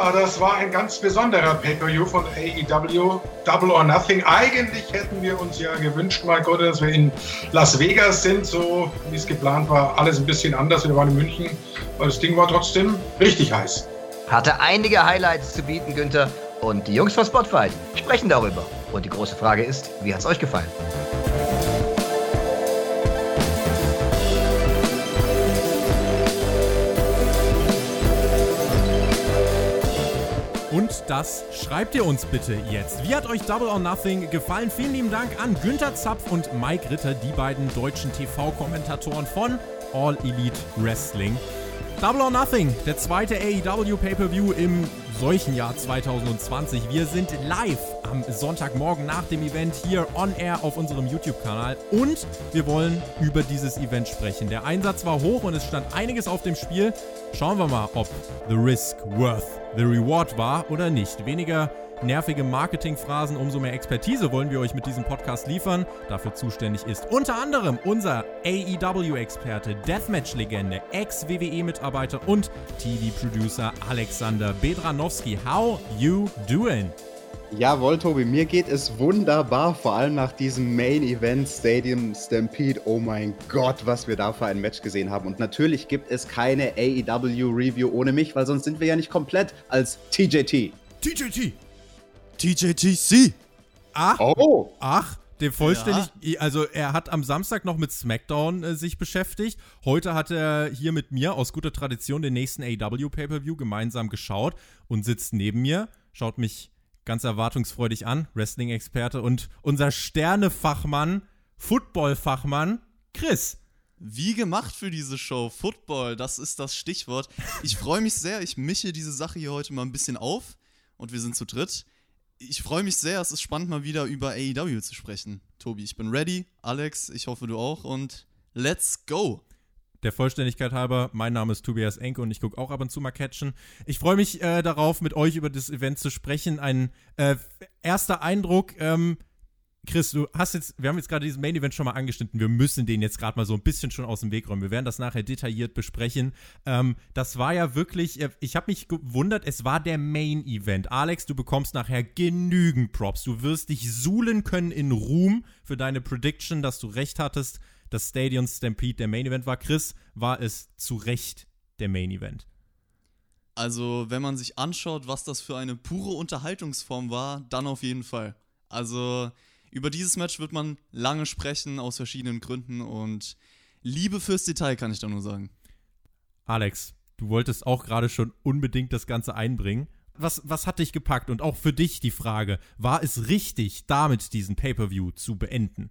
Das war ein ganz besonderer Pay-Per-View von AEW, Double or Nothing. Eigentlich hätten wir uns ja gewünscht, mein Gott, dass wir in Las Vegas sind, so wie es geplant war. Alles ein bisschen anders. Wir waren in München, aber das Ding war trotzdem richtig heiß. Hatte einige Highlights zu bieten, Günther. Und die Jungs von Spotfight sprechen darüber. Und die große Frage ist, wie hat es euch gefallen? Und das schreibt ihr uns bitte jetzt. Wie hat euch Double or Nothing gefallen? Vielen lieben Dank an Günther Zapf und Mike Ritter, die beiden deutschen TV-Kommentatoren von All Elite Wrestling. Double or Nothing, der zweite AEW Pay-Per-View im solchen Jahr 2020. Wir sind live am Sonntagmorgen nach dem Event hier on air auf unserem YouTube-Kanal und wir wollen über dieses Event sprechen. Der Einsatz war hoch und es stand einiges auf dem Spiel. Schauen wir mal, ob the risk worth the reward war oder nicht. Weniger nervige Marketingphrasen, umso mehr Expertise wollen wir euch mit diesem Podcast liefern. Dafür zuständig ist unter anderem unser AEW-Experte, Deathmatch-Legende, Ex-WWE-Mitarbeiter und TV-Producer Alexander Bedranowski. How you doing? Jawohl, Tobi, mir geht es wunderbar, vor allem nach diesem Main Event Stadium Stampede. Oh mein Gott, was wir da für ein Match gesehen haben. Und natürlich gibt es keine AEW Review ohne mich, weil sonst sind wir ja nicht komplett als TJT. TJT! TJTC. Ach, oh. ach, der vollständig, ja. also er hat am Samstag noch mit SmackDown äh, sich beschäftigt. Heute hat er hier mit mir aus guter Tradition den nächsten AW Pay-Per-View gemeinsam geschaut und sitzt neben mir, schaut mich ganz erwartungsfreudig an, Wrestling-Experte und unser Sternefachmann, Football-Fachmann, Chris. Wie gemacht für diese Show. Football, das ist das Stichwort. Ich freue mich sehr. Ich mische diese Sache hier heute mal ein bisschen auf. Und wir sind zu dritt ich freue mich sehr. Es ist spannend, mal wieder über AEW zu sprechen. Tobi, ich bin ready. Alex, ich hoffe, du auch. Und let's go! Der Vollständigkeit halber, mein Name ist Tobias Enke und ich gucke auch ab und zu mal Catchen. Ich freue mich äh, darauf, mit euch über das Event zu sprechen. Ein äh, erster Eindruck, ähm, Chris, du hast jetzt, wir haben jetzt gerade diesen Main Event schon mal angeschnitten. Wir müssen den jetzt gerade mal so ein bisschen schon aus dem Weg räumen. Wir werden das nachher detailliert besprechen. Ähm, das war ja wirklich, äh, ich habe mich gewundert, es war der Main Event. Alex, du bekommst nachher genügend Props. Du wirst dich suhlen können in Ruhm für deine Prediction, dass du recht hattest, dass Stadion Stampede der Main Event war. Chris, war es zu Recht der Main Event? Also, wenn man sich anschaut, was das für eine pure Unterhaltungsform war, dann auf jeden Fall. Also, über dieses Match wird man lange sprechen, aus verschiedenen Gründen und Liebe fürs Detail kann ich da nur sagen. Alex, du wolltest auch gerade schon unbedingt das Ganze einbringen. Was, was hat dich gepackt? Und auch für dich die Frage, war es richtig, damit diesen Pay-per-view zu beenden?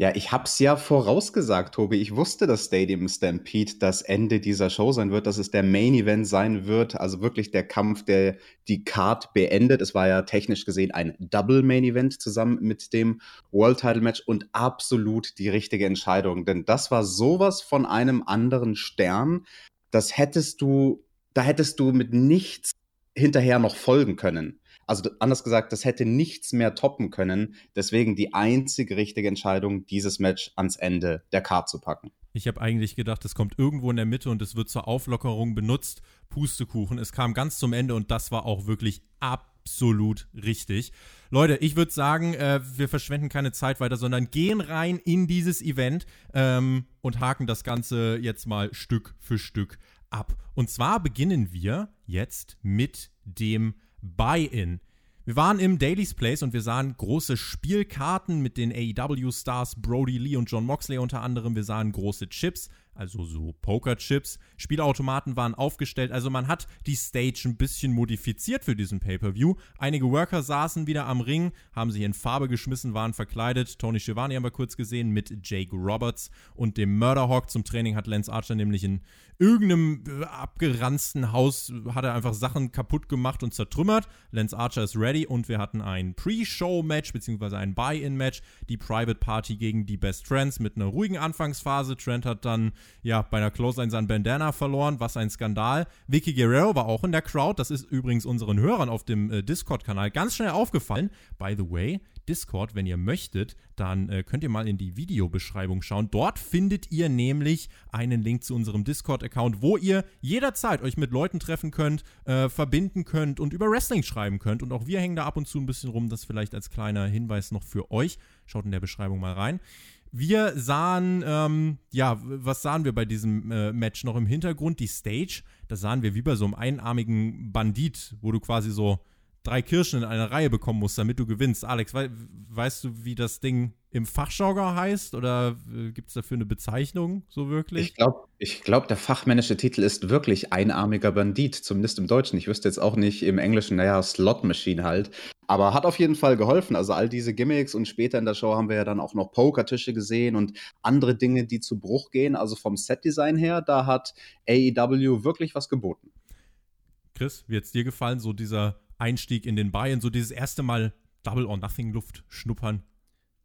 Ja, ich hab's ja vorausgesagt, Tobi. Ich wusste, dass Stadium Stampede das Ende dieser Show sein wird, dass es der Main Event sein wird. Also wirklich der Kampf, der die Card beendet. Es war ja technisch gesehen ein Double Main Event zusammen mit dem World Title Match und absolut die richtige Entscheidung. Denn das war sowas von einem anderen Stern. Das hättest du, da hättest du mit nichts hinterher noch folgen können. Also anders gesagt, das hätte nichts mehr toppen können. Deswegen die einzige richtige Entscheidung, dieses Match ans Ende der Card zu packen. Ich habe eigentlich gedacht, es kommt irgendwo in der Mitte und es wird zur Auflockerung benutzt. Pustekuchen. Es kam ganz zum Ende und das war auch wirklich absolut richtig. Leute, ich würde sagen, äh, wir verschwenden keine Zeit weiter, sondern gehen rein in dieses Event ähm, und haken das Ganze jetzt mal Stück für Stück ab. Und zwar beginnen wir jetzt mit dem Buy-in. Wir waren im Daily's Place und wir sahen große Spielkarten mit den AEW-Stars Brody Lee und John Moxley unter anderem. Wir sahen große Chips, also so Pokerchips. Spielautomaten waren aufgestellt, also man hat die Stage ein bisschen modifiziert für diesen Pay-Per-View. Einige Worker saßen wieder am Ring, haben sich in Farbe geschmissen, waren verkleidet. Tony Schiavone haben wir kurz gesehen mit Jake Roberts und dem Murderhawk. Zum Training hat Lance Archer nämlich in irgendeinem äh, abgeranzten Haus hat er einfach Sachen kaputt gemacht und zertrümmert. Lance Archer ist ready und wir hatten ein Pre-Show-Match beziehungsweise ein Buy-in-Match. Die Private Party gegen die Best Friends mit einer ruhigen Anfangsphase. Trent hat dann ja, bei einer Clothesline sein Bandana verloren, was ein Skandal. Vicky Guerrero war auch in der Crowd, das ist übrigens unseren Hörern auf dem äh, Discord-Kanal ganz schnell aufgefallen. By the way, Discord, wenn ihr möchtet, dann äh, könnt ihr mal in die Videobeschreibung schauen. Dort findet ihr nämlich einen Link zu unserem Discord-Account, wo ihr jederzeit euch mit Leuten treffen könnt, äh, verbinden könnt und über Wrestling schreiben könnt. Und auch wir hängen da ab und zu ein bisschen rum. Das vielleicht als kleiner Hinweis noch für euch. Schaut in der Beschreibung mal rein. Wir sahen, ähm, ja, was sahen wir bei diesem äh, Match noch im Hintergrund? Die Stage, da sahen wir wie bei so einem einarmigen Bandit, wo du quasi so drei Kirschen in einer Reihe bekommen musst, damit du gewinnst. Alex, we weißt du, wie das Ding im Fachjargon heißt oder äh, gibt es dafür eine Bezeichnung so wirklich? Ich glaube, ich glaub, der fachmännische Titel ist wirklich einarmiger Bandit, zumindest im Deutschen. Ich wüsste jetzt auch nicht im Englischen, naja, Slot Machine halt. Aber hat auf jeden Fall geholfen. Also all diese Gimmicks und später in der Show haben wir ja dann auch noch Pokertische gesehen und andere Dinge, die zu Bruch gehen. Also vom Setdesign her, da hat AEW wirklich was geboten. Chris, wie hat es dir gefallen, so dieser Einstieg in den Bayern, so dieses erste Mal Double or Nothing Luft schnuppern.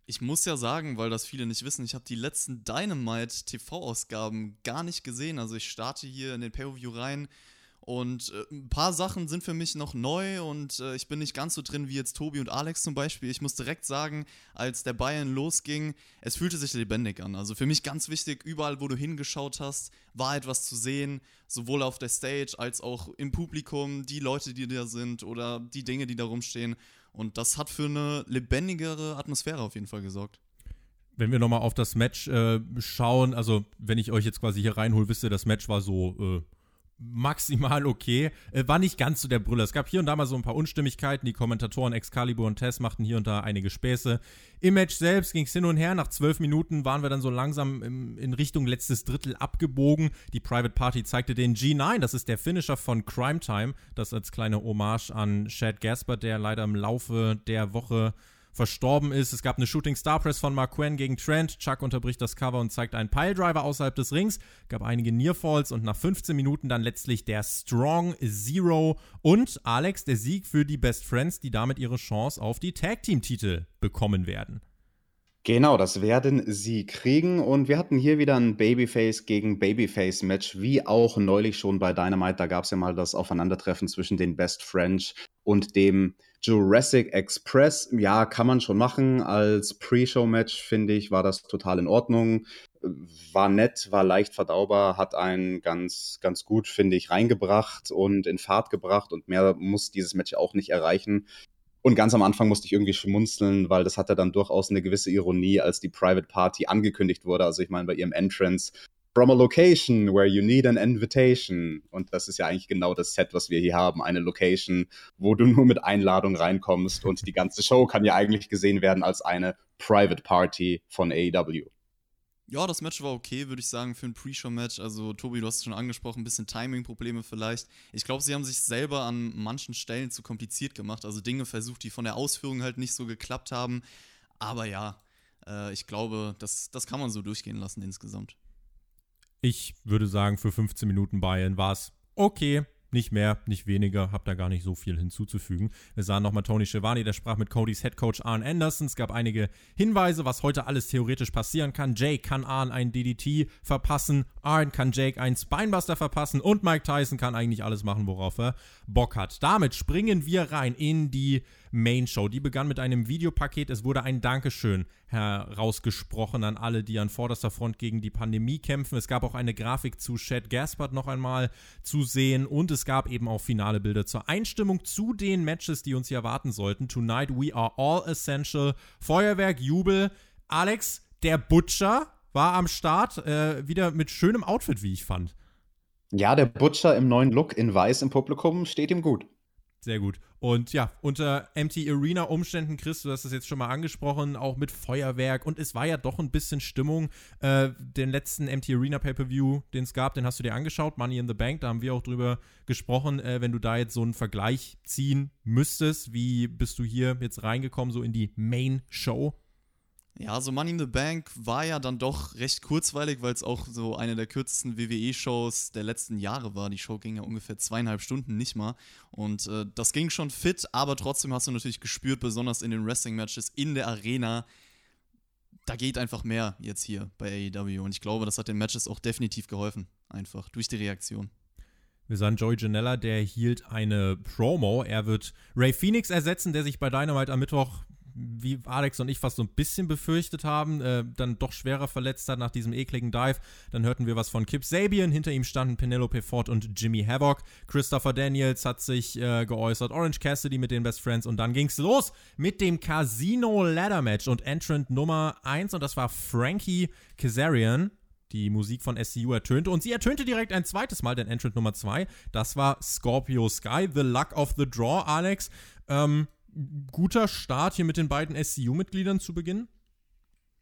Ich muss ja sagen, weil das viele nicht wissen, ich habe die letzten Dynamite TV-Ausgaben gar nicht gesehen. Also ich starte hier in den Pay-Per-View rein und äh, ein paar Sachen sind für mich noch neu und äh, ich bin nicht ganz so drin wie jetzt Tobi und Alex zum Beispiel. Ich muss direkt sagen, als der Bayern losging, es fühlte sich lebendig an. Also für mich ganz wichtig, überall, wo du hingeschaut hast, war etwas zu sehen, sowohl auf der Stage als auch im Publikum, die Leute, die da sind oder die Dinge, die da rumstehen. Und das hat für eine lebendigere Atmosphäre auf jeden Fall gesorgt wenn wir nochmal auf das Match äh, schauen, also wenn ich euch jetzt quasi hier reinhole, wisst ihr, das Match war so äh, maximal okay. Äh, war nicht ganz so der Brüller. Es gab hier und da mal so ein paar Unstimmigkeiten. Die Kommentatoren Excalibur und Tess machten hier und da einige Späße. Im Match selbst ging es hin und her. Nach zwölf Minuten waren wir dann so langsam in Richtung letztes Drittel abgebogen. Die Private Party zeigte den G9. Das ist der Finisher von Crime Time. Das als kleine Hommage an Chad Gasper, der leider im Laufe der Woche verstorben ist. Es gab eine Shooting Star Press von Mark Quinn gegen Trent. Chuck unterbricht das Cover und zeigt einen Piledriver außerhalb des Rings. Gab einige Nearfalls und nach 15 Minuten dann letztlich der Strong Zero und Alex der Sieg für die Best Friends, die damit ihre Chance auf die Tag Team Titel bekommen werden. Genau, das werden sie kriegen. Und wir hatten hier wieder ein Babyface gegen Babyface-Match, wie auch neulich schon bei Dynamite. Da gab es ja mal das Aufeinandertreffen zwischen den Best Friends und dem Jurassic Express. Ja, kann man schon machen. Als Pre-Show-Match, finde ich, war das total in Ordnung. War nett, war leicht verdaubar, hat einen ganz, ganz gut, finde ich, reingebracht und in Fahrt gebracht. Und mehr muss dieses Match auch nicht erreichen. Und ganz am Anfang musste ich irgendwie schmunzeln, weil das hatte dann durchaus eine gewisse Ironie, als die Private Party angekündigt wurde. Also ich meine, bei ihrem Entrance from a location where you need an invitation. Und das ist ja eigentlich genau das Set, was wir hier haben. Eine Location, wo du nur mit Einladung reinkommst. Und die ganze Show kann ja eigentlich gesehen werden als eine Private Party von AEW. Ja, das Match war okay, würde ich sagen, für ein Pre-Show-Match. Also, Tobi, du hast es schon angesprochen, ein bisschen Timing-Probleme vielleicht. Ich glaube, sie haben sich selber an manchen Stellen zu kompliziert gemacht. Also Dinge versucht, die von der Ausführung halt nicht so geklappt haben. Aber ja, äh, ich glaube, das, das kann man so durchgehen lassen insgesamt. Ich würde sagen, für 15 Minuten Bayern war es okay. Nicht mehr, nicht weniger, hab da gar nicht so viel hinzuzufügen. Wir sahen nochmal Tony Schiavone, der sprach mit Codys Headcoach Arn Anderson. Es gab einige Hinweise, was heute alles theoretisch passieren kann. Jake kann Arn einen DDT verpassen, Arn kann Jake einen Spinebuster verpassen und Mike Tyson kann eigentlich alles machen, worauf er Bock hat. Damit springen wir rein in die Main Show. Die begann mit einem Videopaket. Es wurde ein Dankeschön herausgesprochen an alle, die an vorderster Front gegen die Pandemie kämpfen. Es gab auch eine Grafik zu Chad Gaspard noch einmal zu sehen und es gab eben auch finale Bilder zur Einstimmung zu den Matches, die uns hier erwarten sollten. Tonight we are all essential. Feuerwerk, Jubel. Alex, der Butcher war am Start, äh, wieder mit schönem Outfit, wie ich fand. Ja, der Butcher im neuen Look in weiß im Publikum steht ihm gut. Sehr gut. Und ja, unter Empty Arena Umständen, Chris, du hast es jetzt schon mal angesprochen, auch mit Feuerwerk. Und es war ja doch ein bisschen Stimmung. Äh, den letzten Empty Arena Pay-Per-View, den es gab, den hast du dir angeschaut, Money in the Bank. Da haben wir auch drüber gesprochen. Äh, wenn du da jetzt so einen Vergleich ziehen müsstest, wie bist du hier jetzt reingekommen, so in die Main Show? Ja, so Money in the Bank war ja dann doch recht kurzweilig, weil es auch so eine der kürzesten WWE-Shows der letzten Jahre war. Die Show ging ja ungefähr zweieinhalb Stunden, nicht mal. Und äh, das ging schon fit, aber trotzdem hast du natürlich gespürt, besonders in den Wrestling-Matches in der Arena, da geht einfach mehr jetzt hier bei AEW. Und ich glaube, das hat den Matches auch definitiv geholfen. Einfach durch die Reaktion. Wir sahen Joey Janella, der hielt eine Promo. Er wird Ray Phoenix ersetzen, der sich bei Dynamite am Mittwoch wie Alex und ich fast so ein bisschen befürchtet haben, äh, dann doch schwerer verletzt hat nach diesem ekligen Dive. Dann hörten wir was von Kip Sabian, hinter ihm standen Penelope Ford und Jimmy Havoc. Christopher Daniels hat sich äh, geäußert, Orange Cassidy mit den Best Friends und dann ging's los mit dem Casino Ladder Match und Entrant Nummer 1 und das war Frankie Kazarian. Die Musik von SCU ertönte und sie ertönte direkt ein zweites Mal, denn Entrant Nummer 2, das war Scorpio Sky, The Luck of the Draw, Alex. Ähm, guter Start hier mit den beiden SCU-Mitgliedern zu beginnen?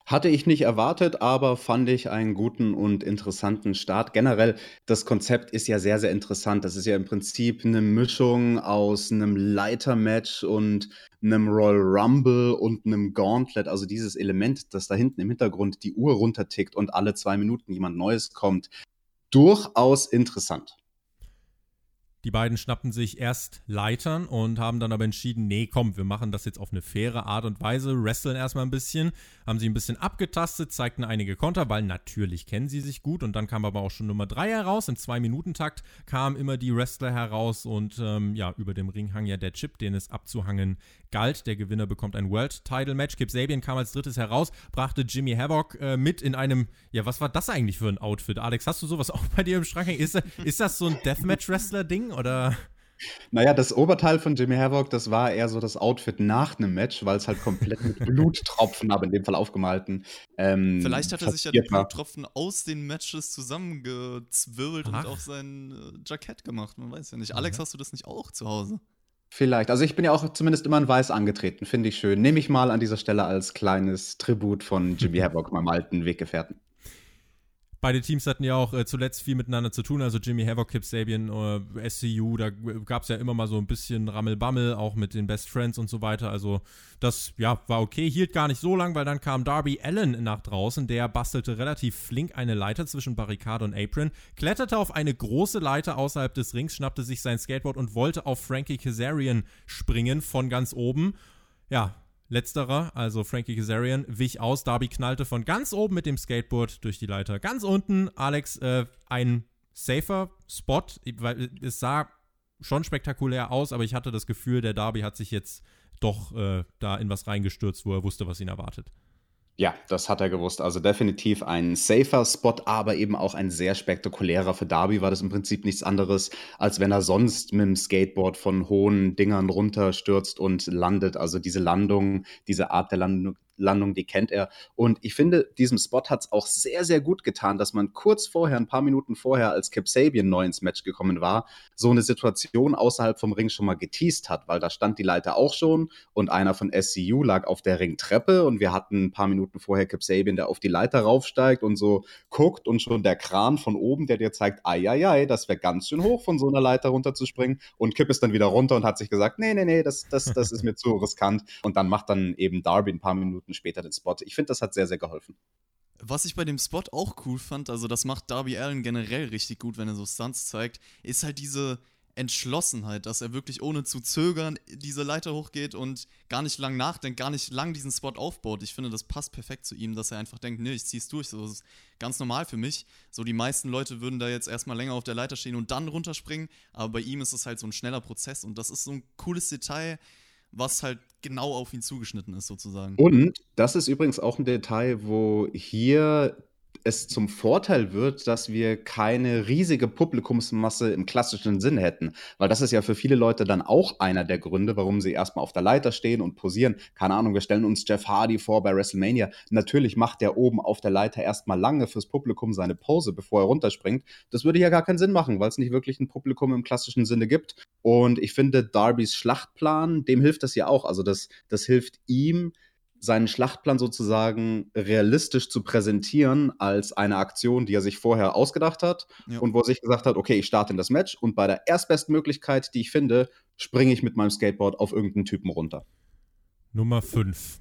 Hatte ich nicht erwartet, aber fand ich einen guten und interessanten Start. Generell, das Konzept ist ja sehr, sehr interessant. Das ist ja im Prinzip eine Mischung aus einem Leitermatch und einem Royal Rumble und einem Gauntlet. Also dieses Element, das da hinten im Hintergrund die Uhr runtertickt und alle zwei Minuten jemand Neues kommt. Durchaus interessant. Die beiden schnappten sich erst Leitern und haben dann aber entschieden, nee, komm, wir machen das jetzt auf eine faire Art und Weise, wresteln erstmal ein bisschen, haben sie ein bisschen abgetastet, zeigten einige Konter, weil natürlich kennen sie sich gut und dann kam aber auch schon Nummer 3 heraus. Im 2-Minuten-Takt kamen immer die Wrestler heraus und ähm, ja, über dem Ring hang ja der Chip, den es abzuhangen galt. Der Gewinner bekommt ein World-Title-Match. Kip Sabian kam als drittes heraus, brachte Jimmy Havoc äh, mit in einem, ja, was war das eigentlich für ein Outfit? Alex, hast du sowas auch bei dir im Schrank? Ist, ist das so ein Deathmatch-Wrestler-Ding oder? Naja, das Oberteil von Jimmy Havoc, das war eher so das Outfit nach einem Match, weil es halt komplett mit Bluttropfen, aber in dem Fall aufgemalten. Ähm, Vielleicht hat er sich ja die Bluttropfen aus den Matches zusammengezwirbelt Ach. und auf sein äh, Jackett gemacht. Man weiß ja nicht. Alex, hast du das nicht auch zu Hause? Vielleicht. Also ich bin ja auch zumindest immer in Weiß angetreten, finde ich schön. Nehme ich mal an dieser Stelle als kleines Tribut von Jimmy Havoc, meinem alten Weggefährten. Beide Teams hatten ja auch äh, zuletzt viel miteinander zu tun, also Jimmy Havoc, Kip Sabian, äh, SCU, da gab es ja immer mal so ein bisschen Rammelbammel, auch mit den Best Friends und so weiter. Also das, ja, war okay, hielt gar nicht so lang, weil dann kam Darby Allen nach draußen, der bastelte relativ flink eine Leiter zwischen Barrikade und Apron, kletterte auf eine große Leiter außerhalb des Rings, schnappte sich sein Skateboard und wollte auf Frankie Kazarian springen von ganz oben. Ja, Letzterer, also Frankie Kazarian, wich aus. Darby knallte von ganz oben mit dem Skateboard durch die Leiter. Ganz unten, Alex, äh, ein safer Spot, weil es sah schon spektakulär aus, aber ich hatte das Gefühl, der Darby hat sich jetzt doch äh, da in was reingestürzt, wo er wusste, was ihn erwartet. Ja, das hat er gewusst. Also definitiv ein safer Spot, aber eben auch ein sehr spektakulärer. Für Darby war das im Prinzip nichts anderes, als wenn er sonst mit dem Skateboard von hohen Dingern runterstürzt und landet. Also diese Landung, diese Art der Landung, Landung, die kennt er. Und ich finde, diesem Spot hat es auch sehr, sehr gut getan, dass man kurz vorher, ein paar Minuten vorher, als Kip Sabian neu ins Match gekommen war, so eine Situation außerhalb vom Ring schon mal geteased hat, weil da stand die Leiter auch schon und einer von SCU lag auf der Ringtreppe und wir hatten ein paar Minuten vorher Kip Sabian, der auf die Leiter raufsteigt und so guckt und schon der Kran von oben, der dir zeigt, ai, ai, ai, das wäre ganz schön hoch, von so einer Leiter runterzuspringen. Und Kip ist dann wieder runter und hat sich gesagt, nee, nee, nee, das, das, das ist mir zu riskant. Und dann macht dann eben Darby ein paar Minuten Minuten später den Spot. Ich finde, das hat sehr, sehr geholfen. Was ich bei dem Spot auch cool fand, also das macht Darby Allen generell richtig gut, wenn er so Stunts zeigt, ist halt diese Entschlossenheit, dass er wirklich ohne zu zögern diese Leiter hochgeht und gar nicht lang nachdenkt, gar nicht lang diesen Spot aufbaut. Ich finde, das passt perfekt zu ihm, dass er einfach denkt, nee, ich zieh's durch. So, das ist ganz normal für mich. So, die meisten Leute würden da jetzt erstmal länger auf der Leiter stehen und dann runterspringen, aber bei ihm ist es halt so ein schneller Prozess und das ist so ein cooles Detail, was halt genau auf ihn zugeschnitten ist, sozusagen. Und das ist übrigens auch ein Detail, wo hier es zum Vorteil wird, dass wir keine riesige Publikumsmasse im klassischen Sinn hätten. Weil das ist ja für viele Leute dann auch einer der Gründe, warum sie erstmal auf der Leiter stehen und posieren. Keine Ahnung, wir stellen uns Jeff Hardy vor bei WrestleMania. Natürlich macht der oben auf der Leiter erstmal lange fürs Publikum seine Pose, bevor er runterspringt. Das würde ja gar keinen Sinn machen, weil es nicht wirklich ein Publikum im klassischen Sinne gibt. Und ich finde, Darbys Schlachtplan, dem hilft das ja auch. Also das, das hilft ihm, seinen Schlachtplan sozusagen realistisch zu präsentieren als eine Aktion, die er sich vorher ausgedacht hat ja. und wo er sich gesagt hat, okay, ich starte in das Match und bei der erstbesten Möglichkeit, die ich finde, springe ich mit meinem Skateboard auf irgendeinen Typen runter. Nummer 5.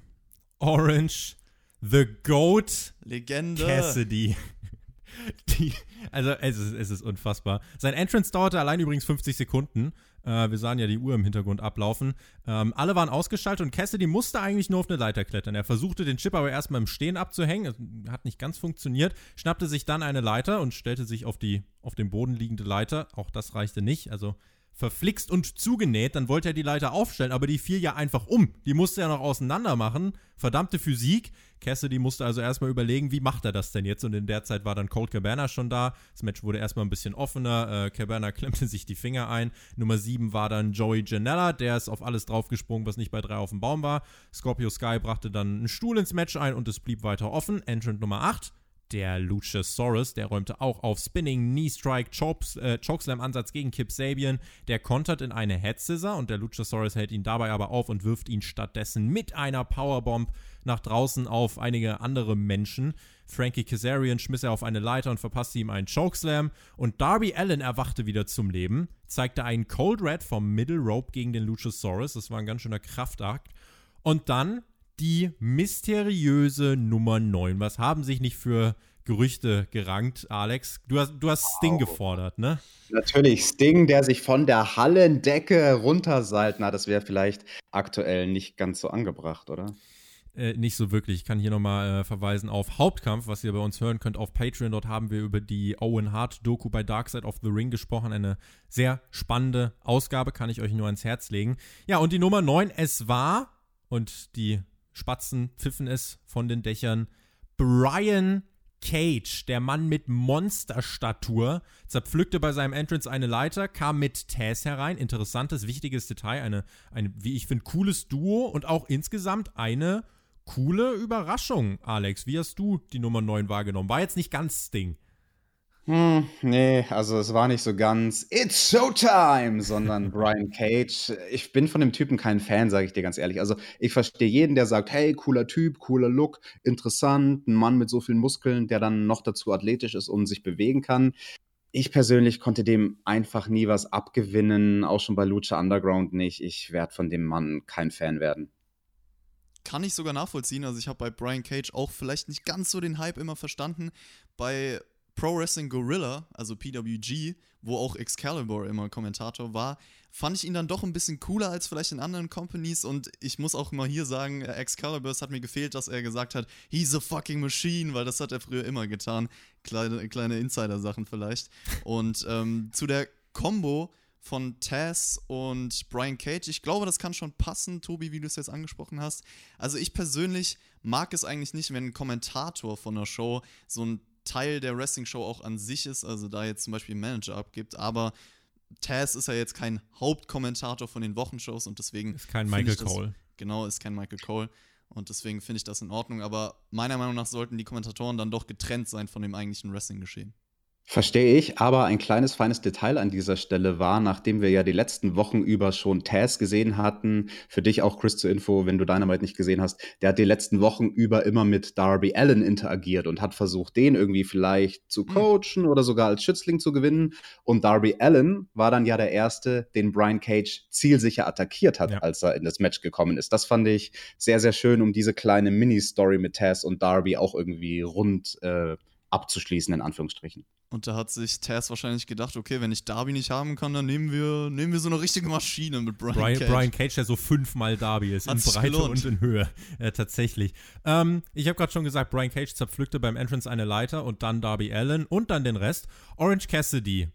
Orange, The Goat, Legende. Cassidy. Die, also es ist, es ist unfassbar. Sein Entrance dauerte allein übrigens 50 Sekunden. Äh, wir sahen ja die Uhr im Hintergrund ablaufen. Ähm, alle waren ausgeschaltet und Cassidy musste eigentlich nur auf eine Leiter klettern. Er versuchte den Chip aber erstmal im Stehen abzuhängen. Hat nicht ganz funktioniert. Schnappte sich dann eine Leiter und stellte sich auf die auf dem Boden liegende Leiter. Auch das reichte nicht. Also verflixt und zugenäht, dann wollte er die Leiter aufstellen, aber die fiel ja einfach um. Die musste er noch auseinander machen. Verdammte Physik. Cassidy musste also erstmal überlegen, wie macht er das denn jetzt? Und in der Zeit war dann Colt Cabana schon da. Das Match wurde erstmal ein bisschen offener. Äh, Cabana klemmte sich die Finger ein. Nummer 7 war dann Joey Janella, der ist auf alles draufgesprungen, was nicht bei 3 auf dem Baum war. Scorpio Sky brachte dann einen Stuhl ins Match ein und es blieb weiter offen. Entrant Nummer 8 der Luchasaurus, der räumte auch auf Spinning, Knee Strike, äh, Chokeslam-Ansatz gegen Kip Sabian. Der kontert in eine Head Scissor und der Luchasaurus hält ihn dabei aber auf und wirft ihn stattdessen mit einer Powerbomb nach draußen auf einige andere Menschen. Frankie Kazarian schmiss er auf eine Leiter und verpasste ihm einen Chokeslam. Und Darby Allen erwachte wieder zum Leben, zeigte einen Cold Red vom Middle Rope gegen den Luchasaurus. Das war ein ganz schöner Kraftakt. Und dann die mysteriöse Nummer 9. Was haben sich nicht für Gerüchte gerankt, Alex? Du hast, du hast Sting wow. gefordert, ne? Natürlich, Sting, der sich von der Hallendecke runterseilt. Na, das wäre vielleicht aktuell nicht ganz so angebracht, oder? Äh, nicht so wirklich. Ich kann hier nochmal äh, verweisen auf Hauptkampf, was ihr bei uns hören könnt auf Patreon. Dort haben wir über die Owen Hart-Doku bei Dark Side of the Ring gesprochen. Eine sehr spannende Ausgabe, kann ich euch nur ans Herz legen. Ja, und die Nummer 9, es war, und die Spatzen pfiffen es von den Dächern. Brian Cage, der Mann mit Monsterstatur, zerpflückte bei seinem Entrance eine Leiter, kam mit Taz herein. Interessantes, wichtiges Detail. Eine, eine wie ich finde, cooles Duo und auch insgesamt eine coole Überraschung, Alex. Wie hast du die Nummer 9 wahrgenommen? War jetzt nicht ganz Sting. Hm, nee, also es war nicht so ganz It's Showtime, sondern Brian Cage. Ich bin von dem Typen kein Fan, sage ich dir ganz ehrlich. Also ich verstehe jeden, der sagt, hey, cooler Typ, cooler Look, interessant, ein Mann mit so vielen Muskeln, der dann noch dazu athletisch ist und sich bewegen kann. Ich persönlich konnte dem einfach nie was abgewinnen, auch schon bei Lucha Underground nicht. Ich werde von dem Mann kein Fan werden kann ich sogar nachvollziehen. Also ich habe bei Brian Cage auch vielleicht nicht ganz so den Hype immer verstanden. Bei Pro Wrestling Gorilla, also PWG, wo auch Excalibur immer Kommentator war, fand ich ihn dann doch ein bisschen cooler als vielleicht in anderen Companies und ich muss auch mal hier sagen, äh, Excalibur, es hat mir gefehlt, dass er gesagt hat, he's a fucking machine, weil das hat er früher immer getan. Kleine, kleine Insider-Sachen vielleicht. Und ähm, zu der Combo von Taz und Brian Cage. Ich glaube, das kann schon passen, Tobi, wie du es jetzt angesprochen hast. Also ich persönlich mag es eigentlich nicht, wenn ein Kommentator von einer Show so ein Teil der Wrestling-Show auch an sich ist, also da jetzt zum Beispiel Manager abgibt, aber Taz ist ja jetzt kein Hauptkommentator von den Wochenshows und deswegen. Ist kein Michael das, Cole. Genau, ist kein Michael Cole. Und deswegen finde ich das in Ordnung. Aber meiner Meinung nach sollten die Kommentatoren dann doch getrennt sein von dem eigentlichen Wrestling-Geschehen. Verstehe ich, aber ein kleines feines Detail an dieser Stelle war, nachdem wir ja die letzten Wochen über schon Taz gesehen hatten, für dich auch Chris zur Info, wenn du Dynamite nicht gesehen hast, der hat die letzten Wochen über immer mit Darby Allen interagiert und hat versucht, den irgendwie vielleicht zu hm. coachen oder sogar als Schützling zu gewinnen. Und Darby Allen war dann ja der Erste, den Brian Cage zielsicher attackiert hat, ja. als er in das Match gekommen ist. Das fand ich sehr, sehr schön, um diese kleine Mini-Story mit Taz und Darby auch irgendwie rund äh, abzuschließen, in Anführungsstrichen. Und da hat sich Taz wahrscheinlich gedacht, okay, wenn ich Darby nicht haben kann, dann nehmen wir, nehmen wir so eine richtige Maschine mit Brian, Brian Cage. Brian Cage, der so fünfmal Darby ist, Hat's in Breite gelohnt. und in Höhe, äh, tatsächlich. Ähm, ich habe gerade schon gesagt, Brian Cage zerpflückte beim Entrance eine Leiter und dann Darby Allen und dann den Rest. Orange Cassidy.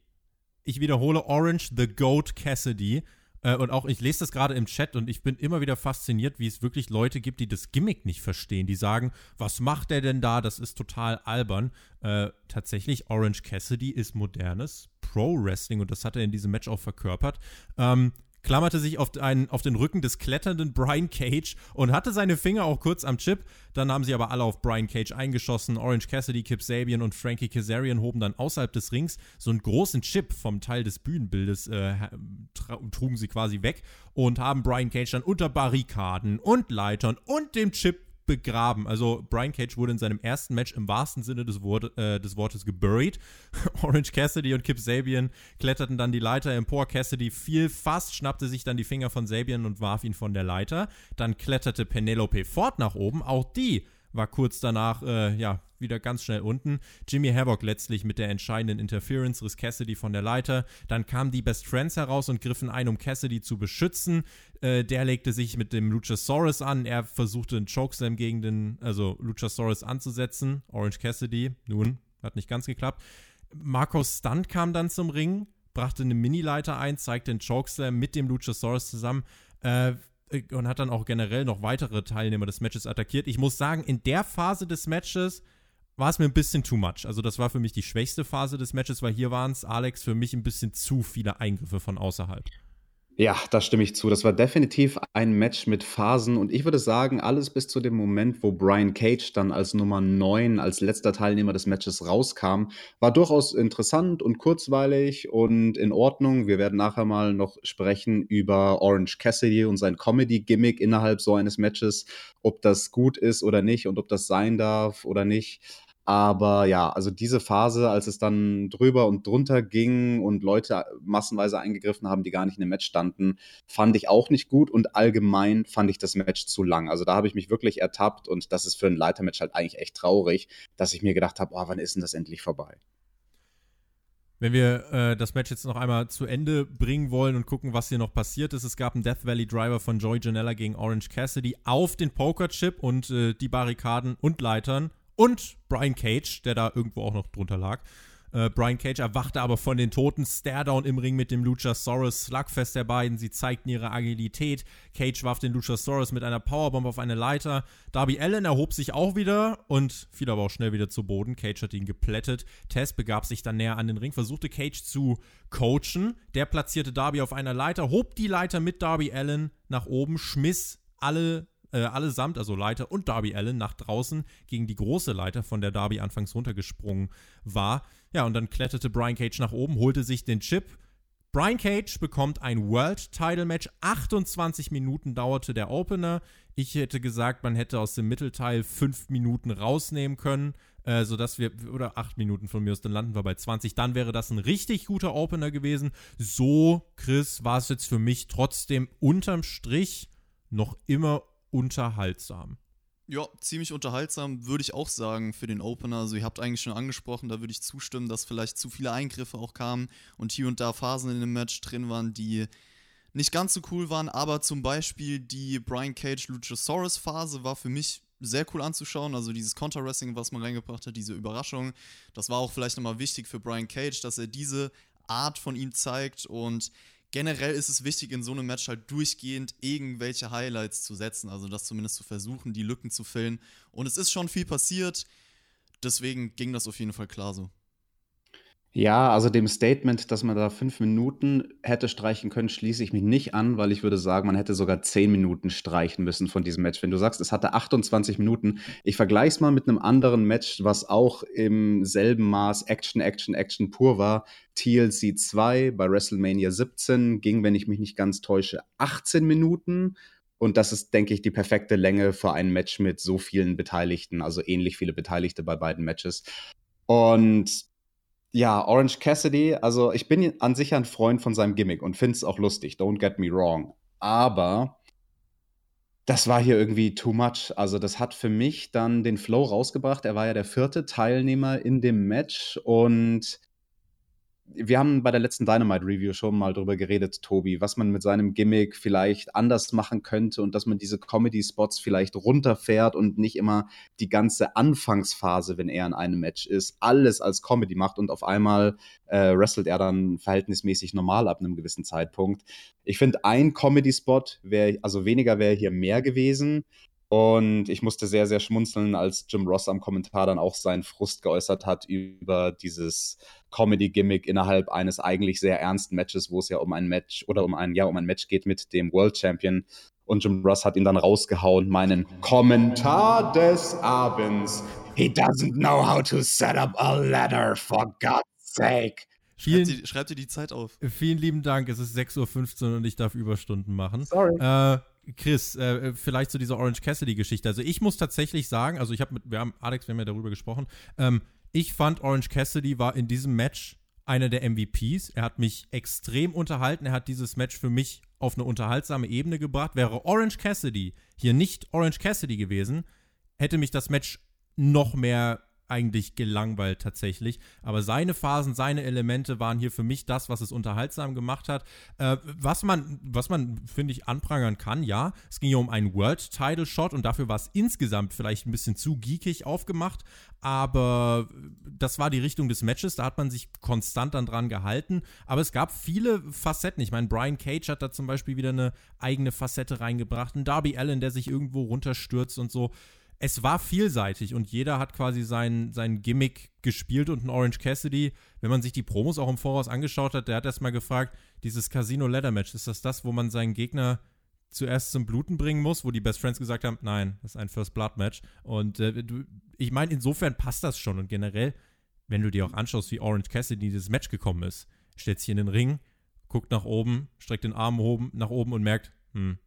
Ich wiederhole, Orange the Goat Cassidy äh, und auch, ich lese das gerade im Chat und ich bin immer wieder fasziniert, wie es wirklich Leute gibt, die das Gimmick nicht verstehen. Die sagen, was macht der denn da? Das ist total albern. Äh, tatsächlich, Orange Cassidy ist modernes Pro-Wrestling und das hat er in diesem Match auch verkörpert. Ähm, klammerte sich auf, einen, auf den Rücken des kletternden Brian Cage und hatte seine Finger auch kurz am Chip. Dann haben sie aber alle auf Brian Cage eingeschossen. Orange Cassidy, Kip Sabian und Frankie Kazarian hoben dann außerhalb des Rings so einen großen Chip vom Teil des Bühnenbildes, äh, trugen sie quasi weg und haben Brian Cage dann unter Barrikaden und Leitern und dem Chip begraben. Also Brian Cage wurde in seinem ersten Match im wahrsten Sinne des, Wort, äh, des Wortes geburied. Orange Cassidy und Kip Sabian kletterten dann die Leiter empor. Cassidy fiel fast, schnappte sich dann die Finger von Sabian und warf ihn von der Leiter. Dann kletterte Penelope Ford nach oben. Auch die war kurz danach, äh, ja, wieder ganz schnell unten. Jimmy Havoc letztlich mit der entscheidenden Interference riss Cassidy von der Leiter. Dann kamen die Best Friends heraus und griffen ein, um Cassidy zu beschützen. Äh, der legte sich mit dem Luchasaurus an. Er versuchte einen Chokeslam gegen den, also Luchasaurus anzusetzen. Orange Cassidy, nun, hat nicht ganz geklappt. Marcos Stunt kam dann zum Ring, brachte eine Mini-Leiter ein, zeigte den Chokeslam mit dem Luchasaurus zusammen. Äh, und hat dann auch generell noch weitere Teilnehmer des Matches attackiert. Ich muss sagen, in der Phase des Matches war es mir ein bisschen too much. Also das war für mich die schwächste Phase des Matches, weil hier waren es, Alex, für mich ein bisschen zu viele Eingriffe von außerhalb. Ja, da stimme ich zu. Das war definitiv ein Match mit Phasen und ich würde sagen, alles bis zu dem Moment, wo Brian Cage dann als Nummer 9, als letzter Teilnehmer des Matches rauskam, war durchaus interessant und kurzweilig und in Ordnung. Wir werden nachher mal noch sprechen über Orange Cassidy und sein Comedy-Gimmick innerhalb so eines Matches, ob das gut ist oder nicht und ob das sein darf oder nicht. Aber ja, also diese Phase, als es dann drüber und drunter ging und Leute massenweise eingegriffen haben, die gar nicht in dem Match standen, fand ich auch nicht gut und allgemein fand ich das Match zu lang. Also da habe ich mich wirklich ertappt und das ist für ein Leitermatch halt eigentlich echt traurig, dass ich mir gedacht habe, oh, wann ist denn das endlich vorbei? Wenn wir äh, das Match jetzt noch einmal zu Ende bringen wollen und gucken, was hier noch passiert ist, es gab einen Death Valley Driver von Joey Janella gegen Orange Cassidy auf den Poker Chip und äh, die Barrikaden und Leitern und Brian Cage, der da irgendwo auch noch drunter lag. Äh, Brian Cage erwachte aber von den Toten. Staredown im Ring mit dem Luchasaurus. Slugfest der beiden. Sie zeigten ihre Agilität. Cage warf den Luchasaurus mit einer Powerbomb auf eine Leiter. Darby Allen erhob sich auch wieder und fiel aber auch schnell wieder zu Boden. Cage hat ihn geplättet. Tess begab sich dann näher an den Ring, versuchte Cage zu coachen. Der platzierte Darby auf einer Leiter, hob die Leiter mit Darby Allen nach oben, schmiss alle äh, allesamt, also Leiter und Darby Allen, nach draußen gegen die große Leiter, von der Darby anfangs runtergesprungen war. Ja, und dann kletterte Brian Cage nach oben, holte sich den Chip. Brian Cage bekommt ein World Title Match. 28 Minuten dauerte der Opener. Ich hätte gesagt, man hätte aus dem Mittelteil 5 Minuten rausnehmen können, äh, sodass wir, oder 8 Minuten von mir aus, dann landen wir bei 20. Dann wäre das ein richtig guter Opener gewesen. So, Chris, war es jetzt für mich trotzdem unterm Strich noch immer unterhaltsam. Ja, ziemlich unterhaltsam, würde ich auch sagen, für den Opener. Also, ihr habt eigentlich schon angesprochen, da würde ich zustimmen, dass vielleicht zu viele Eingriffe auch kamen und hier und da Phasen in dem Match drin waren, die nicht ganz so cool waren. Aber zum Beispiel die Brian Cage Luchasaurus Phase war für mich sehr cool anzuschauen. Also, dieses Counter-Wrestling, was man reingebracht hat, diese Überraschung, das war auch vielleicht nochmal wichtig für Brian Cage, dass er diese Art von ihm zeigt und generell ist es wichtig, in so einem Match halt durchgehend irgendwelche Highlights zu setzen. Also das zumindest zu versuchen, die Lücken zu füllen. Und es ist schon viel passiert. Deswegen ging das auf jeden Fall klar so. Ja, also dem Statement, dass man da fünf Minuten hätte streichen können, schließe ich mich nicht an, weil ich würde sagen, man hätte sogar zehn Minuten streichen müssen von diesem Match. Wenn du sagst, es hatte 28 Minuten, ich vergleiche es mal mit einem anderen Match, was auch im selben Maß Action, Action, Action pur war. TLC 2 bei WrestleMania 17 ging, wenn ich mich nicht ganz täusche, 18 Minuten. Und das ist, denke ich, die perfekte Länge für ein Match mit so vielen Beteiligten, also ähnlich viele Beteiligte bei beiden Matches. Und ja, Orange Cassidy, also ich bin an sich ein Freund von seinem Gimmick und finde es auch lustig, don't get me wrong. Aber das war hier irgendwie too much. Also das hat für mich dann den Flow rausgebracht. Er war ja der vierte Teilnehmer in dem Match und wir haben bei der letzten Dynamite Review schon mal drüber geredet, Tobi, was man mit seinem Gimmick vielleicht anders machen könnte und dass man diese Comedy Spots vielleicht runterfährt und nicht immer die ganze Anfangsphase, wenn er in einem Match ist, alles als Comedy macht und auf einmal äh, wrestelt er dann verhältnismäßig normal ab einem gewissen Zeitpunkt. Ich finde, ein Comedy Spot wäre, also weniger wäre hier mehr gewesen. Und ich musste sehr, sehr schmunzeln, als Jim Ross am Kommentar dann auch seinen Frust geäußert hat über dieses Comedy-Gimmick innerhalb eines eigentlich sehr ernsten Matches, wo es ja um ein Match oder um ein, ja, um ein Match geht mit dem World Champion. Und Jim Ross hat ihn dann rausgehauen, meinen Kommentar des Abends. He doesn't know how to set up a ladder, for God's sake. Vielen, schreibt, dir, schreibt dir die Zeit auf. Vielen lieben Dank. Es ist 6.15 Uhr und ich darf Überstunden machen. Sorry. Äh, Chris, äh, vielleicht zu dieser Orange Cassidy-Geschichte. Also ich muss tatsächlich sagen, also ich habe mit, wir haben, Alex, wir haben ja darüber gesprochen, ähm, ich fand Orange Cassidy war in diesem Match einer der MVPs. Er hat mich extrem unterhalten. Er hat dieses Match für mich auf eine unterhaltsame Ebene gebracht. Wäre Orange Cassidy hier nicht Orange Cassidy gewesen, hätte mich das Match noch mehr eigentlich gelangweilt tatsächlich. Aber seine Phasen, seine Elemente waren hier für mich das, was es unterhaltsam gemacht hat. Äh, was man, was man, finde ich, anprangern kann, ja, es ging ja um einen World-Title-Shot und dafür war es insgesamt vielleicht ein bisschen zu geekig aufgemacht. Aber das war die Richtung des Matches, da hat man sich konstant dann dran gehalten. Aber es gab viele Facetten. Ich meine, Brian Cage hat da zum Beispiel wieder eine eigene Facette reingebracht. Ein Darby Allen, der sich irgendwo runterstürzt und so es war vielseitig und jeder hat quasi sein, sein Gimmick gespielt und ein Orange Cassidy, wenn man sich die Promos auch im Voraus angeschaut hat, der hat erstmal gefragt, dieses Casino Ladder Match, ist das das, wo man seinen Gegner zuerst zum Bluten bringen muss, wo die Best Friends gesagt haben, nein, das ist ein First Blood Match. Und äh, ich meine, insofern passt das schon. Und generell, wenn du dir auch anschaust, wie Orange Cassidy dieses Match gekommen ist, stellt sich in den Ring, guckt nach oben, streckt den Arm oben, nach oben und merkt, hm,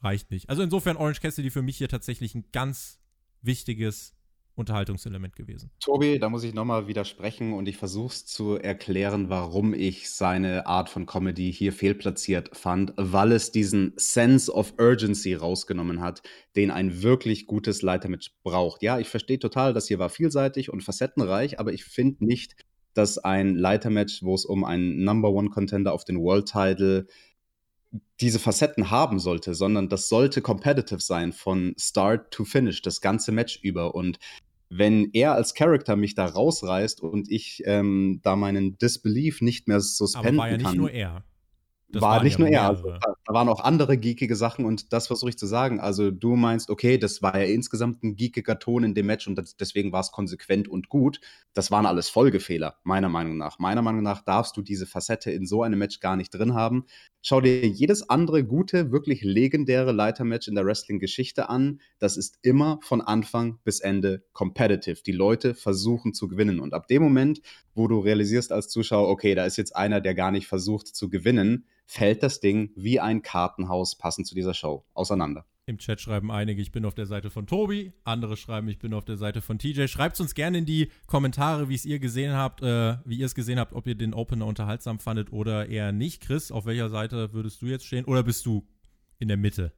reicht nicht. Also insofern Orange Cassidy für mich hier tatsächlich ein ganz wichtiges Unterhaltungselement gewesen. Tobi, da muss ich nochmal widersprechen und ich versuche es zu erklären, warum ich seine Art von Comedy hier fehlplatziert fand, weil es diesen Sense of Urgency rausgenommen hat, den ein wirklich gutes Leitermatch braucht. Ja, ich verstehe total, das hier war vielseitig und facettenreich, aber ich finde nicht, dass ein Leitermatch, wo es um einen Number One Contender auf den World Title diese Facetten haben sollte, sondern das sollte competitive sein von Start to Finish, das ganze Match über. Und wenn er als Charakter mich da rausreißt und ich ähm, da meinen Disbelief nicht mehr suspenden kann. Aber war ja nicht nur er. Das war nicht ja nur er. Also, da, da, waren auch andere geekige Sachen und das versuche ich zu sagen. Also du meinst, okay, das war ja insgesamt ein geekiger Ton in dem Match und das, deswegen war es konsequent und gut. Das waren alles Folgefehler, meiner Meinung nach. Meiner Meinung nach darfst du diese Facette in so einem Match gar nicht drin haben. Schau dir jedes andere gute, wirklich legendäre Leitermatch in der Wrestling-Geschichte an. Das ist immer von Anfang bis Ende competitive. Die Leute versuchen zu gewinnen. Und ab dem Moment, wo du realisierst als Zuschauer, okay, da ist jetzt einer, der gar nicht versucht zu gewinnen, fällt das Ding wie ein Kartenhaus passend zu dieser Show auseinander. Im Chat schreiben einige, ich bin auf der Seite von Tobi, andere schreiben, ich bin auf der Seite von TJ. Schreibt uns gerne in die Kommentare, wie es ihr gesehen habt, äh, wie ihr es gesehen habt, ob ihr den Opener unterhaltsam fandet oder eher nicht. Chris, auf welcher Seite würdest du jetzt stehen? Oder bist du in der Mitte?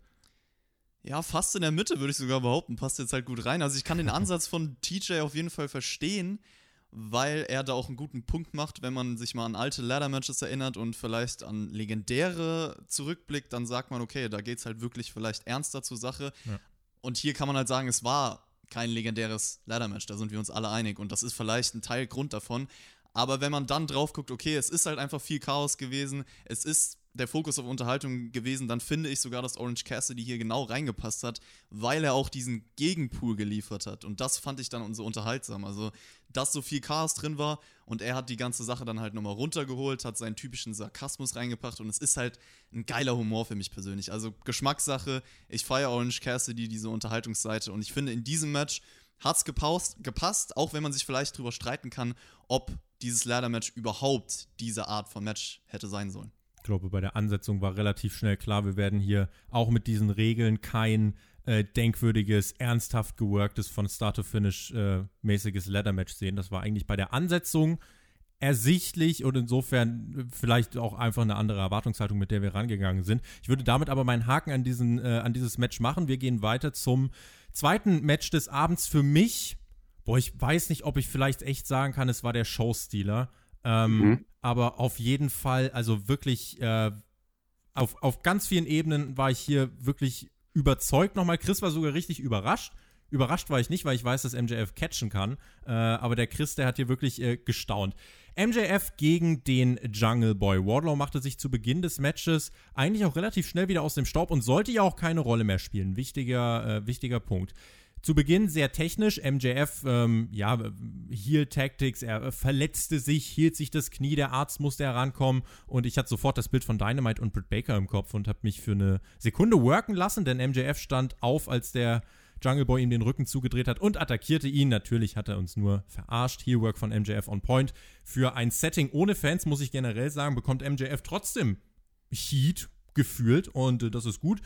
Ja, fast in der Mitte würde ich sogar behaupten. Passt jetzt halt gut rein. Also ich kann den Ansatz von TJ auf jeden Fall verstehen weil er da auch einen guten Punkt macht, wenn man sich mal an alte Ladder-Matches erinnert und vielleicht an legendäre zurückblickt, dann sagt man, okay, da geht es halt wirklich vielleicht ernster zur Sache. Ja. Und hier kann man halt sagen, es war kein legendäres Ladder-Match, da sind wir uns alle einig. Und das ist vielleicht ein Teil Grund davon. Aber wenn man dann drauf guckt, okay, es ist halt einfach viel Chaos gewesen, es ist der Fokus auf Unterhaltung gewesen, dann finde ich sogar, dass Orange Cassidy hier genau reingepasst hat, weil er auch diesen Gegenpool geliefert hat. Und das fand ich dann so unterhaltsam. Also, dass so viel Chaos drin war und er hat die ganze Sache dann halt nochmal runtergeholt, hat seinen typischen Sarkasmus reingebracht und es ist halt ein geiler Humor für mich persönlich. Also, Geschmackssache. Ich feiere Orange Cassidy, diese Unterhaltungsseite. Und ich finde, in diesem Match hat es gepasst, auch wenn man sich vielleicht drüber streiten kann, ob dieses Ladder-Match überhaupt diese Art von Match hätte sein sollen. Ich glaube, bei der Ansetzung war relativ schnell klar, wir werden hier auch mit diesen Regeln kein äh, denkwürdiges, ernsthaft geworktes, von Start to Finish äh, mäßiges Ladder-Match sehen. Das war eigentlich bei der Ansetzung ersichtlich und insofern vielleicht auch einfach eine andere Erwartungshaltung, mit der wir rangegangen sind. Ich würde damit aber meinen Haken an, diesen, äh, an dieses Match machen. Wir gehen weiter zum zweiten Match des Abends für mich. Boah, ich weiß nicht, ob ich vielleicht echt sagen kann, es war der Showstealer. Ähm, mhm. Aber auf jeden Fall, also wirklich, äh, auf, auf ganz vielen Ebenen war ich hier wirklich überzeugt nochmal. Chris war sogar richtig überrascht. Überrascht war ich nicht, weil ich weiß, dass MJF catchen kann. Äh, aber der Chris, der hat hier wirklich äh, gestaunt. MJF gegen den Jungle Boy. Wardlow machte sich zu Beginn des Matches eigentlich auch relativ schnell wieder aus dem Staub und sollte ja auch keine Rolle mehr spielen. Wichtiger, äh, wichtiger Punkt. Zu Beginn sehr technisch. MJF, ähm, ja, Heal Tactics, er verletzte sich, hielt sich das Knie, der Arzt musste herankommen und ich hatte sofort das Bild von Dynamite und Britt Baker im Kopf und habe mich für eine Sekunde worken lassen, denn MJF stand auf, als der Jungle Boy ihm den Rücken zugedreht hat und attackierte ihn. Natürlich hat er uns nur verarscht. Heelwork von MJF on point. Für ein Setting ohne Fans, muss ich generell sagen, bekommt MJF trotzdem Heat gefühlt und äh, das ist gut.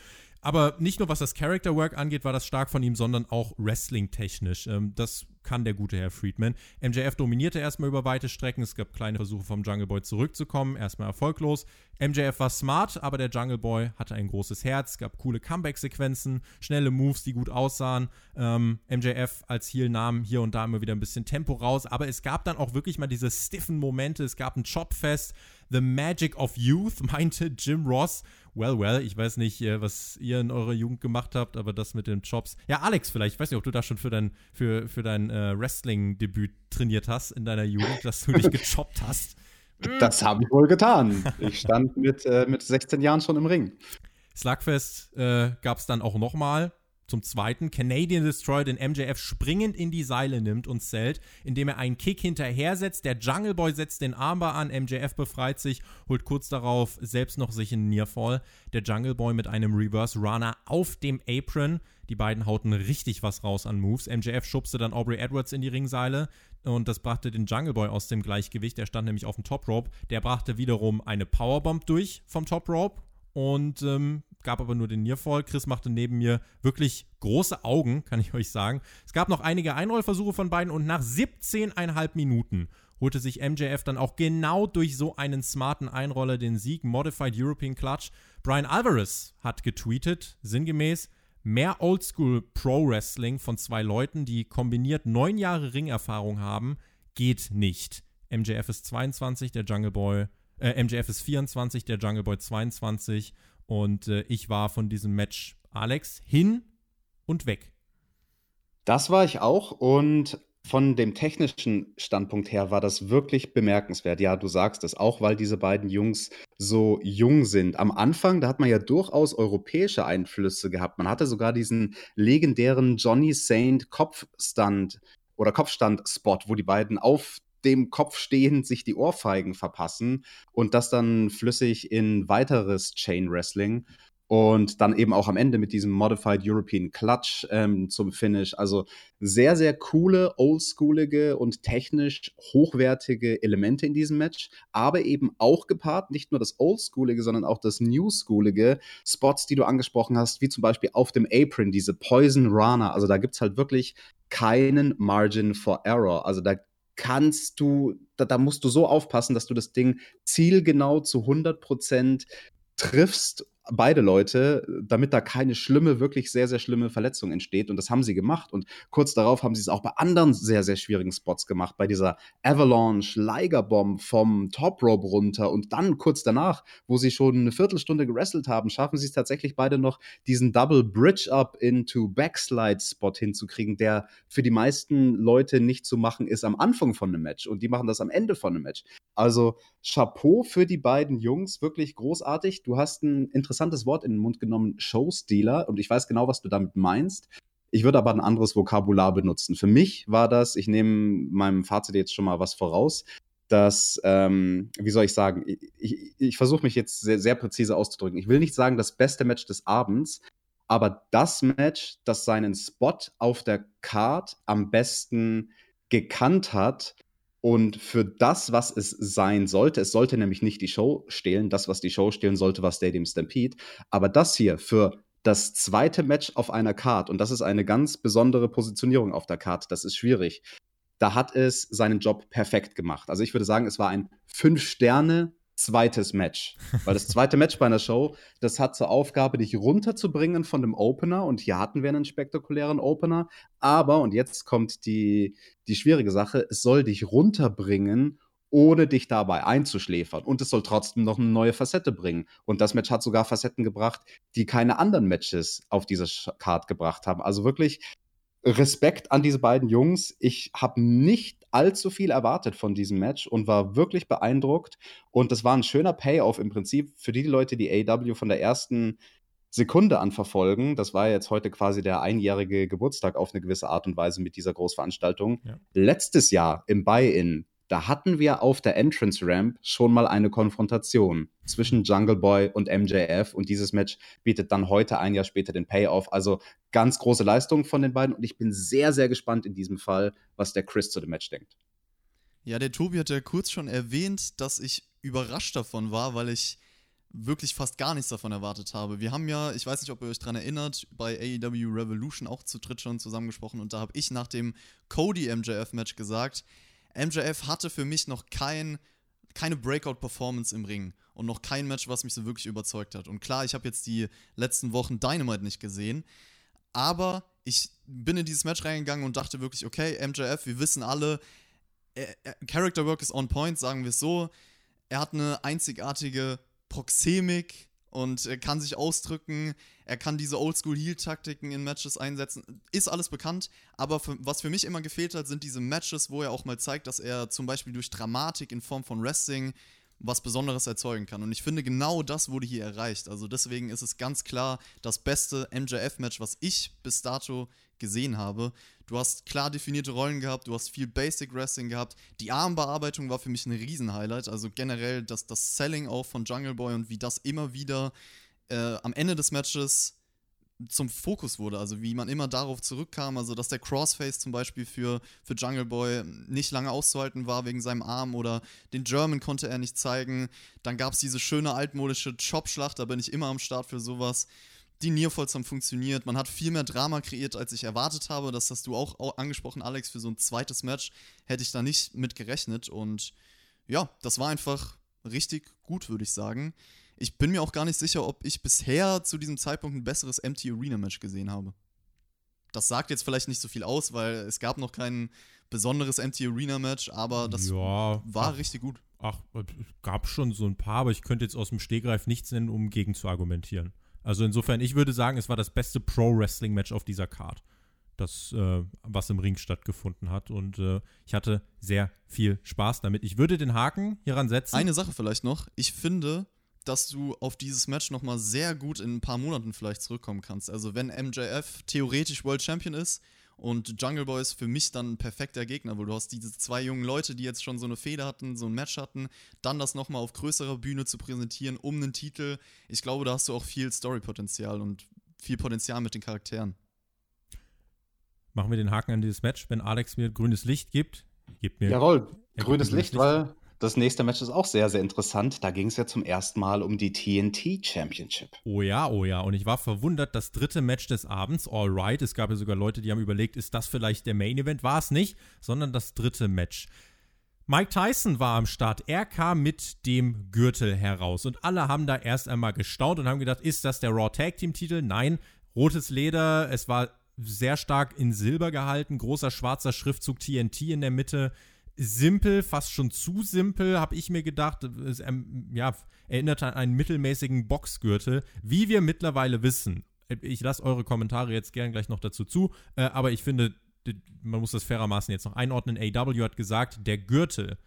Aber nicht nur was das Character Work angeht, war das stark von ihm, sondern auch wrestling-technisch. Ähm, das kann der gute Herr Friedman. MJF dominierte erstmal über weite Strecken. Es gab kleine Versuche vom Jungle Boy zurückzukommen, erstmal erfolglos. MJF war smart, aber der Jungle Boy hatte ein großes Herz. Es gab coole Comeback-Sequenzen, schnelle Moves, die gut aussahen. Ähm, MJF als Heel nahm hier und da immer wieder ein bisschen Tempo raus, aber es gab dann auch wirklich mal diese stiffen Momente. Es gab ein Chopfest. The Magic of Youth, meinte Jim Ross. Well, well, ich weiß nicht, äh, was ihr in eurer Jugend gemacht habt, aber das mit den Chops. Ja, Alex, vielleicht, ich weiß nicht, ob du da schon für dein, für, für dein äh, Wrestling-Debüt trainiert hast in deiner Jugend, dass du dich gechoppt hast. Das habe ich wohl getan. Ich stand mit, äh, mit 16 Jahren schon im Ring. Slugfest äh, gab es dann auch nochmal. Zum zweiten, Canadian Destroyer den MJF springend in die Seile nimmt und zählt, indem er einen Kick hinterher setzt. Der Jungle Boy setzt den Armbar an, MJF befreit sich, holt kurz darauf selbst noch sich in Nearfall. Der Jungle Boy mit einem Reverse Runner auf dem Apron. Die beiden hauten richtig was raus an Moves. MJF schubste dann Aubrey Edwards in die Ringseile und das brachte den Jungle Boy aus dem Gleichgewicht. Der stand nämlich auf dem Top Rope. Der brachte wiederum eine Powerbomb durch vom Top Rope und ähm, gab aber nur den Nearfall. Chris machte neben mir wirklich große Augen, kann ich euch sagen. Es gab noch einige Einrollversuche von beiden und nach 17,5 Minuten holte sich MJF dann auch genau durch so einen smarten Einroller den Sieg. Modified European Clutch. Brian Alvarez hat getweetet, sinngemäß, mehr Oldschool Pro Wrestling von zwei Leuten, die kombiniert neun Jahre Ringerfahrung haben, geht nicht. MJF ist 22, der Jungle Boy, äh, MJF ist 24, der Jungle Boy 22 und äh, ich war von diesem Match Alex hin und weg. Das war ich auch und von dem technischen Standpunkt her war das wirklich bemerkenswert. Ja, du sagst es auch, weil diese beiden Jungs so jung sind. Am Anfang, da hat man ja durchaus europäische Einflüsse gehabt. Man hatte sogar diesen legendären Johnny Saint Kopfstand oder Kopfstand-Spot, wo die beiden auf dem Kopf stehend sich die Ohrfeigen verpassen und das dann flüssig in weiteres Chain Wrestling und dann eben auch am Ende mit diesem Modified European Clutch ähm, zum Finish. Also sehr, sehr coole, oldschoolige und technisch hochwertige Elemente in diesem Match, aber eben auch gepaart, nicht nur das oldschoolige, sondern auch das newschoolige. Spots, die du angesprochen hast, wie zum Beispiel auf dem Apron, diese Poison Runner. Also da gibt es halt wirklich keinen Margin for Error. Also da kannst du, da, da, musst du so aufpassen, dass du das Ding zielgenau zu 100 Prozent triffst beide Leute, damit da keine schlimme, wirklich sehr, sehr schlimme Verletzung entsteht. Und das haben sie gemacht. Und kurz darauf haben sie es auch bei anderen sehr, sehr schwierigen Spots gemacht. Bei dieser Avalanche Liger-Bomb vom Top Rope runter. Und dann kurz danach, wo sie schon eine Viertelstunde gewrestelt haben, schaffen sie es tatsächlich beide noch, diesen Double Bridge Up into Backslide Spot hinzukriegen, der für die meisten Leute nicht zu machen ist am Anfang von einem Match. Und die machen das am Ende von einem Match. Also Chapeau für die beiden Jungs, wirklich großartig. Du hast ein interessantes Wort in den Mund genommen, Showstealer, und ich weiß genau, was du damit meinst. Ich würde aber ein anderes Vokabular benutzen. Für mich war das, ich nehme meinem Fazit jetzt schon mal was voraus, dass, ähm, wie soll ich sagen, ich, ich, ich versuche mich jetzt sehr, sehr präzise auszudrücken. Ich will nicht sagen, das beste Match des Abends, aber das Match, das seinen Spot auf der Card am besten gekannt hat und für das, was es sein sollte, es sollte nämlich nicht die Show stehlen, das, was die Show stehlen sollte, war Stadium Stampede. Aber das hier für das zweite Match auf einer Card, und das ist eine ganz besondere Positionierung auf der Card, das ist schwierig. Da hat es seinen Job perfekt gemacht. Also ich würde sagen, es war ein Fünf-Sterne zweites Match. Weil das zweite Match bei einer Show, das hat zur Aufgabe, dich runterzubringen von dem Opener. Und hier hatten wir einen spektakulären Opener. Aber, und jetzt kommt die, die schwierige Sache, es soll dich runterbringen, ohne dich dabei einzuschläfern. Und es soll trotzdem noch eine neue Facette bringen. Und das Match hat sogar Facetten gebracht, die keine anderen Matches auf dieser Card gebracht haben. Also wirklich Respekt an diese beiden Jungs. Ich habe nicht allzu viel erwartet von diesem Match und war wirklich beeindruckt. Und das war ein schöner Payoff im Prinzip für die Leute, die AW von der ersten Sekunde an verfolgen. Das war jetzt heute quasi der einjährige Geburtstag auf eine gewisse Art und Weise mit dieser Großveranstaltung. Ja. Letztes Jahr im Buy-In da hatten wir auf der Entrance Ramp schon mal eine Konfrontation zwischen Jungle Boy und MJF und dieses Match bietet dann heute ein Jahr später den Payoff. Also ganz große Leistung von den beiden und ich bin sehr, sehr gespannt in diesem Fall, was der Chris zu dem Match denkt. Ja, der Tobi hat ja kurz schon erwähnt, dass ich überrascht davon war, weil ich wirklich fast gar nichts davon erwartet habe. Wir haben ja, ich weiß nicht, ob ihr euch daran erinnert, bei AEW Revolution auch zu dritt schon zusammengesprochen und da habe ich nach dem Cody MJF-Match gesagt, MJF hatte für mich noch kein, keine Breakout-Performance im Ring und noch kein Match, was mich so wirklich überzeugt hat. Und klar, ich habe jetzt die letzten Wochen Dynamite nicht gesehen, aber ich bin in dieses Match reingegangen und dachte wirklich, okay, MJF, wir wissen alle, Character Work ist on point, sagen wir es so. Er hat eine einzigartige Proxemik und er kann sich ausdrücken. Er kann diese Oldschool-Heal-Taktiken in Matches einsetzen. Ist alles bekannt, aber für, was für mich immer gefehlt hat, sind diese Matches, wo er auch mal zeigt, dass er zum Beispiel durch Dramatik in Form von Wrestling was Besonderes erzeugen kann. Und ich finde, genau das wurde hier erreicht. Also deswegen ist es ganz klar das beste MJF-Match, was ich bis dato gesehen habe. Du hast klar definierte Rollen gehabt, du hast viel Basic Wrestling gehabt. Die Armbearbeitung war für mich ein Riesenhighlight. Also generell das, das Selling auch von Jungle Boy und wie das immer wieder äh, am Ende des Matches zum Fokus wurde, also wie man immer darauf zurückkam, also dass der Crossface zum Beispiel für, für Jungle Boy nicht lange auszuhalten war wegen seinem Arm oder den German konnte er nicht zeigen. Dann gab es diese schöne altmodische Chop-Schlacht, da bin ich immer am Start für sowas. Die Nearfalls haben funktioniert, man hat viel mehr Drama kreiert, als ich erwartet habe. Das hast du auch angesprochen, Alex, für so ein zweites Match hätte ich da nicht mit gerechnet und ja, das war einfach richtig gut, würde ich sagen. Ich bin mir auch gar nicht sicher, ob ich bisher zu diesem Zeitpunkt ein besseres Empty Arena Match gesehen habe. Das sagt jetzt vielleicht nicht so viel aus, weil es gab noch kein besonderes Empty Arena Match, aber das ja, war ach, richtig gut. Ach, es gab schon so ein paar, aber ich könnte jetzt aus dem Stegreif nichts nennen, um gegen zu argumentieren. Also insofern, ich würde sagen, es war das beste Pro-Wrestling-Match auf dieser Card, das, äh, was im Ring stattgefunden hat. Und äh, ich hatte sehr viel Spaß damit. Ich würde den Haken hieran setzen. Eine Sache vielleicht noch. Ich finde, dass du auf dieses Match nochmal sehr gut in ein paar Monaten vielleicht zurückkommen kannst. Also wenn MJF theoretisch World Champion ist und Jungle Boy ist für mich dann ein perfekter Gegner, weil du hast diese zwei jungen Leute, die jetzt schon so eine Feder hatten, so ein Match hatten, dann das nochmal auf größerer Bühne zu präsentieren, um einen Titel. Ich glaube, da hast du auch viel Story-Potenzial und viel Potenzial mit den Charakteren. Machen wir den Haken an dieses Match, wenn Alex mir grünes Licht gibt. Gibt mir Jawohl, grünes Licht, Licht, weil das nächste Match ist auch sehr, sehr interessant. Da ging es ja zum ersten Mal um die TNT Championship. Oh ja, oh ja. Und ich war verwundert, das dritte Match des Abends, all right. Es gab ja sogar Leute, die haben überlegt, ist das vielleicht der Main Event? War es nicht, sondern das dritte Match. Mike Tyson war am Start. Er kam mit dem Gürtel heraus. Und alle haben da erst einmal gestaunt und haben gedacht, ist das der Raw Tag Team Titel? Nein. Rotes Leder. Es war sehr stark in Silber gehalten. Großer schwarzer Schriftzug TNT in der Mitte simpel, fast schon zu simpel, habe ich mir gedacht. Es ähm, ja, erinnert an einen mittelmäßigen Boxgürtel, wie wir mittlerweile wissen. Ich lasse eure Kommentare jetzt gern gleich noch dazu zu, äh, aber ich finde, man muss das fairermaßen jetzt noch einordnen. AW hat gesagt, der Gürtel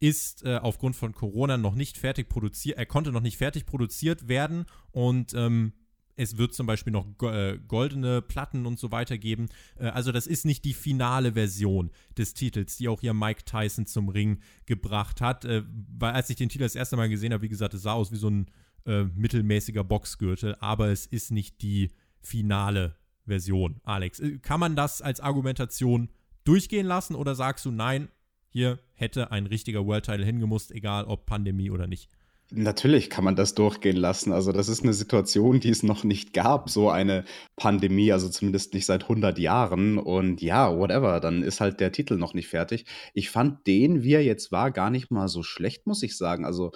ist äh, aufgrund von Corona noch nicht fertig produziert, er konnte noch nicht fertig produziert werden und ähm, es wird zum Beispiel noch äh, goldene Platten und so weiter geben. Äh, also das ist nicht die finale Version des Titels, die auch hier Mike Tyson zum Ring gebracht hat. Äh, weil als ich den Titel das erste Mal gesehen habe, wie gesagt, es sah aus wie so ein äh, mittelmäßiger Boxgürtel, aber es ist nicht die finale Version. Alex, kann man das als Argumentation durchgehen lassen oder sagst du, nein, hier hätte ein richtiger World Title hingemusst, egal ob Pandemie oder nicht? Natürlich kann man das durchgehen lassen. Also das ist eine Situation, die es noch nicht gab, so eine Pandemie, also zumindest nicht seit 100 Jahren. Und ja, whatever, dann ist halt der Titel noch nicht fertig. Ich fand den, wie er jetzt war, gar nicht mal so schlecht, muss ich sagen. Also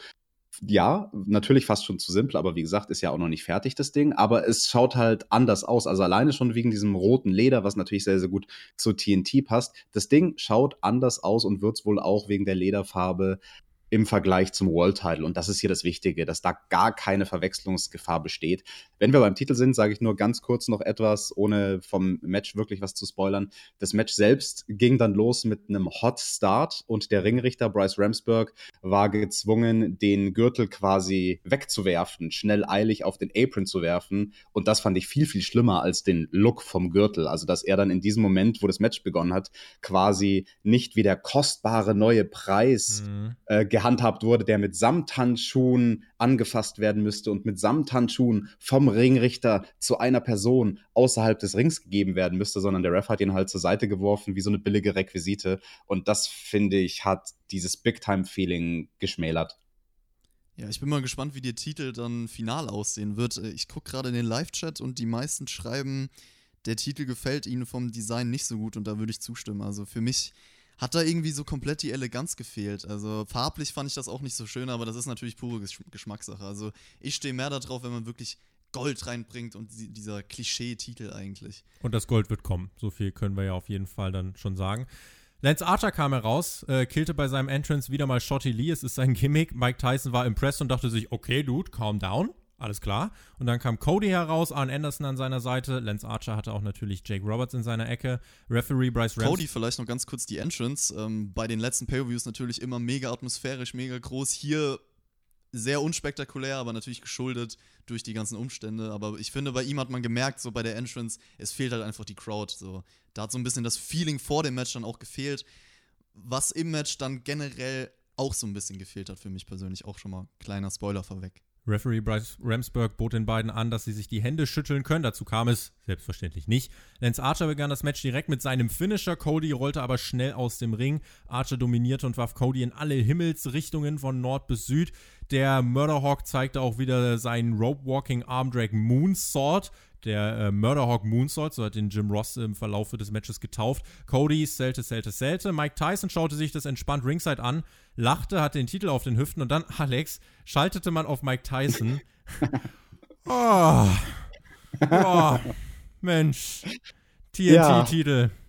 ja, natürlich fast schon zu simpel, aber wie gesagt, ist ja auch noch nicht fertig, das Ding. Aber es schaut halt anders aus. Also alleine schon wegen diesem roten Leder, was natürlich sehr, sehr gut zu TNT passt. Das Ding schaut anders aus und wird es wohl auch wegen der Lederfarbe im Vergleich zum World Title. Und das ist hier das Wichtige, dass da gar keine Verwechslungsgefahr besteht. Wenn wir beim Titel sind, sage ich nur ganz kurz noch etwas, ohne vom Match wirklich was zu spoilern. Das Match selbst ging dann los mit einem Hot Start und der Ringrichter Bryce Ramsburg war gezwungen, den Gürtel quasi wegzuwerfen, schnell eilig auf den Apron zu werfen. Und das fand ich viel, viel schlimmer als den Look vom Gürtel. Also, dass er dann in diesem Moment, wo das Match begonnen hat, quasi nicht wie der kostbare neue Preis mhm. äh, gehandhabt wurde, der mit Samthandschuhen angefasst werden müsste und mit Samthandschuhen vom Ringrichter zu einer Person außerhalb des Rings gegeben werden müsste, sondern der Ref hat ihn halt zur Seite geworfen wie so eine billige Requisite. Und das, finde ich, hat dieses Big-Time-Feeling geschmälert. Ja, ich bin mal gespannt, wie der Titel dann final aussehen wird. Äh, ich gucke gerade in den Live-Chat und die meisten schreiben, der Titel gefällt ihnen vom Design nicht so gut und da würde ich zustimmen. Also für mich hat da irgendwie so komplett die Eleganz gefehlt. Also farblich fand ich das auch nicht so schön, aber das ist natürlich pure Geschmackssache. Also ich stehe mehr darauf, wenn man wirklich Gold reinbringt und dieser Klischee-Titel eigentlich. Und das Gold wird kommen. So viel können wir ja auf jeden Fall dann schon sagen. Lance Archer kam heraus, äh, killte bei seinem Entrance wieder mal Shotty Lee. Es ist sein Gimmick. Mike Tyson war impressed und dachte sich, okay, Dude, calm down. Alles klar. Und dann kam Cody heraus, Arn Anderson an seiner Seite. Lance Archer hatte auch natürlich Jake Roberts in seiner Ecke. Referee Bryce Rams. Cody vielleicht noch ganz kurz die Entrance. Ähm, bei den letzten Pay-Per-Views natürlich immer mega atmosphärisch, mega groß. Hier sehr unspektakulär, aber natürlich geschuldet durch die ganzen Umstände. Aber ich finde, bei ihm hat man gemerkt, so bei der Entrance, es fehlt halt einfach die Crowd. So. Da hat so ein bisschen das Feeling vor dem Match dann auch gefehlt, was im Match dann generell auch so ein bisschen gefehlt hat für mich persönlich. Auch schon mal kleiner Spoiler vorweg. Referee Bryce Ramsburg bot den beiden an, dass sie sich die Hände schütteln können. Dazu kam es selbstverständlich nicht. Lance Archer begann das Match direkt mit seinem Finisher. Cody rollte aber schnell aus dem Ring. Archer dominierte und warf Cody in alle Himmelsrichtungen von Nord bis Süd. Der Murderhawk zeigte auch wieder seinen Rope Walking Arm Drag Moonsault der äh, Murderhawk Moonsault, so hat den Jim Ross im Verlauf des Matches getauft. Cody selte, selte, selte. Mike Tyson schaute sich das entspannt ringside an, lachte, hatte den Titel auf den Hüften und dann, Alex, schaltete man auf Mike Tyson. oh, oh Mensch. TNT-Titel. Ja.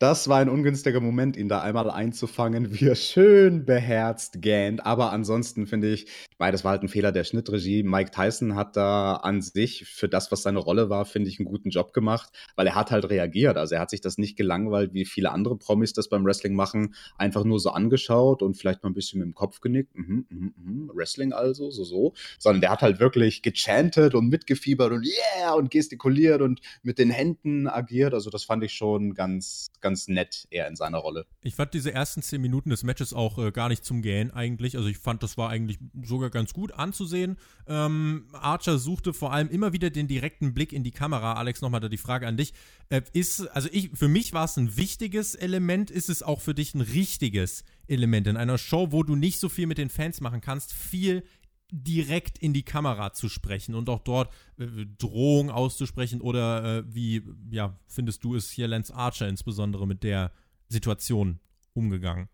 Das war ein ungünstiger Moment, ihn da einmal einzufangen, wie er schön beherzt gähnt. Aber ansonsten finde ich, weil das war halt ein Fehler der Schnittregie. Mike Tyson hat da an sich für das, was seine Rolle war, finde ich, einen guten Job gemacht, weil er hat halt reagiert. Also er hat sich das nicht gelangweilt, wie viele andere Promis das beim Wrestling machen, einfach nur so angeschaut und vielleicht mal ein bisschen mit dem Kopf genickt. Mhm, mhm, mhm, Wrestling also, so, so. Sondern der hat halt wirklich gechantet und mitgefiebert und yeah und gestikuliert und mit den Händen agiert. Also das fand ich schon ganz, ganz ganz nett eher in seiner Rolle. Ich fand diese ersten zehn Minuten des Matches auch äh, gar nicht zum Gähnen eigentlich. Also ich fand, das war eigentlich sogar ganz gut anzusehen. Ähm, Archer suchte vor allem immer wieder den direkten Blick in die Kamera. Alex, nochmal da die Frage an dich. Äh, ist, also ich, für mich war es ein wichtiges Element. Ist es auch für dich ein richtiges Element in einer Show, wo du nicht so viel mit den Fans machen kannst, viel direkt in die Kamera zu sprechen und auch dort äh, Drohung auszusprechen oder äh, wie ja findest du es hier Lance Archer insbesondere mit der Situation umgegangen?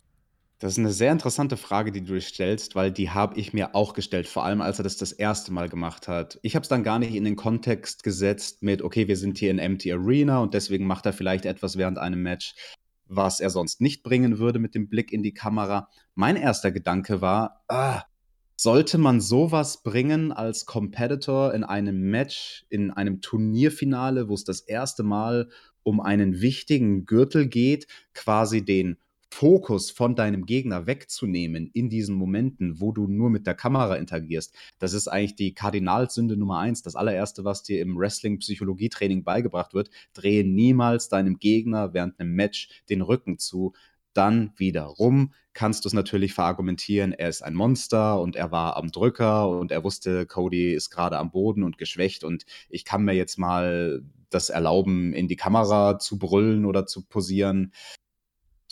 Das ist eine sehr interessante Frage, die du stellst, weil die habe ich mir auch gestellt, vor allem als er das das erste Mal gemacht hat. Ich habe es dann gar nicht in den Kontext gesetzt mit, okay, wir sind hier in Empty Arena und deswegen macht er vielleicht etwas während einem Match, was er sonst nicht bringen würde mit dem Blick in die Kamera. Mein erster Gedanke war, ah, sollte man sowas bringen als Competitor in einem Match, in einem Turnierfinale, wo es das erste Mal um einen wichtigen Gürtel geht, quasi den Fokus von deinem Gegner wegzunehmen in diesen Momenten, wo du nur mit der Kamera interagierst. Das ist eigentlich die Kardinalsünde Nummer eins. Das allererste, was dir im Wrestling-Psychologie-Training beigebracht wird. Drehe niemals deinem Gegner während einem Match den Rücken zu dann wiederum kannst du es natürlich verargumentieren, er ist ein Monster und er war am Drücker und er wusste, Cody ist gerade am Boden und geschwächt und ich kann mir jetzt mal das erlauben, in die Kamera zu brüllen oder zu posieren.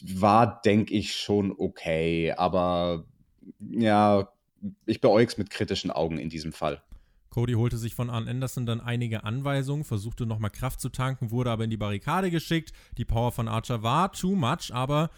War, denke ich, schon okay, aber ja, ich beäug's mit kritischen Augen in diesem Fall. Cody holte sich von Arn Anderson dann einige Anweisungen, versuchte nochmal Kraft zu tanken, wurde aber in die Barrikade geschickt. Die Power von Archer war too much, aber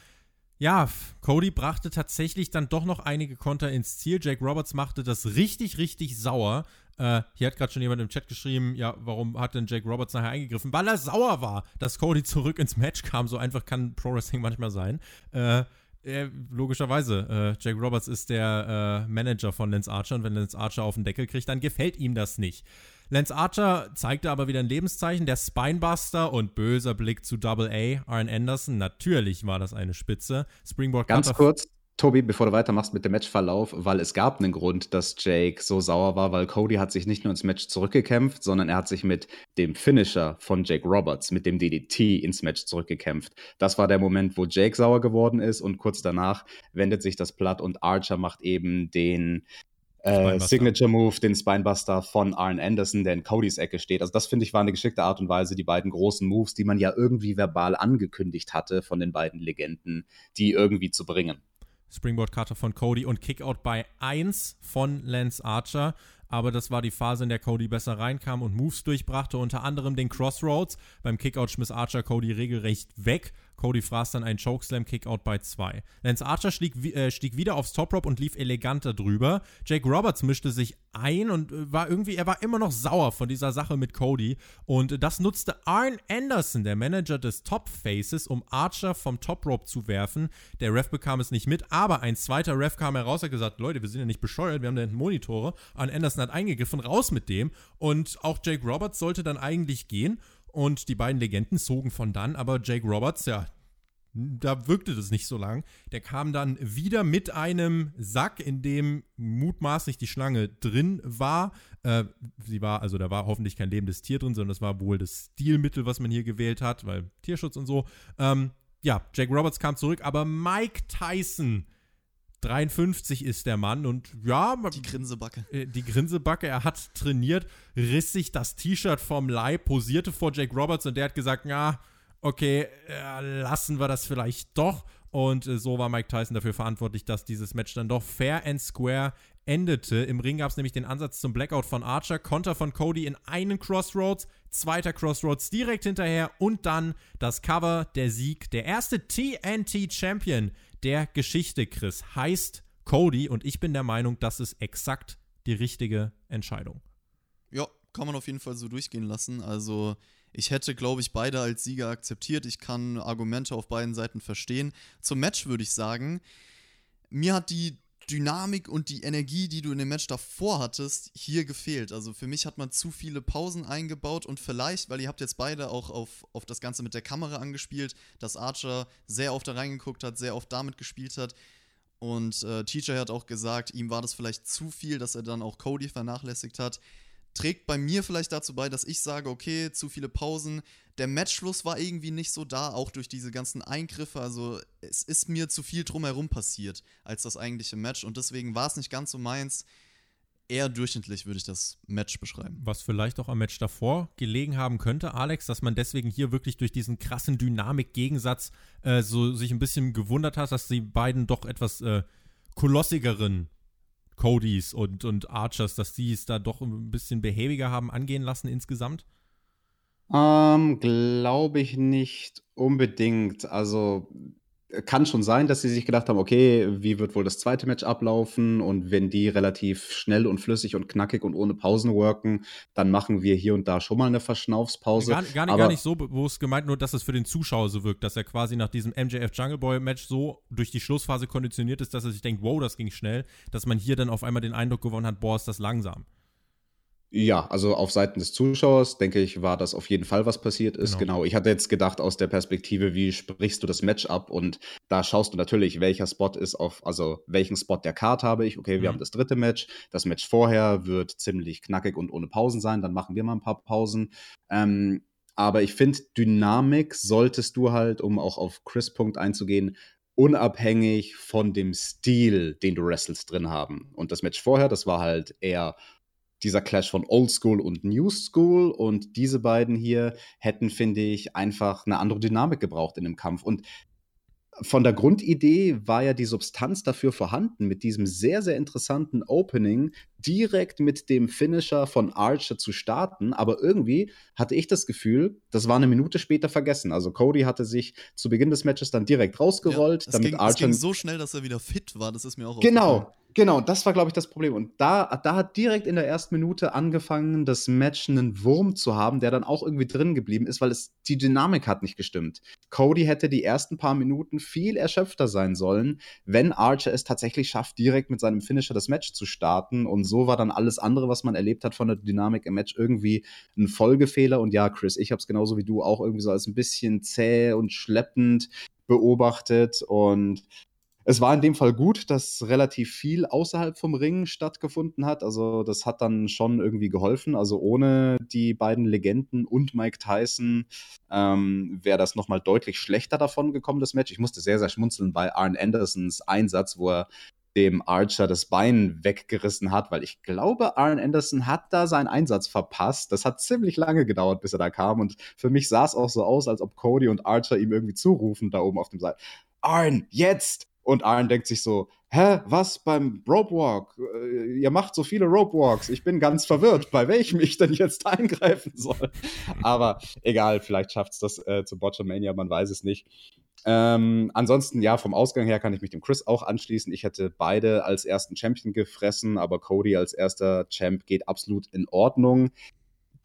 ja, Cody brachte tatsächlich dann doch noch einige Konter ins Ziel. Jake Roberts machte das richtig, richtig sauer. Äh, hier hat gerade schon jemand im Chat geschrieben, ja, warum hat denn Jake Roberts nachher eingegriffen? Weil er sauer war, dass Cody zurück ins Match kam. So einfach kann Pro Wrestling manchmal sein. Äh, äh, logischerweise, äh, Jake Roberts ist der äh, Manager von Lance Archer und wenn Lance Archer auf den Deckel kriegt, dann gefällt ihm das nicht. Lance Archer zeigte aber wieder ein Lebenszeichen, der Spinebuster und böser Blick zu Double A, Arn Anderson. Natürlich war das eine Spitze. Springboard Ganz kurz, Tobi, bevor du weitermachst mit dem Matchverlauf, weil es gab einen Grund, dass Jake so sauer war, weil Cody hat sich nicht nur ins Match zurückgekämpft, sondern er hat sich mit dem Finisher von Jake Roberts, mit dem DDT ins Match zurückgekämpft. Das war der Moment, wo Jake sauer geworden ist und kurz danach wendet sich das Blatt und Archer macht eben den äh, Signature Move, den Spinebuster von Arn Anderson, der in Codys Ecke steht. Also das finde ich war eine geschickte Art und Weise, die beiden großen Moves, die man ja irgendwie verbal angekündigt hatte von den beiden Legenden, die irgendwie zu bringen. Springboard Cutter von Cody und Kickout bei 1 von Lance Archer. Aber das war die Phase, in der Cody besser reinkam und Moves durchbrachte, unter anderem den Crossroads. Beim Kickout schmiss Archer Cody regelrecht weg Cody fraß dann einen Chokeslam-Kickout bei 2. Lance Archer stieg, äh, stieg, wieder aufs Top Rope und lief eleganter drüber. Jake Roberts mischte sich ein und äh, war irgendwie, er war immer noch sauer von dieser Sache mit Cody. Und das nutzte Arn Anderson, der Manager des Top Faces, um Archer vom Top Rope zu werfen. Der Ref bekam es nicht mit, aber ein zweiter Ref kam heraus und hat gesagt: Leute, wir sind ja nicht bescheuert, wir haben da hinten Monitore. Arn Anderson hat eingegriffen, raus mit dem. Und auch Jake Roberts sollte dann eigentlich gehen. Und die beiden Legenden zogen von dann, aber Jake Roberts, ja, da wirkte das nicht so lang. Der kam dann wieder mit einem Sack, in dem mutmaßlich die Schlange drin war. Äh, sie war, also da war hoffentlich kein lebendes Tier drin, sondern das war wohl das Stilmittel, was man hier gewählt hat, weil Tierschutz und so. Ähm, ja, Jake Roberts kam zurück, aber Mike Tyson 53 ist der Mann und ja. Die Grinsebacke. Äh, die Grinsebacke, er hat trainiert, riss sich das T-Shirt vom Leib, posierte vor Jake Roberts und der hat gesagt, ja, okay, äh, lassen wir das vielleicht doch. Und äh, so war Mike Tyson dafür verantwortlich, dass dieses Match dann doch fair and square endete. Im Ring gab es nämlich den Ansatz zum Blackout von Archer, Konter von Cody in einen Crossroads, zweiter Crossroads direkt hinterher und dann das Cover, der Sieg. Der erste TNT Champion der Geschichte, Chris, heißt Cody und ich bin der Meinung, das ist exakt die richtige Entscheidung. Ja, kann man auf jeden Fall so durchgehen lassen. Also ich hätte, glaube ich, beide als Sieger akzeptiert. Ich kann Argumente auf beiden Seiten verstehen. Zum Match würde ich sagen, mir hat die Dynamik und die Energie, die du in dem Match davor hattest, hier gefehlt. Also für mich hat man zu viele Pausen eingebaut und vielleicht, weil ihr habt jetzt beide auch auf, auf das Ganze mit der Kamera angespielt, dass Archer sehr oft da reingeguckt hat, sehr oft damit gespielt hat. Und äh, Teacher hat auch gesagt, ihm war das vielleicht zu viel, dass er dann auch Cody vernachlässigt hat. Trägt bei mir vielleicht dazu bei, dass ich sage, okay, zu viele Pausen, der Matchschluss war irgendwie nicht so da, auch durch diese ganzen Eingriffe. Also es ist mir zu viel drumherum passiert als das eigentliche Match und deswegen war es nicht ganz so meins. Eher durchschnittlich würde ich das Match beschreiben. Was vielleicht auch am Match davor gelegen haben könnte, Alex, dass man deswegen hier wirklich durch diesen krassen Dynamik-Gegensatz äh, so sich ein bisschen gewundert hat, dass die beiden doch etwas äh, kolossigeren Codys und, und Archers, dass die es da doch ein bisschen behäbiger haben angehen lassen insgesamt? Ähm, glaube ich nicht unbedingt. Also kann schon sein, dass sie sich gedacht haben, okay, wie wird wohl das zweite Match ablaufen? Und wenn die relativ schnell und flüssig und knackig und ohne Pausen worken, dann machen wir hier und da schon mal eine Verschnaufspause. Gar, gar, nicht, gar nicht so bewusst gemeint, nur dass es für den Zuschauer so wirkt, dass er quasi nach diesem MJF Jungle Boy Match so durch die Schlussphase konditioniert ist, dass er sich denkt, wow, das ging schnell, dass man hier dann auf einmal den Eindruck gewonnen hat, boah, ist das langsam. Ja, also auf Seiten des Zuschauers, denke ich, war das auf jeden Fall, was passiert ist. Genau. genau. Ich hatte jetzt gedacht, aus der Perspektive, wie sprichst du das Match ab? Und da schaust du natürlich, welcher Spot ist auf, also welchen Spot der Card habe ich. Okay, wir mhm. haben das dritte Match. Das Match vorher wird ziemlich knackig und ohne Pausen sein. Dann machen wir mal ein paar Pausen. Ähm, aber ich finde, Dynamik solltest du halt, um auch auf Chris Punkt einzugehen, unabhängig von dem Stil, den du wrestlest, drin haben. Und das Match vorher, das war halt eher dieser Clash von Old School und New School. Und diese beiden hier hätten, finde ich, einfach eine andere Dynamik gebraucht in dem Kampf. Und von der Grundidee war ja die Substanz dafür vorhanden, mit diesem sehr, sehr interessanten Opening direkt mit dem Finisher von Archer zu starten. Aber irgendwie hatte ich das Gefühl, das war eine Minute später vergessen. Also Cody hatte sich zu Beginn des Matches dann direkt rausgerollt. Ja, damit ging, Archer es ging so schnell, dass er wieder fit war. Das ist mir auch Genau, Genau, das war, glaube ich, das Problem. Und da, da hat direkt in der ersten Minute angefangen, das Match einen Wurm zu haben, der dann auch irgendwie drin geblieben ist, weil es die Dynamik hat nicht gestimmt. Cody hätte die ersten paar Minuten viel erschöpfter sein sollen, wenn Archer es tatsächlich schafft, direkt mit seinem Finisher das Match zu starten. Und so war dann alles andere, was man erlebt hat von der Dynamik im Match, irgendwie ein Folgefehler. Und ja, Chris, ich habe es genauso wie du auch irgendwie so als ein bisschen zäh und schleppend beobachtet und es war in dem Fall gut, dass relativ viel außerhalb vom Ring stattgefunden hat. Also das hat dann schon irgendwie geholfen. Also ohne die beiden Legenden und Mike Tyson ähm, wäre das nochmal deutlich schlechter davon gekommen, das Match. Ich musste sehr, sehr schmunzeln bei Arn Andersons Einsatz, wo er dem Archer das Bein weggerissen hat, weil ich glaube, Arn Anderson hat da seinen Einsatz verpasst. Das hat ziemlich lange gedauert, bis er da kam. Und für mich sah es auch so aus, als ob Cody und Archer ihm irgendwie zurufen da oben auf dem Seil. Arn, jetzt! Und Arn denkt sich so, hä, was beim Rope Walk? Äh, ihr macht so viele Rope Walks. Ich bin ganz verwirrt, bei welchem ich denn jetzt eingreifen soll. Aber egal, vielleicht schafft es das äh, zu Botchamania, man weiß es nicht. Ähm, ansonsten, ja, vom Ausgang her kann ich mich dem Chris auch anschließen. Ich hätte beide als ersten Champion gefressen, aber Cody als erster Champ geht absolut in Ordnung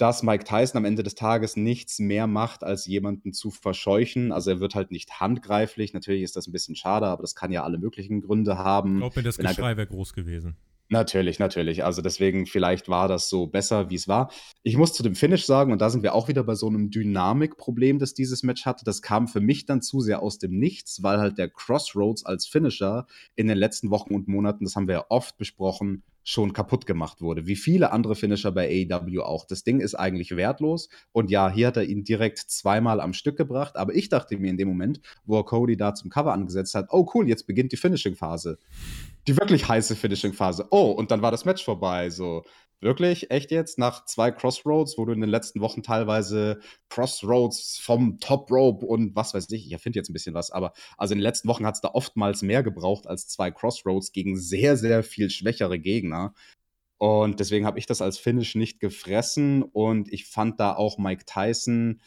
dass Mike Tyson am Ende des Tages nichts mehr macht, als jemanden zu verscheuchen. Also er wird halt nicht handgreiflich. Natürlich ist das ein bisschen schade, aber das kann ja alle möglichen Gründe haben. Ich glaube mir, das Geschrei wäre groß gewesen. Natürlich, natürlich. Also deswegen, vielleicht war das so besser, wie es war. Ich muss zu dem Finish sagen, und da sind wir auch wieder bei so einem Dynamikproblem, das dieses Match hatte. Das kam für mich dann zu sehr aus dem Nichts, weil halt der Crossroads als Finisher in den letzten Wochen und Monaten, das haben wir ja oft besprochen, schon kaputt gemacht wurde. Wie viele andere Finisher bei AEW auch. Das Ding ist eigentlich wertlos. Und ja, hier hat er ihn direkt zweimal am Stück gebracht. Aber ich dachte mir in dem Moment, wo er Cody da zum Cover angesetzt hat, oh cool, jetzt beginnt die Finishing-Phase die wirklich heiße Finishing-Phase. Oh, und dann war das Match vorbei. So, wirklich, echt jetzt, nach zwei Crossroads, wo du in den letzten Wochen teilweise Crossroads vom Top Rope und was weiß ich, ich erfinde jetzt ein bisschen was, aber also in den letzten Wochen hat es da oftmals mehr gebraucht als zwei Crossroads gegen sehr, sehr viel schwächere Gegner. Und deswegen habe ich das als Finish nicht gefressen und ich fand da auch Mike Tyson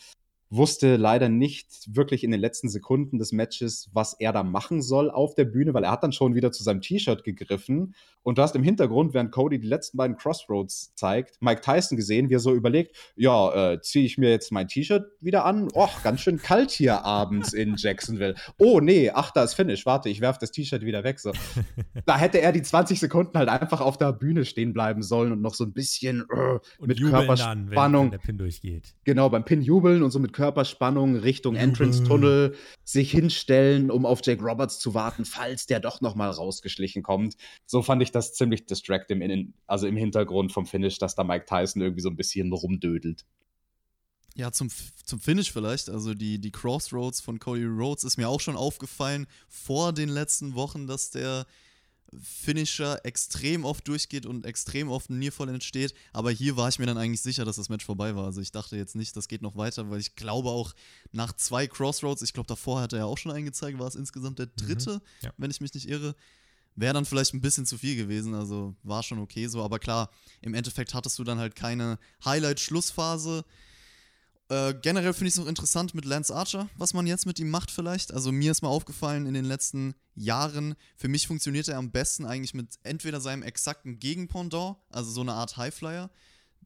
wusste leider nicht wirklich in den letzten Sekunden des Matches, was er da machen soll auf der Bühne, weil er hat dann schon wieder zu seinem T-Shirt gegriffen. Und du hast im Hintergrund, während Cody die letzten beiden Crossroads zeigt, Mike Tyson gesehen, wie er so überlegt, ja, äh, ziehe ich mir jetzt mein T-Shirt wieder an? Och, ganz schön kalt hier abends in Jacksonville. Oh, nee, ach, da ist Finish. Warte, ich werfe das T-Shirt wieder weg. So. da hätte er die 20 Sekunden halt einfach auf der Bühne stehen bleiben sollen und noch so ein bisschen äh, mit Körperspannung. Dann, wenn, der Pin durchgeht. Genau, beim Pin jubeln und so mit Körperspannung Körperspannung Richtung Entrance-Tunnel sich hinstellen, um auf Jake Roberts zu warten, falls der doch noch mal rausgeschlichen kommt. So fand ich das ziemlich distracting, in, also im Hintergrund vom Finish, dass da Mike Tyson irgendwie so ein bisschen rumdödelt. Ja, zum, zum Finish vielleicht. Also die, die Crossroads von Cody Rhodes ist mir auch schon aufgefallen vor den letzten Wochen, dass der Finisher extrem oft durchgeht und extrem oft ein Nearfall entsteht. Aber hier war ich mir dann eigentlich sicher, dass das Match vorbei war. Also ich dachte jetzt nicht, das geht noch weiter, weil ich glaube auch nach zwei Crossroads, ich glaube davor hat er ja auch schon eingezeigt, war es insgesamt der mhm. dritte, mhm, ja. wenn ich mich nicht irre. Wäre dann vielleicht ein bisschen zu viel gewesen, also war schon okay so. Aber klar, im Endeffekt hattest du dann halt keine Highlight-Schlussphase äh, generell finde ich es noch interessant mit Lance Archer, was man jetzt mit ihm macht vielleicht. Also mir ist mal aufgefallen in den letzten Jahren, für mich funktioniert er am besten eigentlich mit entweder seinem exakten Gegenpendant, also so eine Art Highflyer,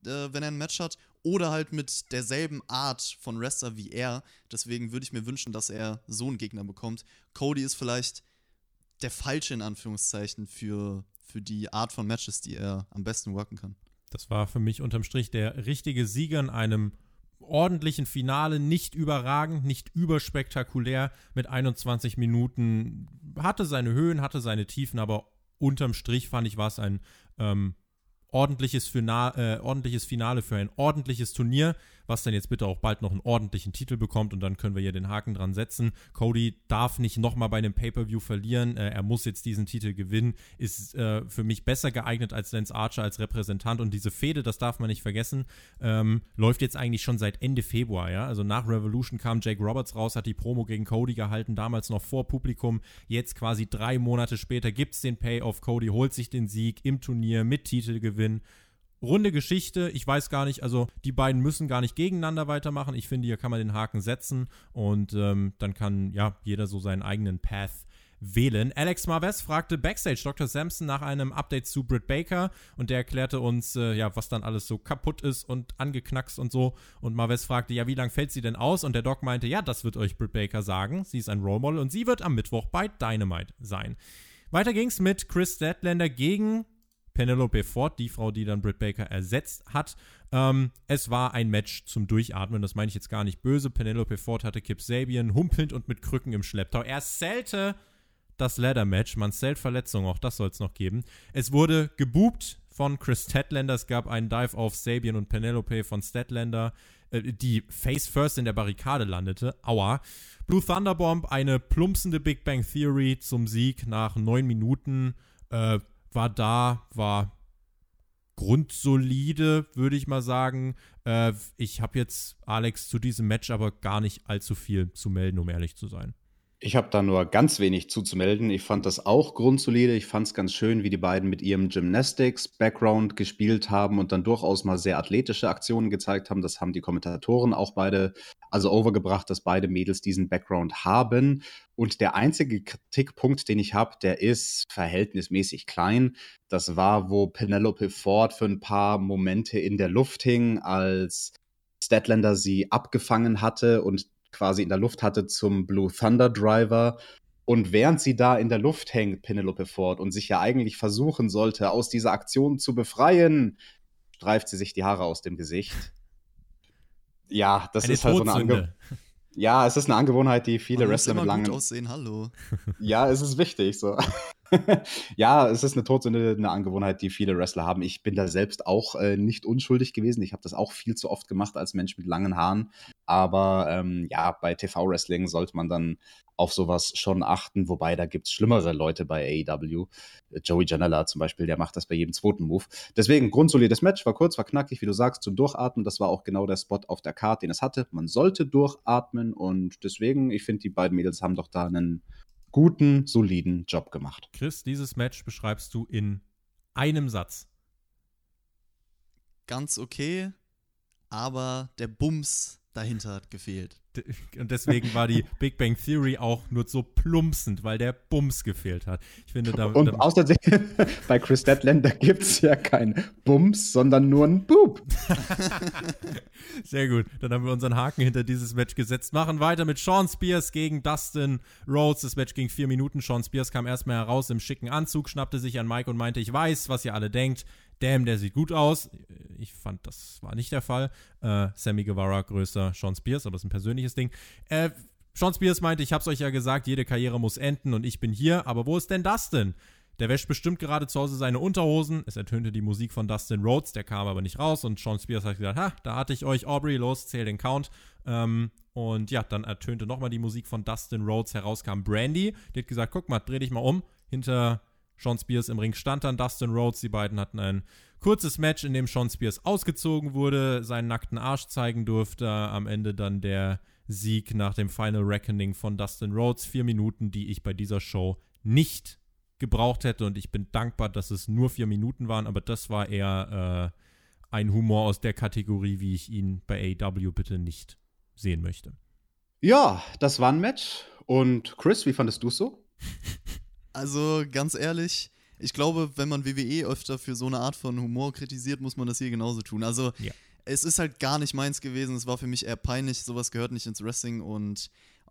äh, wenn er ein Match hat, oder halt mit derselben Art von Wrestler wie er. Deswegen würde ich mir wünschen, dass er so einen Gegner bekommt. Cody ist vielleicht der falsche in Anführungszeichen für, für die Art von Matches, die er am besten worken kann. Das war für mich unterm Strich der richtige Sieger in einem ordentlichen Finale, nicht überragend, nicht überspektakulär mit 21 Minuten. Hatte seine Höhen, hatte seine Tiefen, aber unterm Strich fand ich, war es ein ähm, ordentliches, Finale, äh, ordentliches Finale für ein ordentliches Turnier was dann jetzt bitte auch bald noch einen ordentlichen Titel bekommt und dann können wir hier den Haken dran setzen. Cody darf nicht nochmal bei einem Pay-Per-View verlieren. Äh, er muss jetzt diesen Titel gewinnen. Ist äh, für mich besser geeignet als Lance Archer als Repräsentant und diese Fehde, das darf man nicht vergessen, ähm, läuft jetzt eigentlich schon seit Ende Februar, ja. Also nach Revolution kam Jake Roberts raus, hat die Promo gegen Cody gehalten, damals noch vor Publikum. Jetzt quasi drei Monate später gibt es den Pay-Off. Cody holt sich den Sieg im Turnier mit Titelgewinn runde Geschichte. Ich weiß gar nicht, also die beiden müssen gar nicht gegeneinander weitermachen. Ich finde, hier kann man den Haken setzen und ähm, dann kann ja jeder so seinen eigenen Path wählen. Alex Marves fragte Backstage Dr. Sampson nach einem Update zu Britt Baker und der erklärte uns, äh, ja, was dann alles so kaputt ist und angeknackst und so. Und Marves fragte, ja, wie lange fällt sie denn aus? Und der Doc meinte, ja, das wird euch Britt Baker sagen. Sie ist ein Role Model und sie wird am Mittwoch bei Dynamite sein. Weiter ging's mit Chris Statlander gegen Penelope Ford, die Frau, die dann Britt Baker ersetzt hat. Ähm, es war ein Match zum Durchatmen, das meine ich jetzt gar nicht böse. Penelope Ford hatte Kip Sabian humpelnd und mit Krücken im Schlepptau. Er zählte das Ladder-Match, man zählt Verletzungen, auch das soll es noch geben. Es wurde gebupt von Chris Statlander, es gab einen Dive auf Sabian und Penelope von Statlander, äh, die face first in der Barrikade landete. Aua. Blue Thunderbomb, eine plumpsende Big Bang Theory zum Sieg nach neun Minuten. Äh, war da, war grundsolide, würde ich mal sagen. Äh, ich habe jetzt, Alex, zu diesem Match aber gar nicht allzu viel zu melden, um ehrlich zu sein. Ich habe da nur ganz wenig zuzumelden. Ich fand das auch grundsolide. Ich fand es ganz schön, wie die beiden mit ihrem Gymnastics-Background gespielt haben und dann durchaus mal sehr athletische Aktionen gezeigt haben. Das haben die Kommentatoren auch beide, also overgebracht, dass beide Mädels diesen Background haben. Und der einzige Kritikpunkt, den ich habe, der ist verhältnismäßig klein. Das war, wo Penelope Ford für ein paar Momente in der Luft hing, als Statlander sie abgefangen hatte und quasi in der Luft hatte zum Blue Thunder Driver. Und während sie da in der Luft hängt, Penelope Ford, und sich ja eigentlich versuchen sollte, aus dieser Aktion zu befreien, streift sie sich die Haare aus dem Gesicht. Ja, das Eine ist halt so eine Todsünde. Ange Ja, es ist eine Angewohnheit, die viele Wrestler mit gut langen. aussehen, hallo. Ja, es ist wichtig. So. ja, es ist eine Todsünde, eine Angewohnheit, die viele Wrestler haben. Ich bin da selbst auch äh, nicht unschuldig gewesen. Ich habe das auch viel zu oft gemacht als Mensch mit langen Haaren. Aber ähm, ja, bei TV-Wrestling sollte man dann auf sowas schon achten. Wobei, da gibt es schlimmere Leute bei AEW. Joey Janela zum Beispiel, der macht das bei jedem zweiten Move. Deswegen, grundsolides Match, war kurz, war knackig, wie du sagst, zum Durchatmen. Das war auch genau der Spot auf der Karte, den es hatte. Man sollte durchatmen und deswegen, ich finde, die beiden Mädels haben doch da einen guten, soliden Job gemacht. Chris, dieses Match beschreibst du in einem Satz. Ganz okay, aber der Bums dahinter hat gefehlt. Und deswegen war die Big Bang Theory auch nur so plumpsend, weil der Bums gefehlt hat. Ich finde, da, Und da außerdem, bei Chris Deadlander gibt es ja kein Bums, sondern nur ein Boop. Sehr gut. Dann haben wir unseren Haken hinter dieses Match gesetzt. Machen weiter mit Sean Spears gegen Dustin Rhodes. Das Match ging vier Minuten. Sean Spears kam erstmal heraus im schicken Anzug, schnappte sich an Mike und meinte, ich weiß, was ihr alle denkt. Damn, der sieht gut aus. Ich fand, das war nicht der Fall. Äh, Sammy Guevara größer Sean Spears, aber das ist ein persönliches Ding. Äh, Sean Spears meinte, ich hab's euch ja gesagt, jede Karriere muss enden und ich bin hier. Aber wo ist denn Dustin? Der wäscht bestimmt gerade zu Hause seine Unterhosen. Es ertönte die Musik von Dustin Rhodes, der kam aber nicht raus und Sean Spears hat gesagt, ha, da hatte ich euch, Aubrey, los, zähl den Count. Ähm, und ja, dann ertönte nochmal die Musik von Dustin Rhodes, heraus kam Brandy, die hat gesagt, guck mal, dreh dich mal um. Hinter Sean Spears im Ring stand dann Dustin Rhodes. Die beiden hatten ein kurzes Match, in dem Sean Spears ausgezogen wurde, seinen nackten Arsch zeigen durfte. Am Ende dann der Sieg nach dem Final Reckoning von Dustin Rhodes. Vier Minuten, die ich bei dieser Show nicht gebraucht hätte. Und ich bin dankbar, dass es nur vier Minuten waren. Aber das war eher äh, ein Humor aus der Kategorie, wie ich ihn bei AEW bitte nicht sehen möchte. Ja, das war ein Match. Und Chris, wie fandest du es so? Also ganz ehrlich, ich glaube, wenn man WWE öfter für so eine Art von Humor kritisiert, muss man das hier genauso tun. Also Ja. es ist halt gar nicht meins gewesen. Es war für mich eher peinlich. Sowas gehört nicht ins Wrestling und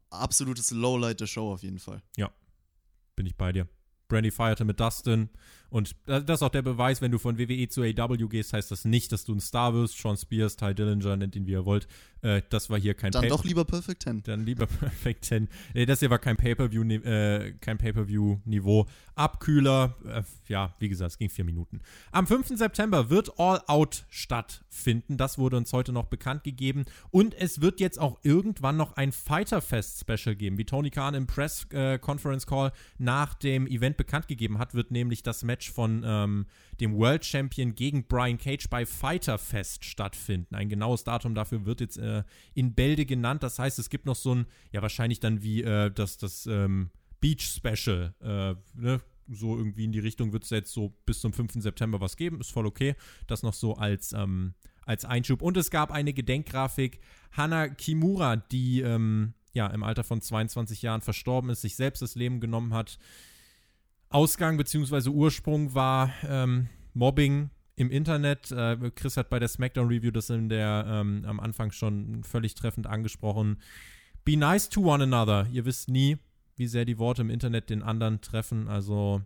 absolutes Lowlight der Show auf jeden Fall. Bin ich bei dir. Brandy feierte mit Dustin. Und das ist auch der Beweis, wenn du von WWE zu AW gehst, heißt das nicht, dass du ein Star wirst. Sean Spears, Ty Dillinger, nennt ihn wie ihr wollt. Äh, das war hier kein Dann Pay- doch lieber Perfect 10. Dann lieber Perfect 10. Nee, das hier war kein Pay-Per-View, äh, kein Pay-Per-View-Niveau. Abkühler, äh, ja, wie gesagt, es ging vier Minuten. Am 5. September wird All Out stattfinden. Das wurde uns heute noch bekannt gegeben. Und es wird jetzt auch irgendwann noch ein Fighter Fest Special geben. Wie Tony Khan im Press äh, Conference Call nach dem Event bekannt gegeben hat, wird nämlich das Match von ähm, dem World Champion gegen Brian Cage bei Fighter Fest stattfinden. Ein genaues Datum dafür wird jetzt äh, in Bälde genannt. Das heißt, es gibt noch so ein, ja, wahrscheinlich dann wie äh, das, das ähm, Beach Special, äh, ne? So irgendwie in die Richtung wird es jetzt so bis zum 5. September was geben. Ist voll okay. Das noch so als, ähm, als Einschub. Und es gab eine Gedenkgrafik. Hana Kimura, die ähm, ja im Alter von 22 Jahren verstorben ist, sich selbst das Leben genommen hat. Ausgang bzw. Ursprung war ähm, Mobbing im Internet. Äh, Chris hat bei der SmackDown Review das in der ähm, am Anfang schon völlig treffend angesprochen. Be nice to one another. Ihr wisst nie, wie sehr die Worte im Internet den anderen treffen. Also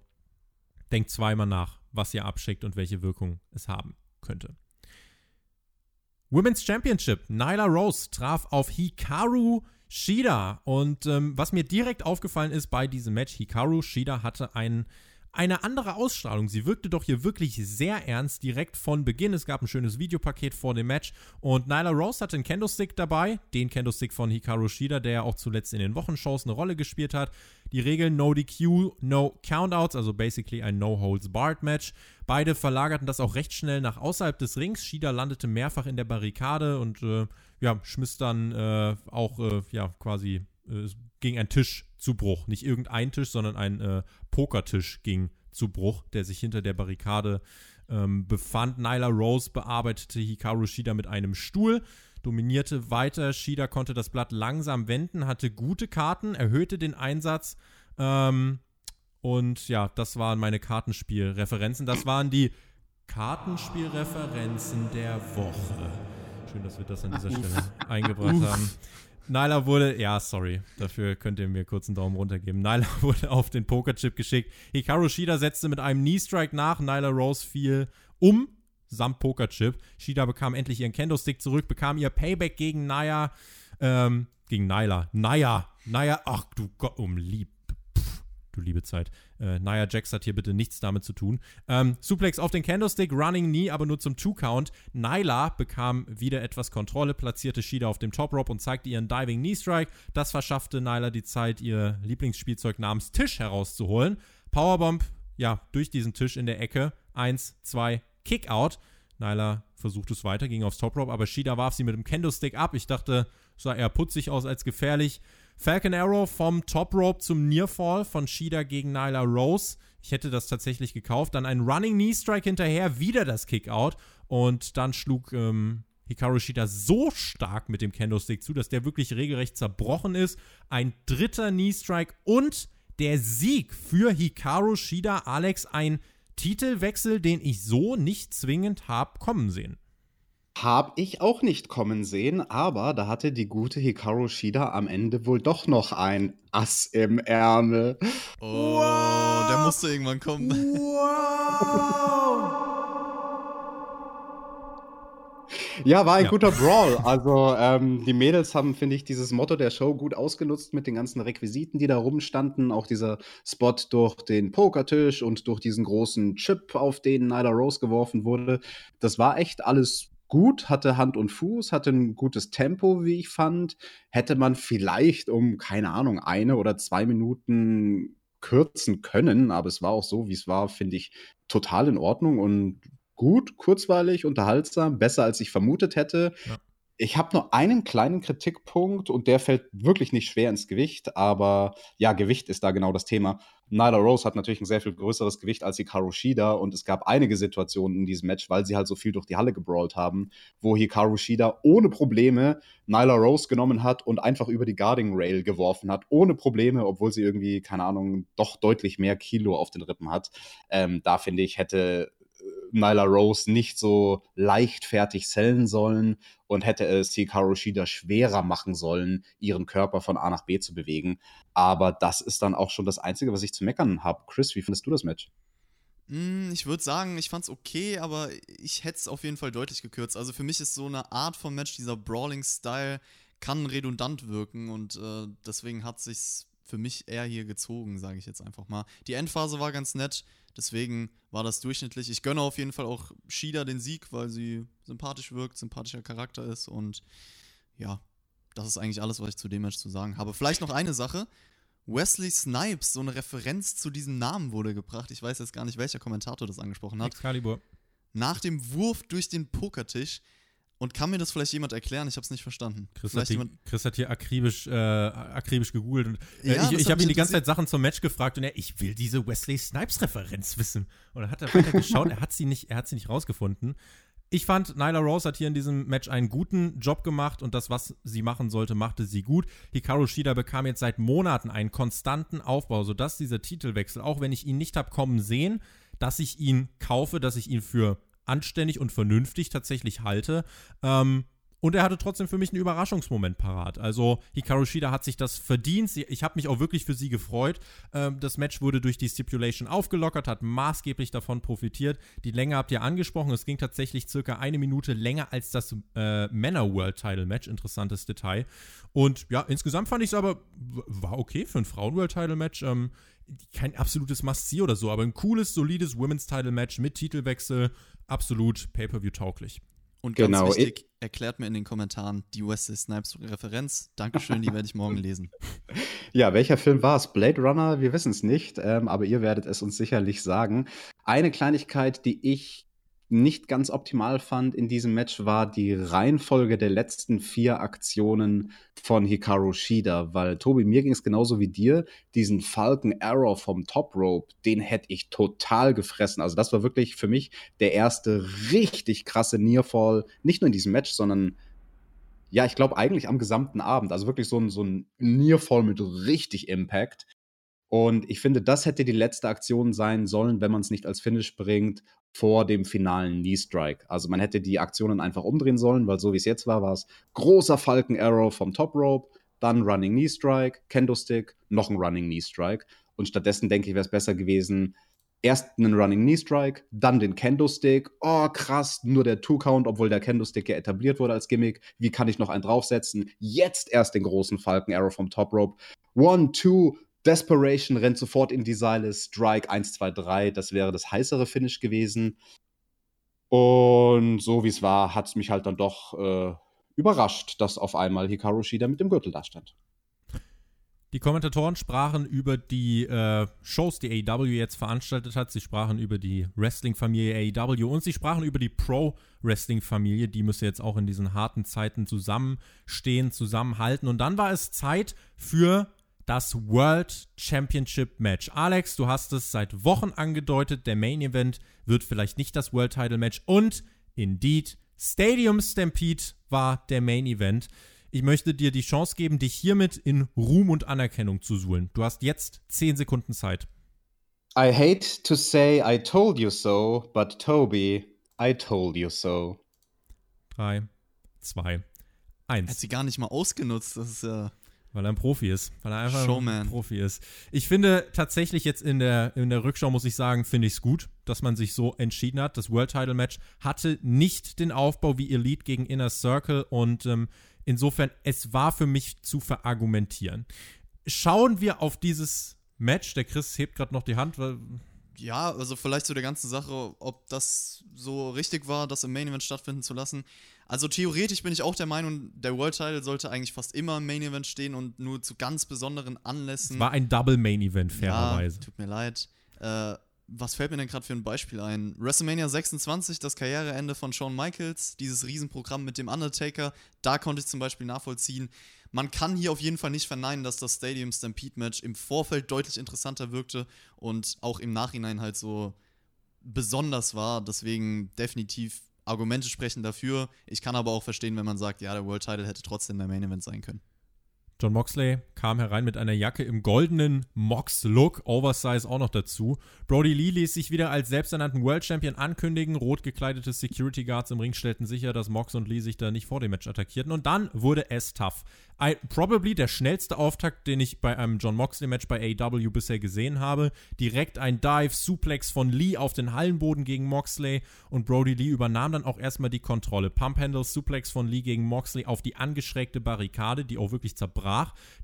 denkt zweimal nach, was ihr abschickt und welche Wirkung es haben könnte. Women's Championship. Nyla Rose traf auf Hikaru Shida. Und ähm, was mir direkt aufgefallen ist bei diesem Match, Hikaru Shida hatte ein, eine andere Ausstrahlung. Sie wirkte doch hier wirklich sehr ernst, direkt von Beginn. Es gab ein schönes Videopaket vor dem Match. Und Nyla Rose hatte einen Kendo-Stick dabei, den Kendo-Stick von Hikaru Shida, der ja auch zuletzt in den Wochenshows eine Rolle gespielt hat. Die Regeln No DQ, No Countouts, also basically ein No-Holds-Barred-Match. Beide verlagerten das auch recht schnell nach außerhalb des Rings. Shida landete mehrfach in der Barrikade und äh, ja, schmiss dann äh, auch äh, ja, quasi äh, gegen einen Tisch zu Bruch. Nicht irgendein Tisch, sondern ein äh, Pokertisch ging zu Bruch, der sich hinter der Barrikade ähm, befand. Nyla Rose bearbeitete Hikaru Shida mit einem Stuhl, dominierte weiter. Shida konnte das Blatt langsam wenden, hatte gute Karten, erhöhte den Einsatz. Ähm, und ja, das waren meine Kartenspielreferenzen. Das waren die Kartenspielreferenzen der Woche. Schön, dass wir das an dieser Stelle eingebracht haben. Nyla wurde, ja, sorry, dafür könnt ihr mir kurz einen Daumen runter geben. Nyla wurde auf den Pokerchip geschickt. Hikaru Shida setzte mit einem Knee-Strike nach. Nyla Rose fiel um, samt Pokerchip. Shida bekam endlich ihren Kendo-Stick zurück, bekam ihr Payback gegen Naya, ähm, gegen Nyla. Naya, Naya, ach du Gott, um lieb du liebe Zeit. Äh, Nia Jax hat hier bitte nichts damit zu tun. Ähm, Suplex auf den Candlestick, Running Knee, aber nur zum Two-Count. Nyla bekam wieder etwas Kontrolle, platzierte Shida auf dem Top Rope und zeigte ihren Diving Knee Strike. Das verschaffte Nyla die Zeit, ihr Lieblingsspielzeug namens Tisch herauszuholen. Powerbomb, ja, durch diesen Tisch in der Ecke. Eins, zwei, Kickout. Nyla versucht es weiter, ging aufs Top Rope, aber Shida warf sie mit dem Kendo-Stick ab. Ich dachte, sah eher putzig aus als gefährlich. Falcon Arrow vom Top Rope zum Nearfall von Shida gegen Nyla Rose. Ich hätte das tatsächlich gekauft. Dann ein Running Knee Strike hinterher, wieder das Kickout. Und dann schlug ähm, Hikaru Shida so stark mit dem Kendo-Stick zu, dass der wirklich regelrecht zerbrochen ist. Ein dritter Knee Strike und der Sieg für Hikaru Shida. Alex, ein Titelwechsel, den ich so nicht zwingend habe kommen sehen. Hab ich auch nicht kommen sehen, aber da hatte die gute Hikaru Shida am Ende wohl doch noch ein Ass im Ärmel. Oh, wow. der musste irgendwann kommen. Wow. Ja, war ein ja. guter Brawl. Also ähm, die Mädels haben, finde ich, dieses Motto der Show gut ausgenutzt mit den ganzen Requisiten, die da rumstanden. Auch dieser Spot durch den Pokertisch und durch diesen großen Chip, auf den Nyla Rose geworfen wurde. Das war echt alles gut, hatte Hand und Fuß, hatte ein gutes Tempo, wie ich fand. Hätte man vielleicht um, keine Ahnung, eine oder zwei Minuten kürzen können, aber es war auch so, wie es war, finde ich total in Ordnung und gut, kurzweilig, unterhaltsam, besser als ich vermutet hätte. Ja. Ich habe nur einen kleinen Kritikpunkt und der fällt wirklich nicht schwer ins Gewicht, aber ja, Gewicht ist da genau das Thema. Nyla Rose hat natürlich ein sehr viel größeres Gewicht als Hikaru Shida und es gab einige Situationen in diesem Match, weil sie halt so viel durch die Halle gebrawlt haben, wo Hikaru Shida ohne Probleme Nyla Rose genommen hat und einfach über die Guarding Rail geworfen hat, ohne Probleme, obwohl sie irgendwie, keine Ahnung, doch deutlich mehr Kilo auf den Rippen hat. Ähm, da finde ich, hätte Nyla Rose nicht so leichtfertig sellen sollen und hätte es Hikaru Shida schwerer machen sollen, ihren Körper von A nach B zu bewegen. Aber das ist dann auch schon das Einzige, was ich zu meckern habe. Chris, wie findest du das Match? Hm, ich würde sagen, ich fand es okay, aber ich hätte es auf jeden Fall deutlich gekürzt. Also für mich ist so eine Art von Match, dieser Brawling-Style, kann redundant wirken und äh, deswegen hat sich's für mich eher hier gezogen, sage ich jetzt einfach mal. Die Endphase war ganz nett. Deswegen war das durchschnittlich. Ich gönne auf jeden Fall auch Shida den Sieg, weil sie sympathisch wirkt, sympathischer Charakter ist und ja, das ist eigentlich alles, was ich zu dem Match zu sagen habe. Vielleicht noch eine Sache. Wesley Snipes, so eine Referenz zu diesem Namen wurde gebracht. Ich weiß jetzt gar nicht, welcher Kommentator das angesprochen hat. Excalibur. Nach dem Wurf durch den Pokertisch und kann mir das vielleicht jemand erklären? Ich habe es nicht verstanden. Chris hat, die, Chris hat, hier akribisch, äh, akribisch gegoogelt. Und, äh, ja, ich ich habe ihn die ganze Zeit Sachen zum Match gefragt und er, ich will diese Wesley Snipes-Referenz wissen. Und dann hat er weiter geschaut, er hat sie nicht, er hat sie nicht rausgefunden. Ich fand, Nyla Rose hat hier in diesem Match einen guten Job gemacht und das, was sie machen sollte, machte sie gut. Hikaru Shida bekam jetzt seit Monaten einen konstanten Aufbau, sodass dieser Titelwechsel, auch wenn ich ihn nicht habe kommen sehen, dass ich ihn kaufe, dass ich ihn für anständig und vernünftig tatsächlich halte. Ähm, und er hatte trotzdem für mich einen Überraschungsmoment parat. Also Hikaru Shida hat sich das verdient. Ich habe mich auch wirklich für sie gefreut. Ähm, das Match wurde durch die Stipulation aufgelockert, hat maßgeblich davon profitiert. Die Länge habt ihr angesprochen. Es ging tatsächlich circa eine Minute länger als das äh, Männer World Title Match. Interessantes Detail. Und ja, insgesamt fand ich es aber war okay für ein Frauen World Title Match. Ähm, kein absolutes Must-See oder so, aber ein cooles, solides Women's Title Match mit Titelwechsel absolut Pay-Per-View-tauglich. Und ganz genau. wichtig, erklärt mir in den Kommentaren die Wesley Snipes Referenz. Dankeschön, die werde ich morgen lesen. Ja, welcher Film war es? Blade Runner? Wir wissen es nicht, ähm, aber ihr werdet es uns sicherlich sagen. Eine Kleinigkeit, die ich nicht ganz optimal fand in diesem Match, war die Reihenfolge der letzten vier Aktionen von Hikaru Shida, weil Tobi, mir ging es genauso wie dir. Diesen Falcon Arrow vom Top Rope, den hätte ich total gefressen. Also, das war wirklich für mich der erste richtig krasse Nearfall, nicht nur in diesem Match, sondern ja, ich glaube eigentlich am gesamten Abend. Also wirklich so ein, so ein Nearfall mit richtig Impact. Und ich finde, das hätte die letzte Aktion sein sollen, wenn man es nicht als Finish bringt vor dem finalen Knee Strike. Also man hätte die Aktionen einfach umdrehen sollen, weil so wie es jetzt war, war es großer Falcon Arrow vom Top Rope, dann Running Knee Strike, Kendo Stick, noch ein Running Knee Strike. Und stattdessen denke ich, wäre es besser gewesen, erst einen Running Knee Strike, dann den Kendo Stick. Oh, krass, nur der Two Count, obwohl der Kendo Stick ja etabliert wurde als Gimmick. Wie kann ich noch einen draufsetzen? Jetzt erst den großen Falcon Arrow vom Top Rope. One, two, Desperation rennt sofort in die Seile, Strike 1, 2, 3, das wäre das heißere Finish gewesen. Und so wie es war, hat es mich halt dann doch äh, überrascht, dass auf einmal Hikaru Shida mit dem Gürtel dastand. Die Kommentatoren sprachen über die äh, Shows, die AEW jetzt veranstaltet hat. Sie sprachen über die Wrestling-Familie AEW und sie sprachen über die Pro-Wrestling-Familie. Die müsse jetzt auch in diesen harten Zeiten zusammenstehen, zusammenhalten. Und dann war es Zeit für das World Championship Match. Alex, du hast es seit Wochen angedeutet, der Main Event wird vielleicht nicht das World Title Match und indeed, Stadium Stampede war der Main Event. Ich möchte dir die Chance geben, dich hiermit in Ruhm und Anerkennung zu suhlen. Du hast jetzt 10 Sekunden Zeit. I hate to say I told you so, but Toby, I told you so. 3, 2, 1. Hat sie gar nicht mal ausgenutzt, das ist ja. Weil er ein Profi ist. Weil er einfach Showman. ein Profi ist. Ich finde tatsächlich jetzt in der, in der Rückschau, muss ich sagen, finde ich es gut, dass man sich so entschieden hat. Das World Title Match hatte nicht den Aufbau wie Elite gegen Inner Circle und ähm, insofern, es war für mich zu verargumentieren. Schauen wir auf dieses Match. Der Chris hebt gerade noch die Hand. Weil Ja, also vielleicht zu der ganzen Sache, ob das so richtig war, das im Main Event stattfinden zu lassen. Also theoretisch bin ich auch der Meinung, der World Title sollte eigentlich fast immer im Main Event stehen und nur zu ganz besonderen Anlässen. es war ein Double Main Event, fairerweise. Ja, tut mir leid. Äh, was fällt mir denn gerade für ein Beispiel ein? WrestleMania 26, das Karriereende von Shawn Michaels, dieses Riesenprogramm mit dem Undertaker, da konnte ich zum Beispiel nachvollziehen. Man kann hier auf jeden Fall nicht verneinen, dass das Stadium Stampede Match im Vorfeld deutlich interessanter wirkte und auch im Nachhinein halt so besonders war. Deswegen definitiv Argumente sprechen dafür. Ich kann aber auch verstehen, wenn man sagt, ja, der World Title hätte trotzdem der Main Event sein können. John Moxley kam herein mit einer Jacke im goldenen Mox-Look, Oversize auch noch dazu. Brody Lee ließ sich wieder als selbsternannten World Champion ankündigen. Rot gekleidete Security Guards im Ring stellten sicher, dass Mox und Lee sich da nicht vor dem Match attackierten. Und dann wurde es tough. I, probably der schnellste Auftakt, den ich bei einem John Moxley-Match bei AEW bisher gesehen habe. Direkt ein Dive, Suplex von Lee auf den Hallenboden gegen Moxley und Brody Lee übernahm dann auch erstmal die Kontrolle. Pump Handle, Suplex von Lee gegen Moxley auf die angeschrägte Barrikade, die auch wirklich zerbrach.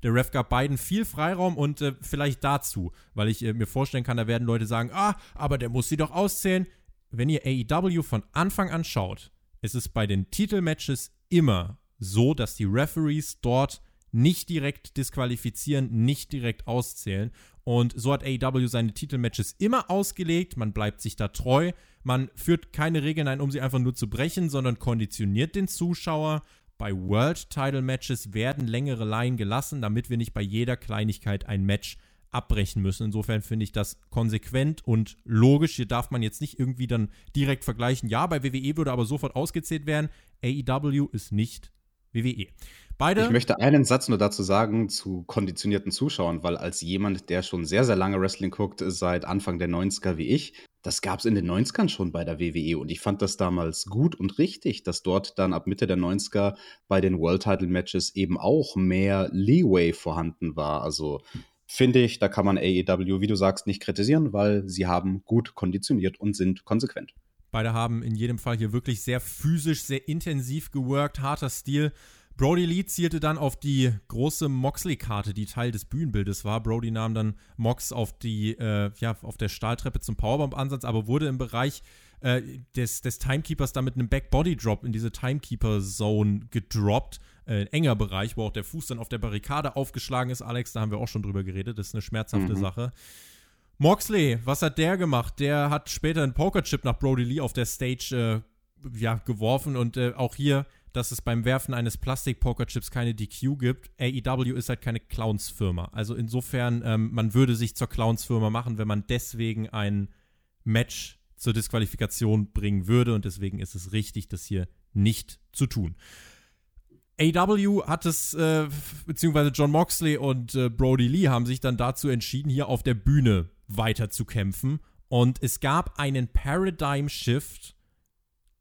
Der Ref gab beiden viel Freiraum und äh, vielleicht dazu, weil ich äh, mir vorstellen kann, da werden Leute sagen, ah, aber der muss sie doch auszählen. Wenn ihr AEW von Anfang an schaut, ist es bei den Titelmatches immer so, dass die Referees dort nicht direkt disqualifizieren, nicht direkt auszählen. Und so hat AEW seine Titelmatches immer ausgelegt. Man bleibt sich da treu. Man führt keine Regeln ein, um sie einfach nur zu brechen, sondern konditioniert den Zuschauer. Bei World Title Matches werden längere Laien gelassen, damit wir nicht bei jeder Kleinigkeit ein Match abbrechen müssen. Insofern finde ich das konsequent und logisch. Hier darf man jetzt nicht irgendwie dann direkt vergleichen. Ja, bei WWE würde aber sofort ausgezählt werden. AEW ist nicht WWE. Beide. Ich möchte einen Satz nur dazu sagen zu konditionierten Zuschauern, weil als jemand, der schon sehr, sehr lange Wrestling guckt, seit Anfang der 90er wie ich, das gab es in den 90ern schon bei der WWE und ich fand das damals gut und richtig, dass dort dann ab Mitte der 90er bei den World Title Matches eben auch mehr Leeway vorhanden war. Also finde ich, da kann man AEW, wie du sagst, nicht kritisieren, weil sie haben gut konditioniert und sind konsequent. Beide haben in jedem Fall hier wirklich sehr physisch, sehr intensiv geworkt, harter Stil. Brody Lee zielte dann auf die große Moxley-Karte, die Teil des Bühnenbildes war. Brody nahm dann Mox auf die, äh, ja, auf der Stahltreppe zum Powerbomb-Ansatz, aber wurde im Bereich äh, des, des Timekeepers dann mit einem Back-Body-Drop in diese Timekeeper-Zone gedroppt. Äh, enger Bereich, wo auch der Fuß dann auf der Barrikade aufgeschlagen ist. Alex, da haben wir auch schon drüber geredet. Das ist eine schmerzhafte Mhm. Sache. Moxley, was hat der gemacht? Der hat später einen Pokerchip nach Brody Lee auf der Stage äh, ja, geworfen und äh, auch hier, dass es beim Werfen eines Plastik-Pokerchips keine DQ gibt. AEW ist halt keine Clowns-Firma. Also insofern, ähm, man würde sich zur Clowns-Firma machen, wenn man deswegen ein Match zur Disqualifikation bringen würde und deswegen ist es richtig, das hier nicht zu tun. AW hat es, äh, beziehungsweise John Moxley und äh, Brody Lee haben sich dann dazu entschieden, hier auf der Bühne weiter zu kämpfen. Und es gab einen Paradigm Shift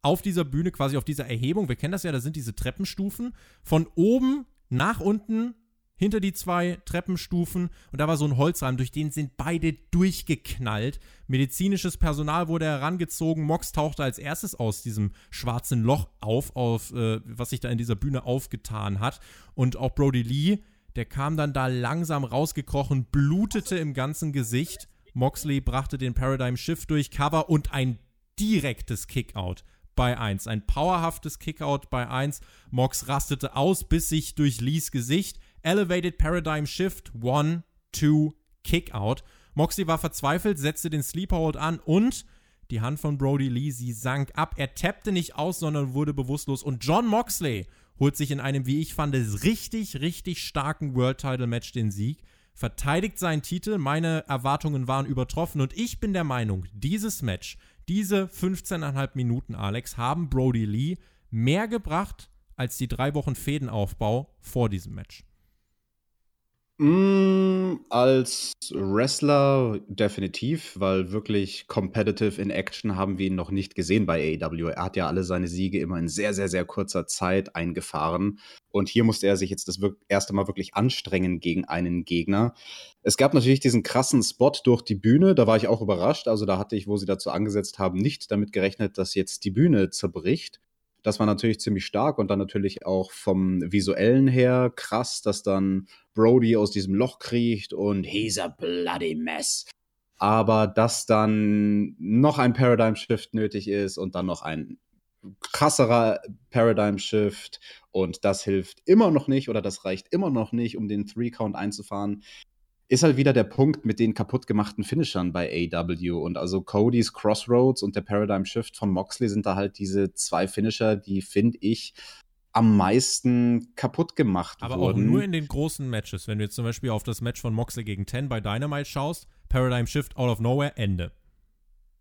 auf dieser Bühne, quasi auf dieser Erhebung. Wir kennen das ja, da sind diese Treppenstufen. Von oben nach unten hinter die zwei Treppenstufen und da war so ein Holzrahmen, durch den sind beide durchgeknallt. Medizinisches Personal wurde herangezogen. Mox tauchte als erstes aus diesem schwarzen Loch auf, auf äh, was sich da in dieser Bühne aufgetan hat. Und auch Brody Lee der kam dann da langsam rausgekrochen, blutete im ganzen Gesicht. Moxley brachte den Paradigm Shift durch Cover und ein direktes Kickout bei 1. Ein powerhaftes Kickout bei 1. Mox rastete aus, bis sich durch Lees Gesicht. Elevated Paradigm Shift, 1, 2, Kickout. Moxley war verzweifelt, setzte den Sleeper Hold an und die Hand von Brody Lee, sie sank ab. Er tappte nicht aus, sondern wurde bewusstlos. Und John Moxley holt sich in einem, wie ich fand, richtig, richtig starken World Title Match den Sieg, verteidigt seinen Titel. Meine Erwartungen waren übertroffen und ich bin der Meinung, dieses Match, diese 15,5 Minuten, Alex, haben Brody Lee mehr gebracht als die drei Wochen Fädenaufbau vor diesem Match. Mm, als Wrestler definitiv, weil wirklich competitive in Action haben wir ihn noch nicht gesehen bei AEW. Er hat ja alle seine Siege immer in sehr, sehr, sehr kurzer Zeit eingefahren. Und hier musste er sich jetzt das erste Mal wirklich anstrengen gegen einen Gegner. Es gab natürlich diesen krassen Spot durch die Bühne, da war ich auch überrascht. Also da hatte ich, wo sie dazu angesetzt haben, nicht damit gerechnet, dass jetzt die Bühne zerbricht. Das war natürlich ziemlich stark und dann natürlich auch vom visuellen her krass, dass dann Brody aus diesem Loch kriecht und he's a bloody mess. Aber dass dann noch ein Paradigm Shift nötig ist und dann noch ein krasserer Paradigm Shift und das hilft immer noch nicht oder das reicht immer noch nicht, um den Three Count einzufahren ist halt wieder der Punkt mit den kaputtgemachten Finishern bei AW. Und also Codys Crossroads und der Paradigm Shift von Moxley sind da halt diese zwei Finisher, die, finde ich, am meisten kaputt gemacht Aber wurden. auch nur in den großen Matches. Wenn du jetzt zum Beispiel auf das Match von Moxley gegen Ten bei Dynamite schaust, Paradigm Shift out of nowhere, Ende.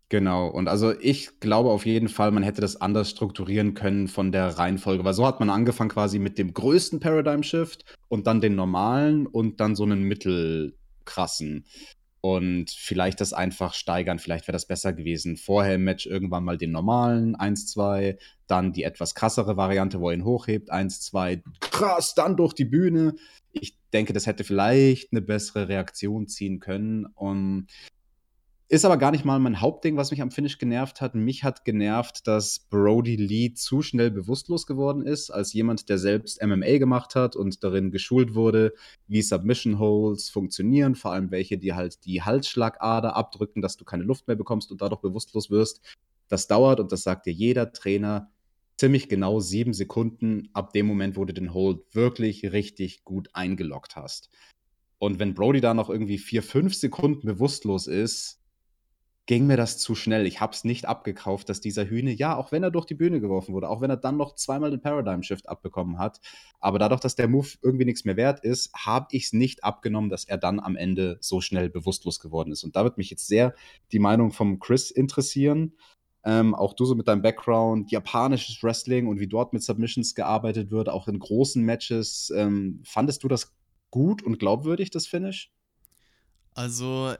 Genau, und also ich glaube auf jeden Fall, man hätte das anders strukturieren können von der Reihenfolge, weil so hat man angefangen quasi mit dem größten Paradigm Shift und dann den normalen und dann so einen mittelkrassen. Und vielleicht das einfach steigern, vielleicht wäre das besser gewesen. Vorher im Match irgendwann mal den normalen 1-2, dann die etwas krassere Variante, wo er ihn hochhebt, 1-2, krass, dann durch die Bühne. Ich denke, das hätte vielleicht eine bessere Reaktion ziehen können. Und ist aber gar nicht mal mein Hauptding, was mich am Finish genervt hat. Mich hat genervt, dass Brody Lee zu schnell bewusstlos geworden ist, als jemand, der selbst MMA gemacht hat und darin geschult wurde, wie Submission Holes funktionieren, vor allem welche, die halt die Halsschlagader abdrücken, dass du keine Luft mehr bekommst und dadurch bewusstlos wirst. Das dauert und das sagt dir jeder Trainer ziemlich genau sieben Sekunden ab dem Moment, wo du den Hold wirklich richtig gut eingeloggt hast. Und wenn Brody da noch irgendwie vier, fünf Sekunden bewusstlos ist, ging mir das zu schnell. Ich habe es nicht abgekauft, dass dieser Hühne, ja, auch wenn er durch die Bühne geworfen wurde, auch wenn er dann noch zweimal den Paradigm Shift abbekommen hat, aber dadurch, dass der Move irgendwie nichts mehr wert ist, habe ich es nicht abgenommen, dass er dann am Ende so schnell bewusstlos geworden ist. Und da wird mich jetzt sehr die Meinung vom Chris interessieren. Ähm, auch du so mit deinem Background, japanisches Wrestling und wie dort mit Submissions gearbeitet wird, auch in großen Matches. Ähm, fandest du das gut und glaubwürdig, das Finish? Also,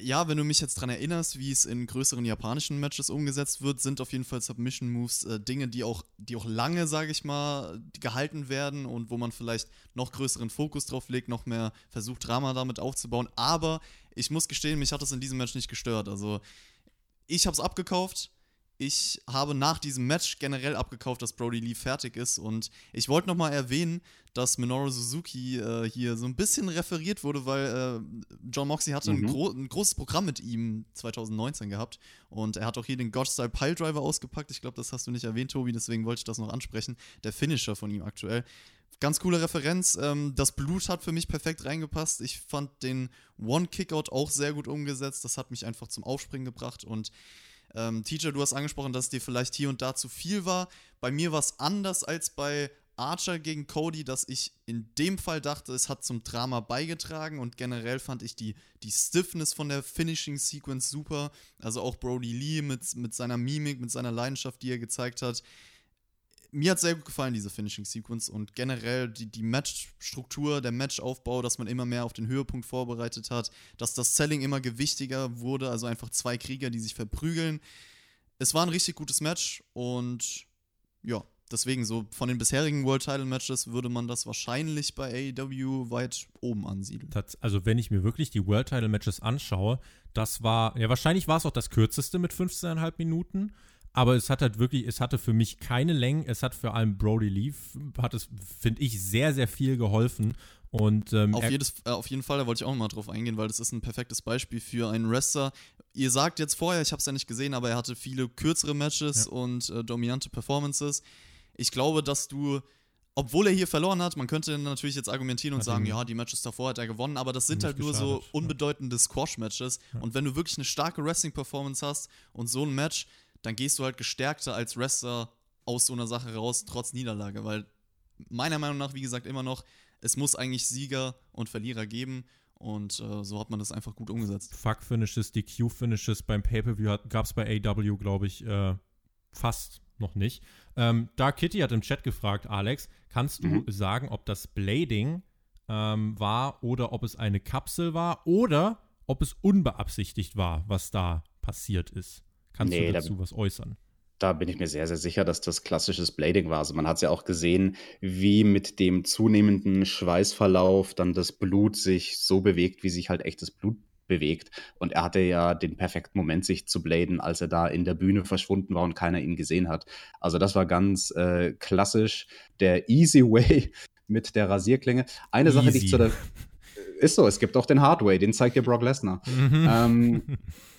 ja, wenn du mich jetzt daran erinnerst, wie es in größeren japanischen Matches umgesetzt wird, sind auf jeden Fall Submission Moves äh, Dinge, die auch, die auch lange, sage ich mal, gehalten werden und wo man vielleicht noch größeren Fokus drauf legt, noch mehr versucht, Drama damit aufzubauen. Aber ich muss gestehen, mich hat das in diesem Match nicht gestört. Also, ich habe es abgekauft. Ich habe nach diesem Match generell abgekauft, dass Brody Lee fertig ist. Und ich wollte nochmal erwähnen, dass Minoru Suzuki äh, hier so ein bisschen referiert wurde, weil äh, John Moxley hatte mhm. ein, gro ein, großes Programm mit ihm 2019 gehabt. Und er hat auch hier den Godstyle Piledriver ausgepackt. Ich glaube, das hast du nicht erwähnt, Tobi, deswegen wollte ich das noch ansprechen. Der Finisher von ihm aktuell. Ganz coole Referenz. Ähm, das Blut hat für mich perfekt reingepasst. Ich fand den One-Kickout auch sehr gut umgesetzt. Das hat mich einfach zum Aufspringen gebracht und ähm, Teacher, du hast angesprochen, dass es dir vielleicht hier und da zu viel war. Bei mir war es anders als bei Archer gegen Cody, dass ich in dem Fall dachte, es hat zum Drama beigetragen und generell fand ich die, die Stiffness von der Finishing Sequence super. Also auch Brody Lee mit, mit seiner Mimik, mit seiner Leidenschaft, die er gezeigt hat mir hat sehr gut gefallen, diese Finishing Sequence und generell die, die Matchstruktur, der Matchaufbau, dass man immer mehr auf den Höhepunkt vorbereitet hat, dass das Selling immer gewichtiger wurde, also einfach zwei Krieger, die sich verprügeln. Es war ein richtig gutes Match und ja, deswegen so von den bisherigen World Title Matches würde man das wahrscheinlich bei AEW weit oben ansiedeln. Also wenn ich mir wirklich die World Title Matches anschaue, das war, ja wahrscheinlich war es auch das kürzeste mit 15,5 Minuten. Aber es hat halt wirklich, es hatte für mich keine Längen. Es hat vor allem Brody Lee, hat es, finde ich, sehr, sehr viel geholfen. Und, ähm, auf, jedes, äh, auf jeden Fall, da wollte ich auch mal drauf eingehen, weil das ist ein perfektes Beispiel für einen Wrestler. Ihr sagt jetzt vorher, ich habe es ja nicht gesehen, aber er hatte viele kürzere Matches ja. und äh, dominante Performances. Ich glaube, dass du, obwohl er hier verloren hat, man könnte natürlich jetzt argumentieren und hat sagen, ja, die Matches davor hat er gewonnen, aber das sind halt nur so unbedeutende Squash-Matches. Ja. Und wenn du wirklich eine starke Wrestling-Performance hast und so ein Match, dann gehst du halt gestärkter als Wrestler aus so einer Sache raus, trotz Niederlage. Weil meiner Meinung nach, wie gesagt, immer noch, es muss eigentlich Sieger und Verlierer geben. Und äh, so hat man das einfach gut umgesetzt. Fuck-Finishes, DQ-Finishes beim Pay-Per-View gab es bei AW, glaube ich, äh, fast noch nicht. Ähm, da Kitty hat im Chat gefragt, Alex, kannst du mhm. sagen, ob das Blading ähm, war oder ob es eine Kapsel war oder ob es unbeabsichtigt war, was da passiert ist? Kannst nee, du dazu da, was äußern? Da bin ich mir sehr, sehr sicher, dass das klassisches Blading war. Also man hat es ja auch gesehen, wie mit dem zunehmenden Schweißverlauf dann das Blut sich so bewegt, wie sich halt echtes Blut bewegt. Und er hatte ja den perfekten Moment, sich zu bladen, als er da in der Bühne verschwunden war und keiner ihn gesehen hat. Also das war ganz äh, klassisch der Easy Way mit der Rasierklinge. Eine Easy. Sache, die ich zu der. Ist so, es gibt auch den Hard Way, den zeigt dir Brock Lesnar. Mhm. Ähm,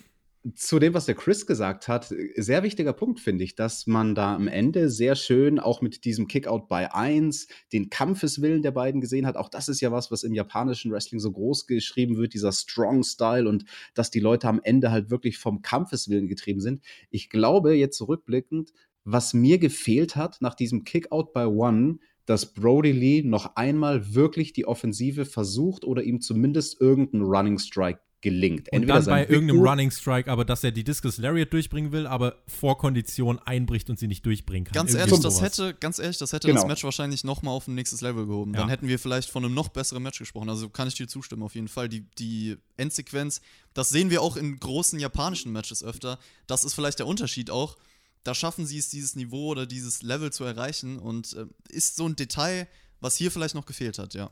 zu dem, was der Chris gesagt hat, sehr wichtiger Punkt finde ich, dass man da am Ende sehr schön auch mit diesem Kickout bei 1 den Kampfeswillen der beiden gesehen hat. Auch das ist ja was, was im japanischen Wrestling so groß geschrieben wird, dieser Strong Style und dass die Leute am Ende halt wirklich vom Kampfeswillen getrieben sind. Ich glaube, jetzt zurückblickend, was mir gefehlt hat nach diesem Kickout bei One, dass Brody Lee noch einmal wirklich die Offensive versucht oder ihm zumindest irgendeinen Running Strike gelingt. Entweder und dann bei irgendeinem Running Strike, aber dass er die Discus Lariat durchbringen will, aber vor Kondition einbricht und sie nicht durchbringen kann. Ganz ehrlich, das hätte, ganz ehrlich, das hätte genau. das Match wahrscheinlich noch mal auf ein nächstes Level gehoben. Ja. Dann hätten wir vielleicht von einem noch besseren Match gesprochen. Also kann ich dir zustimmen auf jeden Fall. Die, die Endsequenz, das sehen wir auch in großen japanischen Matches öfter. Das ist vielleicht der Unterschied auch. Da schaffen sie es, dieses Niveau oder dieses Level zu erreichen und äh, ist so ein Detail, was hier vielleicht noch gefehlt hat, ja.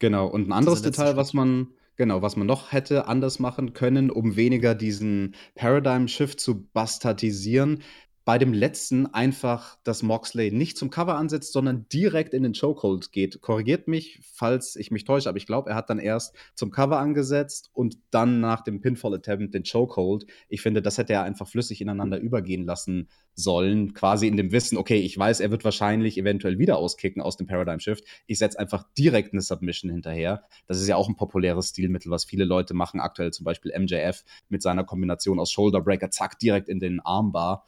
Genau, und ein anderes Detail, was man, Genau, was man noch hätte anders machen können, um weniger diesen Paradigm-Shift zu bastardisieren. Bei dem letzten einfach, dass Moxley nicht zum Cover ansetzt, sondern direkt in den Chokehold geht. Korrigiert mich, falls ich mich täusche, aber ich glaube, er hat dann erst zum Cover angesetzt und dann nach dem Pinfall-Attempt den Chokehold. Ich finde, das hätte er einfach flüssig ineinander übergehen lassen sollen, quasi in dem Wissen, okay, ich weiß, er wird wahrscheinlich eventuell wieder auskicken aus dem Paradigm Shift. Ich setze einfach direkt eine Submission hinterher. Das ist ja auch ein populäres Stilmittel, was viele Leute machen. Aktuell zum Beispiel MJF mit seiner Kombination aus Shoulder Breaker, zack, direkt in den Armbar.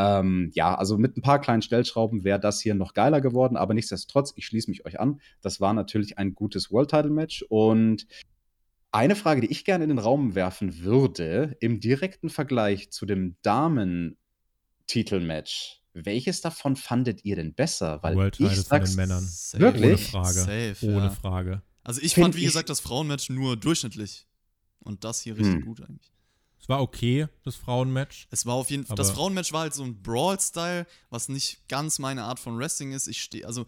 Ähm, ja, also mit ein paar kleinen Stellschrauben wäre das hier noch geiler geworden, aber nichtsdestotrotz, ich schließe mich euch an. Das war natürlich ein gutes World Title Match und eine Frage, die ich gerne in den Raum werfen würde, im direkten Vergleich zu dem Damen Titelmatch. Welches davon fandet ihr denn besser? Weil World ich von den Männern. Safe. Wirklich? Ohne Frage. Safe, Ohne ja. Frage. Also ich Find fand, wie ich gesagt, das Frauenmatch nur durchschnittlich. Und das hier richtig hm. gut eigentlich. Es war okay, das Frauenmatch. Es war auf jeden Fall. Das Frauenmatch war halt so ein Brawl-Style, was nicht ganz meine Art von Wrestling ist. Ich stehe, also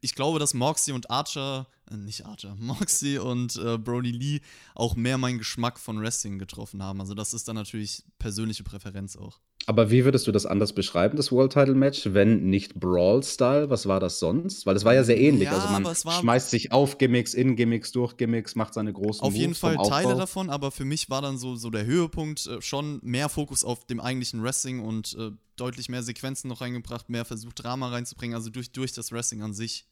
ich glaube, dass Moxie und Archer, äh, nicht Archer, Moxie und äh, Brody Lee auch mehr meinen Geschmack von Wrestling getroffen haben. Also das ist dann natürlich persönliche Präferenz auch. Aber wie würdest du das anders beschreiben, das World Title Match, wenn nicht Brawl-Style? Was war das sonst? Weil das war ja sehr ähnlich. Ja, also man es schmeißt sich auf Gimmicks, in Gimmicks, durch Gimmicks, macht seine großen Auf jeden Moves vom Fall Teile davon, aber für mich war dann so, so der Höhepunkt äh, schon mehr Fokus auf dem eigentlichen Wrestling und äh, deutlich mehr Sequenzen noch reingebracht, mehr versucht Drama reinzubringen, also durch, durch das Wrestling an sich.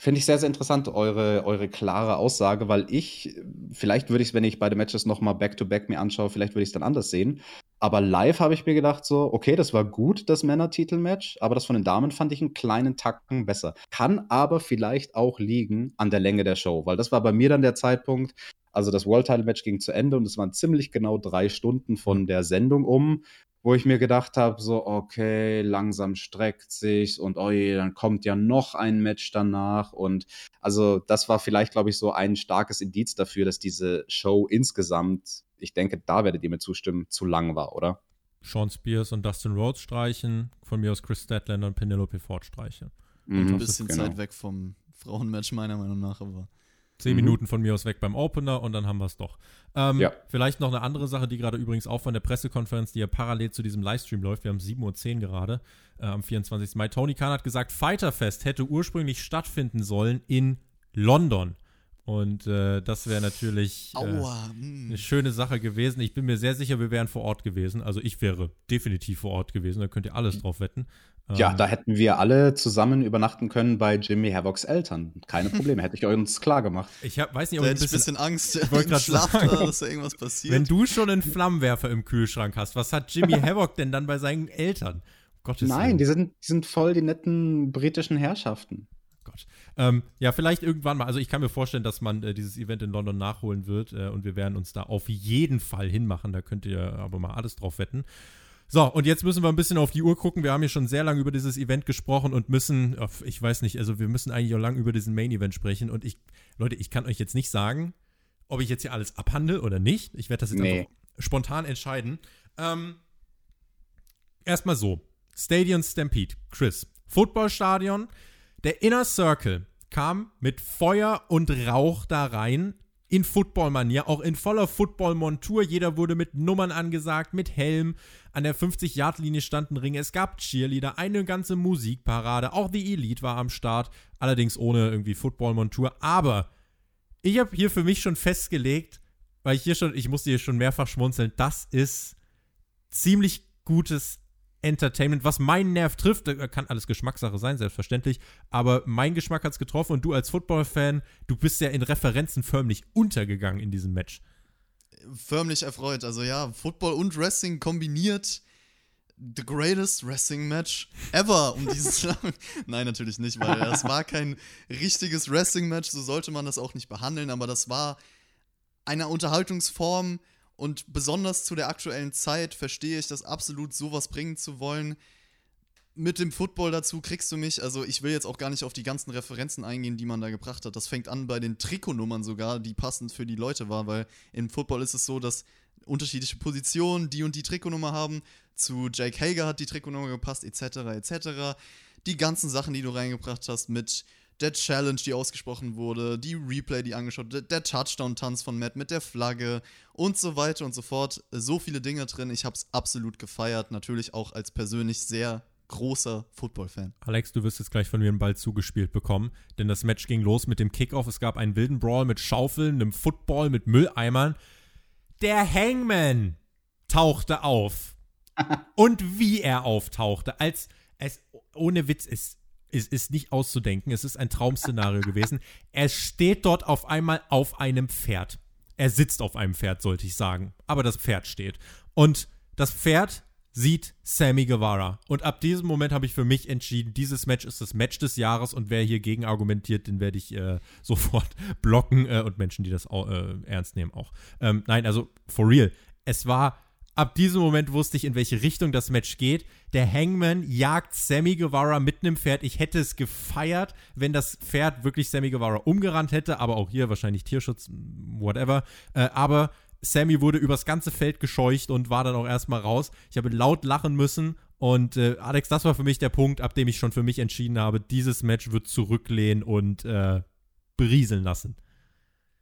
Finde ich sehr, sehr interessant, eure, eure klare Aussage, weil ich, vielleicht würde ich es, wenn ich beide Matches nochmal back-to-back mir anschaue, vielleicht würde ich es dann anders sehen. Aber live habe ich mir gedacht, so, okay, das war gut, das Männer-Titel-Match, aber das von den Damen fand ich einen kleinen Tacken besser. Kann aber vielleicht auch liegen an der Länge der Show, weil das war bei mir dann der Zeitpunkt, also das World-Title-Match ging zu Ende und es waren ziemlich genau drei Stunden von der Sendung um wo ich mir gedacht habe, so, okay, langsam streckt sich und oh je, dann kommt ja noch ein Match danach. Und also das war vielleicht, glaube ich, so ein starkes Indiz dafür, dass diese Show insgesamt, ich denke, da werdet ihr mir zustimmen, zu lang war, oder? Sean Spears und Dustin Rhodes streichen, von mir aus Chris Statlander und Penelope Ford streichen. Und ein Mhm, bisschen genau. Zeit weg vom Frauenmatch meiner Meinung nach, aber Zehn Mhm. Minuten von mir aus weg beim Opener und dann haben wir es doch. Ähm, Ja. Vielleicht noch eine andere Sache, die gerade übrigens auch von der Pressekonferenz, die ja parallel zu diesem Livestream läuft. Wir haben 7.10 Uhr gerade äh, am 24. Mai. Tony Khan hat gesagt, Fighterfest hätte ursprünglich stattfinden sollen in London. Und äh, das wäre natürlich äh, aua. mm. eine schöne Sache gewesen. Ich bin mir sehr sicher, wir wären vor Ort gewesen. Also ich wäre definitiv vor Ort gewesen. Da könnt ihr alles drauf wetten. Ja, Ähm, da hätten wir alle zusammen übernachten können bei Jimmy Havocks Eltern. Keine Probleme, hätte ich uns klar gemacht. ich hab, weiß nicht, ob Da ich ein hätte ich ein bisschen bisschen Angst im grad Schlaf, sagen. da, dass da irgendwas passiert. Wenn du schon einen Flammenwerfer im Kühlschrank hast, was hat Jimmy Havoc denn dann bei seinen Eltern? Gottes Nein, Willen. die sind, die sind voll die netten britischen Herrschaften. Gott. Ähm, ja, vielleicht irgendwann mal. Also ich kann mir vorstellen, dass man äh, dieses Event in London nachholen wird äh, und wir werden uns da auf jeden Fall hinmachen. Da könnt ihr aber mal alles drauf wetten. So, und jetzt müssen wir ein bisschen auf die Uhr gucken. Wir haben hier schon sehr lange über dieses Event gesprochen und müssen, äh, ich weiß nicht, also wir müssen eigentlich auch lang über diesen Main Event sprechen. Und ich, Leute, ich kann euch jetzt nicht sagen, ob ich jetzt hier alles abhandle oder nicht. Ich werde das jetzt Nee. einfach spontan entscheiden. Ähm, erstmal so: Stadion Stampede, Chris. Footballstadion. Der Inner Circle kam mit Feuer und Rauch da rein. In Football-Manier, auch in voller Football-Montur. Jeder wurde mit Nummern angesagt, mit Helm. An der 50-Yard-Linie standen Ringe. Es gab Cheerleader, eine ganze Musikparade. Auch die Elite war am Start. Allerdings ohne irgendwie Football-Montur. Aber ich habe hier für mich schon festgelegt, weil ich hier schon, ich musste hier schon mehrfach schmunzeln, das ist ziemlich gutes Entertainment, was meinen Nerv trifft, da kann alles Geschmackssache sein, selbstverständlich, aber mein Geschmack hat es getroffen und du als Football-Fan, du bist ja in Referenzen förmlich untergegangen in diesem Match. Förmlich erfreut. Also ja, Football und Wrestling kombiniert. The greatest Wrestling Match ever, um dieses Nein, natürlich nicht, weil das war kein richtiges Wrestling Match, so sollte man das auch nicht behandeln, aber das war eine Unterhaltungsform und besonders zu der aktuellen Zeit verstehe ich das absolut, sowas bringen zu wollen. Mit dem Football dazu kriegst du mich, also ich will jetzt auch gar nicht auf die ganzen Referenzen eingehen, die man da gebracht hat. Das fängt an bei den Trikotnummern sogar, die passend für die Leute war, weil im Football ist es so, dass unterschiedliche Positionen die und die Trikotnummer haben. Zu Jake Hager hat die Trikotnummer gepasst, etc., etc. Die ganzen Sachen, die du reingebracht hast mit der Challenge, die ausgesprochen wurde, die Replay, die angeschaut, der, der Touchdown-Tanz von Matt mit der Flagge und so weiter und so fort. So viele Dinge drin. Ich habe es absolut gefeiert. Natürlich auch als persönlich sehr großer Football-Fan. Alex, du wirst jetzt gleich von mir einen Ball zugespielt bekommen, denn das Match ging los mit dem Kickoff. Es gab einen wilden Brawl mit Schaufeln, einem Football, mit Mülleimern. Der Hangman tauchte auf. Und wie er auftauchte, als es ohne Witz ist, es ist nicht auszudenken. Es ist ein Traum-Szenario gewesen. Er steht dort auf einmal auf einem Pferd. Er sitzt auf einem Pferd, sollte ich sagen. Aber das Pferd steht. Und das Pferd sieht Sammy Guevara. Und ab diesem Moment habe ich für mich entschieden, dieses Match ist das Match des Jahres und wer hier gegen argumentiert, den werde ich äh, sofort blocken äh, und Menschen, die das äh, ernst nehmen, auch. Ähm, nein, also for real. Es war ab diesem Moment wusste ich, in welche Richtung das Match geht. Der Hangman jagt Sammy Guevara mit einem Pferd. Ich hätte es gefeiert, wenn das Pferd wirklich Sammy Guevara umgerannt hätte, aber auch hier wahrscheinlich Tierschutz, whatever. Äh, aber Sammy wurde übers ganze Feld gescheucht und war dann auch erstmal raus. Ich habe laut lachen müssen Und äh, Alex, das war für mich der Punkt, ab dem ich schon für mich entschieden habe, dieses Match wird zurücklehnen und äh, berieseln lassen.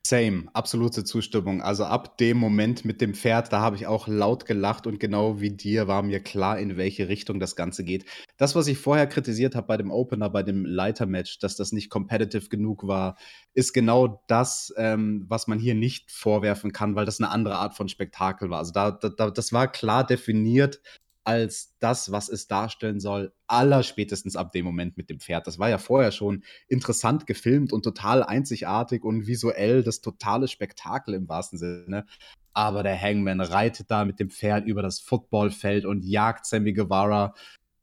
Same, absolute Zustimmung. Also ab dem Moment mit dem Pferd, da habe ich auch laut gelacht und genau wie dir war mir klar, in welche Richtung das Ganze geht. Das, was ich vorher kritisiert habe bei dem Opener, bei dem Leitermatch, dass das nicht competitive genug war, ist genau das, ähm, was man hier nicht vorwerfen kann, weil das eine andere Art von Spektakel war. Also da, da, das war klar definiert, als das, was es darstellen soll, allerspätestens ab dem Moment mit dem Pferd. Das war ja vorher schon interessant gefilmt und total einzigartig und visuell das totale Spektakel im wahrsten Sinne. Aber der Hangman reitet da mit dem Pferd über das Footballfeld und jagt Sammy Guevara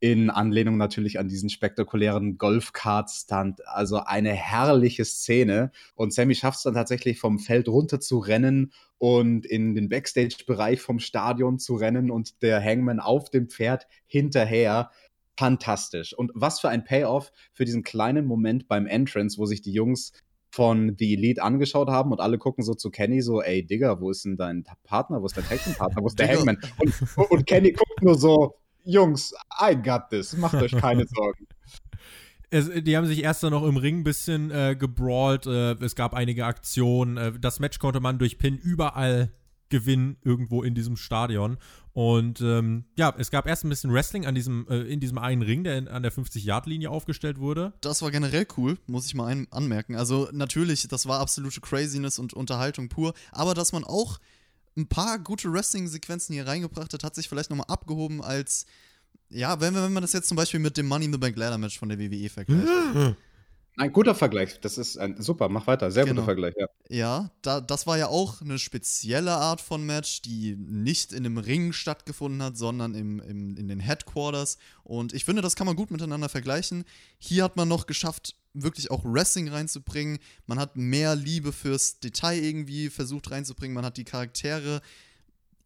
in Anlehnung natürlich an diesen spektakulären Golfkart-Stunt. Also eine herrliche Szene. Und Sammy schafft es dann tatsächlich vom Feld runter zu rennen und in den Backstage-Bereich vom Stadion zu rennen und der Hangman auf dem Pferd hinterher. Fantastisch. Und was für ein Payoff für diesen kleinen Moment beim Entrance, wo sich die Jungs von The Elite angeschaut haben und alle gucken so zu Kenny so, ey Digga, wo ist denn dein Partner, wo ist dein Tag-Partner, wo ist der Hangman? Und, und Kenny guckt nur so, Jungs, I got this, macht euch keine Sorgen. Es, die haben sich erst dann noch im Ring ein bisschen äh, gebrawlt. Äh, es gab einige Aktionen. Äh, das Match konnte man durch Pin überall gewinnen, irgendwo in diesem Stadion. Und ähm, ja, es gab erst ein bisschen Wrestling an diesem, äh, in diesem einen Ring, der in, an der 50-Yard-Linie aufgestellt wurde. Das war generell cool, muss ich mal ein, anmerken. Also natürlich, das war absolute Craziness und Unterhaltung pur. Aber dass man auch ein paar gute Wrestling-Sequenzen hier reingebracht hat, hat sich vielleicht nochmal abgehoben als, ja, wenn, wenn man das jetzt zum Beispiel mit dem Money in the Bank Ladder Match von der WWE vergleicht. Ein guter Vergleich, das ist ein, super, mach weiter, sehr genau. guter Vergleich, ja. Ja, da, das war ja auch eine spezielle Art von Match, die nicht in einem Ring stattgefunden hat, sondern im, im, in den Headquarters. Und ich finde, das kann man gut miteinander vergleichen. Hier hat man noch geschafft, wirklich auch Wrestling reinzubringen. Man hat mehr Liebe fürs Detail irgendwie versucht reinzubringen. Man hat die Charaktere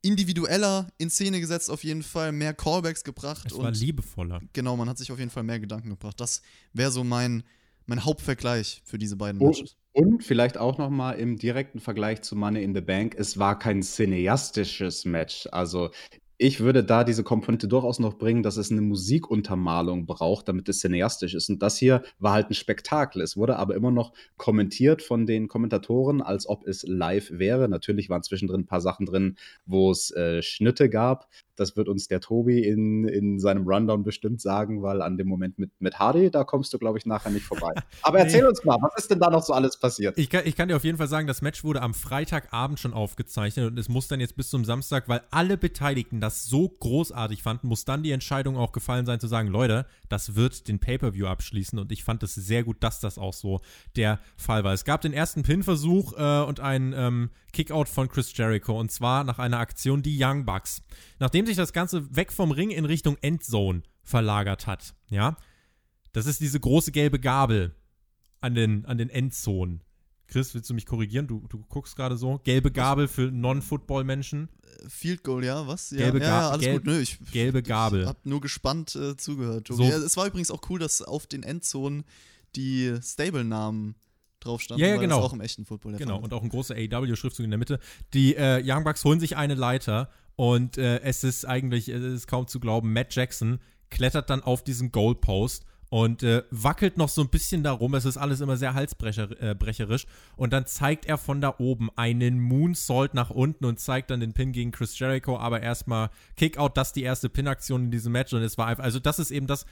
individueller in Szene gesetzt, auf jeden Fall, mehr Callbacks gebracht. Es war liebevoller. Genau, man hat sich auf jeden Fall mehr Gedanken gebracht. Das wäre so mein, mein Hauptvergleich für diese beiden Matches. Und vielleicht auch noch mal im direkten Vergleich zu Money in the Bank, es war kein cineastisches Match. Also ich würde da diese Komponente durchaus noch bringen, dass es eine Musikuntermalung braucht, damit es cineastisch ist. Und das hier war halt ein Spektakel. Es wurde aber immer noch kommentiert von den Kommentatoren, als ob es live wäre. Natürlich waren zwischendrin ein paar Sachen drin, wo es äh, Schnitte gab. Das wird uns der Tobi in, in seinem Rundown bestimmt sagen, weil an dem Moment mit, mit Hardy, da kommst du, glaube ich, nachher nicht vorbei. Aber erzähl uns mal, was ist denn da noch so alles passiert? Ich kann, ich kann dir auf jeden Fall sagen, das Match wurde am Freitagabend schon aufgezeichnet und es muss dann jetzt bis zum Samstag, weil alle Beteiligten das so großartig fanden, muss dann die Entscheidung auch gefallen sein zu sagen, Leute, das wird den Pay-Per-View abschließen und ich fand es sehr gut, dass das auch so der Fall war. Es gab den ersten Pin-Versuch äh, und einen ähm, Kickout von Chris Jericho und zwar nach einer Aktion die Young Bucks. Nachdem sich das Ganze weg vom Ring in Richtung Endzone verlagert hat, ja, das ist diese große gelbe Gabel an den, an den Endzonen. Chris, willst du mich korrigieren? Du, du guckst gerade so. Gelbe Gabel für Non-Football-Menschen. Field Goal, ja, was? Ja, gelbe, Ga ja, alles gelb, gut. Nö, ich, gelbe Gabel. Ich hab nur gespannt äh, zugehört. So. Ja, es war übrigens auch cool, dass auf den Endzonen die Stable-Namen drauf standen, ja, ja, genau. auch im echten Football Genau, und auch ein großer AEW-Schriftzug in der Mitte. Die äh, Young Bucks holen sich eine Leiter und äh, es ist eigentlich, es ist kaum zu glauben, Matt Jackson klettert dann auf diesen Goalpost und äh, wackelt noch so ein bisschen darum. Es ist alles immer sehr halsbrecherisch. Äh, und dann zeigt er von da oben einen Moonsault nach unten und zeigt dann den Pin gegen Chris Jericho. Aber erstmal Kickout, das ist die erste Pin-Aktion in diesem Match. Und es war einfach, also das ist eben das,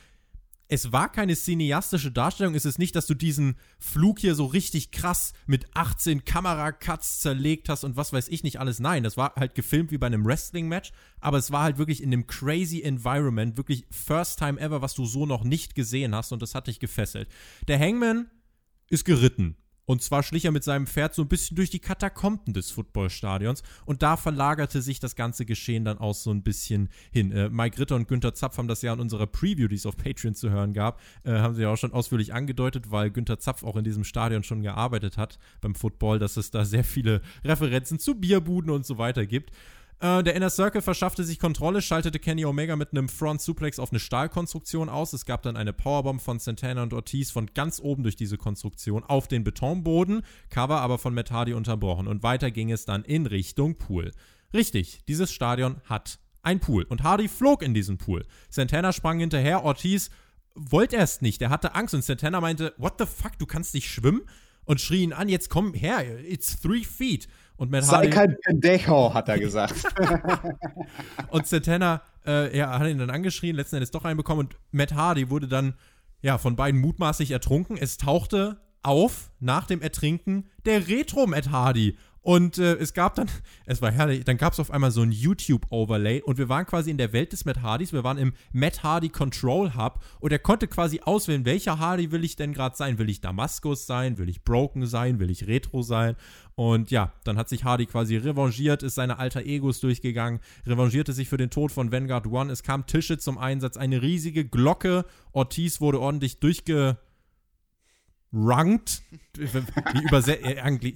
es war keine cineastische Darstellung. Es ist nicht, dass du diesen Flug hier so richtig krass mit 18 Kameracuts zerlegt hast und was weiß ich nicht alles. Nein, das war halt gefilmt wie bei einem Wrestling-Match, aber es war halt wirklich in einem crazy Environment, wirklich first time ever, was du so noch nicht gesehen hast und das hat dich gefesselt. Der Hangman ist geritten. Und zwar schlich er mit seinem Pferd so ein bisschen durch die Katakomben des Footballstadions und da verlagerte sich das ganze Geschehen dann auch so ein bisschen hin. Äh, Mike Ritter und Günther Zapf haben das ja in unserer Preview, die es auf Patreon zu hören gab, äh, haben sie ja auch schon ausführlich angedeutet, weil Günther Zapf auch in diesem Stadion schon gearbeitet hat beim Football, dass es da sehr viele Referenzen zu Bierbuden und so weiter gibt. Äh, der Inner Circle verschaffte sich Kontrolle, schaltete Kenny Omega mit einem Front Suplex auf eine Stahlkonstruktion aus. Es gab dann eine Powerbomb von Santana und Ortiz von ganz oben durch diese Konstruktion auf den Betonboden, Cover aber von Matt Hardy unterbrochen und weiter ging es dann in Richtung Pool. Richtig, dieses Stadion hat ein Pool. Und Hardy flog in diesen Pool. Santana sprang hinterher, Ortiz wollte erst nicht, der hatte Angst und Santana meinte, what the fuck, du kannst nicht schwimmen? Und schrie ihn an, jetzt komm her, it's three feet. Und Matt Sei kein Pendejo, hat er gesagt. und Santana äh, ja, hat ihn dann angeschrien, letzten Endes doch reinbekommen und Matt Hardy wurde dann ja von beiden mutmaßlich ertrunken. Es tauchte auf nach dem Ertrinken der Retro Matt Hardy und äh, es gab dann, es war herrlich, dann gab es auf einmal so ein YouTube-Overlay und wir waren quasi in der Welt des Matt Hardys, wir waren im Matt Hardy Control Hub und er konnte quasi auswählen, welcher Hardy will ich denn gerade sein? Will ich Damaskus sein? Will ich Broken sein? Will ich Retro sein? Und ja, dann hat sich Hardy quasi revanchiert, ist seine alter Egos durchgegangen, revanchierte sich für den Tod von Vanguard One. Es kam Tische zum Einsatz, eine riesige Glocke. Ortiz wurde ordentlich durchge ranked, wie übersetzt,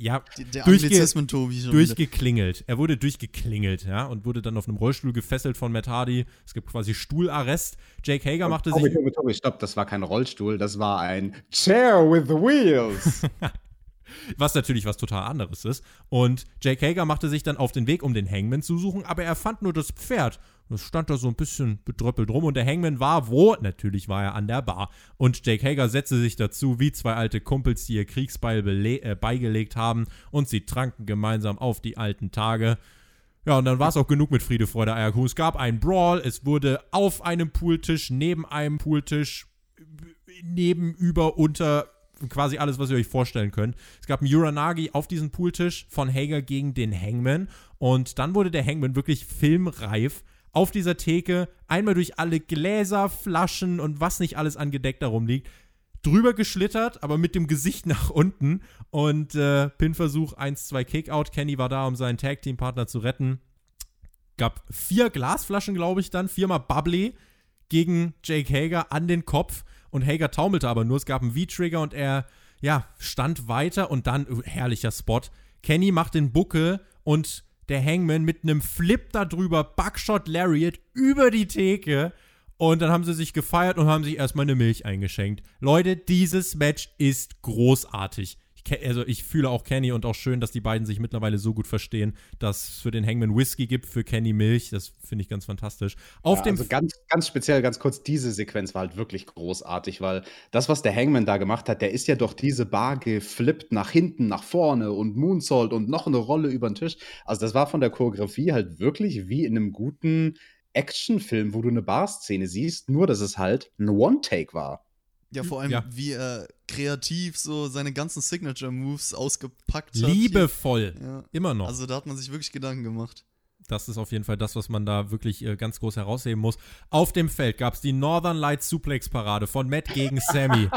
ja, der durchge Tobi schon durchgeklingelt. Er wurde durchgeklingelt, ja, und wurde dann auf einem Rollstuhl gefesselt von Matt Hardy. Es gibt quasi Stuhlarrest. Jake Hager machte Tobi, sich. Tobi, Tobi, stopp, das war kein Rollstuhl, das war ein Chair with Wheels. was natürlich was total anderes ist. Und Jake Hager machte sich dann auf den Weg, um den Hangman zu suchen, aber er fand nur das Pferd das stand da so ein bisschen bedröppelt rum und der Hangman war wo? Natürlich war er an der Bar. Und Jake Hager setzte sich dazu, wie zwei alte Kumpels, die ihr Kriegsbeil äh, beigelegt haben und sie tranken gemeinsam auf die alten Tage. Ja, und dann war es auch genug mit Friede, Freude, Eierkuh. Es gab einen Brawl, es wurde auf einem Pooltisch, neben einem Pooltisch, neben, über, unter, quasi alles, was ihr euch vorstellen könnt. Es gab einen Uranagi auf diesem Pooltisch von Hager gegen den Hangman. Und dann wurde der Hangman wirklich filmreif auf dieser Theke einmal durch alle Gläser, Flaschen und was nicht alles angedeckt darum liegt, drüber geschlittert, aber mit dem Gesicht nach unten und äh, Pinversuch 1-2 Kickout. Kenny war da, um seinen Tag-Team-Partner zu retten. Gab vier Glasflaschen, glaube ich, dann, viermal Bubbly gegen Jake Hager an den Kopf und Hager taumelte aber nur. Es gab einen V-Trigger und er, ja, stand weiter und dann, uh, herrlicher Spot. Kenny macht den Buckel und der Hangman mit einem Flip darüber, Buckshot Lariat über die Theke. Und dann haben sie sich gefeiert und haben sich erstmal eine Milch eingeschenkt. Leute, dieses Match ist großartig. Ich, also ich fühle auch Kenny und auch schön, dass die beiden sich mittlerweile so gut verstehen, dass es für den Hangman Whisky gibt, für Kenny Milch. Das finde ich ganz fantastisch. Auf ja, dem also ganz, ganz speziell, ganz kurz, diese Sequenz war halt wirklich großartig, weil das, was der Hangman da gemacht hat, der ist ja durch diese Bar geflippt nach hinten, nach vorne und Moonsault und noch eine Rolle über den Tisch. Also das war von der Choreografie halt wirklich wie in einem guten Actionfilm, wo du eine Barszene siehst, nur dass es halt ein One-Take war. Ja, vor allem, ja. wie er kreativ so seine ganzen Signature-Moves ausgepackt hat. Liebevoll. Ja. Immer noch. Also da hat man sich wirklich Gedanken gemacht. Das ist auf jeden Fall das, was man da wirklich äh, ganz groß herausheben muss. Auf dem Feld gab es die Northern Light Suplex Parade von Matt gegen Sammy.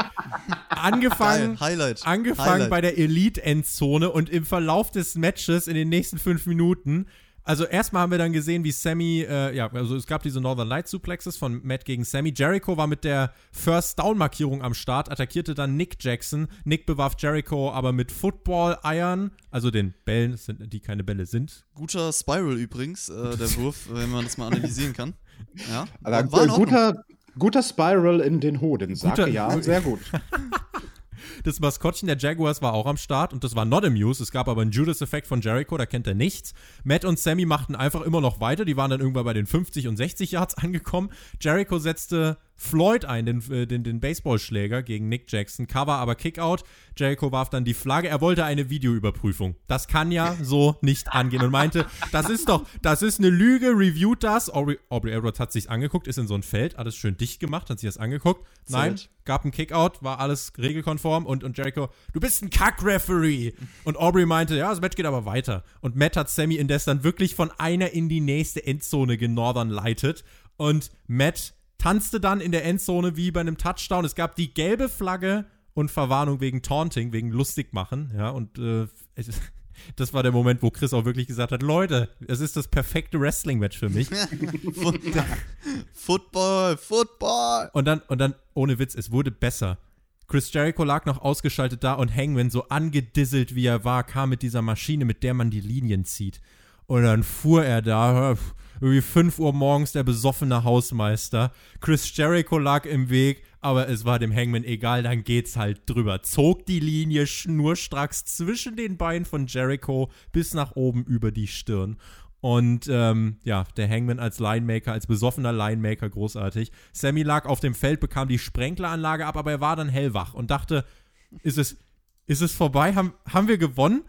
angefangen Highlight. angefangen Highlight. bei der Elite Endzone und im Verlauf des Matches in den nächsten fünf Minuten also erstmal haben wir dann gesehen, wie Sammy, äh, ja, also es gab diese Northern Light Suplexes von Matt gegen Sammy. Jericho war mit der First Down Markierung am Start, attackierte dann Nick Jackson. Nick bewarf Jericho aber mit Football-Eiern, also den Bällen, die keine Bälle sind. Guter Spiral übrigens, äh, der Wurf, wenn man das mal analysieren kann. Ja, war, war guter, guter Spiral in den Hoden, sage ja, sehr gut. Das Maskottchen der Jaguars war auch am Start und das war not amused. Es gab aber einen Judas-Effekt von Jericho, da kennt er nichts. Matt und Sammy machten einfach immer noch weiter. Die waren dann irgendwann bei den 50 und 60 Yards angekommen. Jericho setzte Floyd ein, den, äh, den, den Baseballschläger gegen Nick Jackson. Cover aber Kickout. Jericho warf dann die Flagge. Er wollte eine Videoüberprüfung. Das kann ja so nicht angehen und meinte, das ist doch, das ist eine Lüge, reviewt das. Aubrey, Aubrey Edwards hat sich's angeguckt, ist in so ein Feld, alles schön dicht gemacht, hat sich das angeguckt. Nein, gab einen Kickout, war alles regelkonform und, und Jericho, du bist ein Kack-Referee. Und Aubrey meinte, ja, das Match geht aber weiter. Und Matt hat Sammy indes dann wirklich von einer in die nächste Endzone genorthern leitet. Und Matt tanzte dann in der Endzone wie bei einem Touchdown. Es gab die gelbe Flagge und Verwarnung wegen Taunting, wegen Lustigmachen. Ja, und äh, das war der Moment, wo Chris auch wirklich gesagt hat: Leute, es ist das perfekte Wrestling-Match für mich. Football, Football. Und dann, und dann, ohne Witz, es wurde besser. Chris Jericho lag noch ausgeschaltet da und Hangman, so angedisselt wie er war, kam mit dieser Maschine, mit der man die Linien zieht. Und dann fuhr er da, irgendwie 5 Uhr morgens der besoffene Hausmeister. Chris Jericho lag im Weg, aber es war dem Hangman egal, dann geht's halt drüber. Zog die Linie schnurstracks zwischen den Beinen von Jericho bis nach oben über die Stirn. Und ähm, ja, der Hangman als Linemaker, als besoffener Linemaker, großartig. Sammy lag auf dem Feld, bekam die Sprenkleranlage ab, aber er war dann hellwach und dachte, ist es, ist es vorbei? Haben, haben wir gewonnen?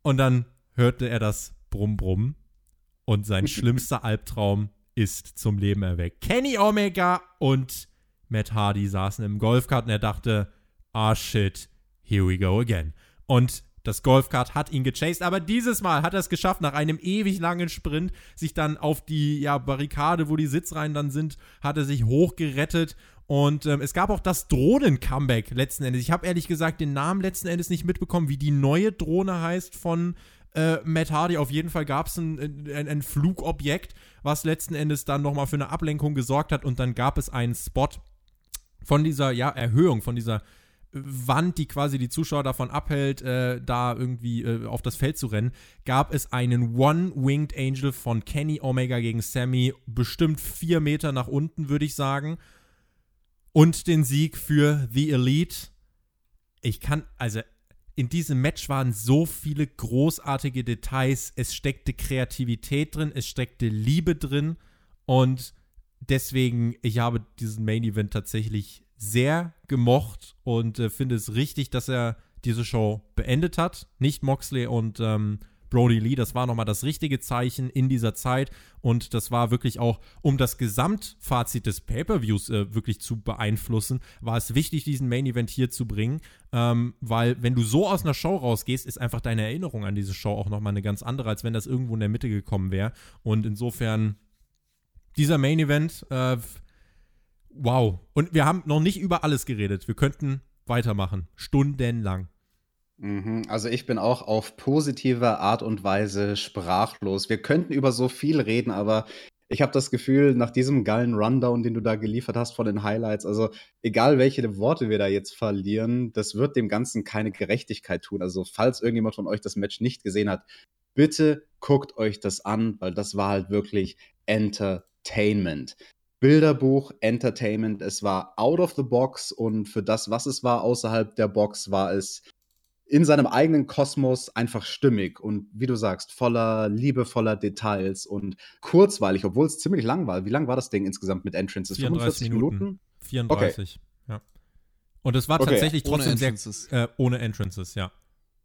Und dann hörte er das Brumm Brumm und sein schlimmster Albtraum ist zum Leben erweckt. Kenny Omega und Matt Hardy saßen im Golfkart und er dachte, ah shit, here we go again. Und das Golfkart hat ihn gechased, aber dieses Mal hat er es geschafft, nach einem ewig langen Sprint, sich dann auf die ja, Barrikade, wo die Sitzreihen dann sind, hat er sich hochgerettet. Und ähm, es gab auch das Drohnen-Comeback letzten Endes. Ich habe ehrlich gesagt den Namen letzten Endes nicht mitbekommen, wie die neue Drohne heißt von äh, Matt Hardy. Auf jeden Fall gab es ein, ein, ein Flugobjekt, was letzten Endes dann nochmal für eine Ablenkung gesorgt hat. Und dann gab es einen Spot von dieser ja, Erhöhung, von dieser Wand, die quasi die Zuschauer davon abhält, äh, da irgendwie äh, auf das Feld zu rennen, gab es einen One-Winged Angel von Kenny Omega gegen Sammy, bestimmt vier Meter nach unten, würde ich sagen. Und den Sieg für The Elite. Ich kann, also in diesem Match waren so viele großartige Details. Es steckte Kreativität drin, es steckte Liebe drin. Und deswegen, ich habe diesen Main Event tatsächlich sehr gemocht und äh, finde es richtig, dass er diese Show beendet hat. Nicht Moxley und ähm, Brody Lee, das war nochmal das richtige Zeichen in dieser Zeit und das war wirklich auch, um das Gesamtfazit des Pay-Per-Views äh, wirklich zu beeinflussen, war es wichtig, diesen Main-Event hier zu bringen, ähm, weil wenn du so aus einer Show rausgehst, ist einfach deine Erinnerung an diese Show auch nochmal eine ganz andere, als wenn das irgendwo in der Mitte gekommen wäre und insofern dieser Main-Event, äh, wow. Und wir haben noch nicht über alles geredet. Wir könnten weitermachen. Stundenlang. Mhm, also ich bin auch auf positive Art und Weise sprachlos. Wir könnten über so viel reden, aber ich habe das Gefühl, nach diesem geilen Rundown, den du da geliefert hast von den Highlights, also egal welche Worte wir da jetzt verlieren, das wird dem Ganzen keine Gerechtigkeit tun. Also falls irgendjemand von euch das Match nicht gesehen hat, bitte guckt euch das an, weil das war halt wirklich Entertainment. Bilderbuch, Entertainment. Es war out of the box und für das, was es war außerhalb der Box, war es in seinem eigenen Kosmos einfach stimmig und wie du sagst, voller liebevoller Details und kurzweilig, obwohl es ziemlich lang war. Wie lang war das Ding insgesamt mit Entrances? 45 Minuten? Minuten? 34, okay. ja. Und es war okay. tatsächlich trotzdem ohne Entrances. sehr äh, ohne Entrances, ja.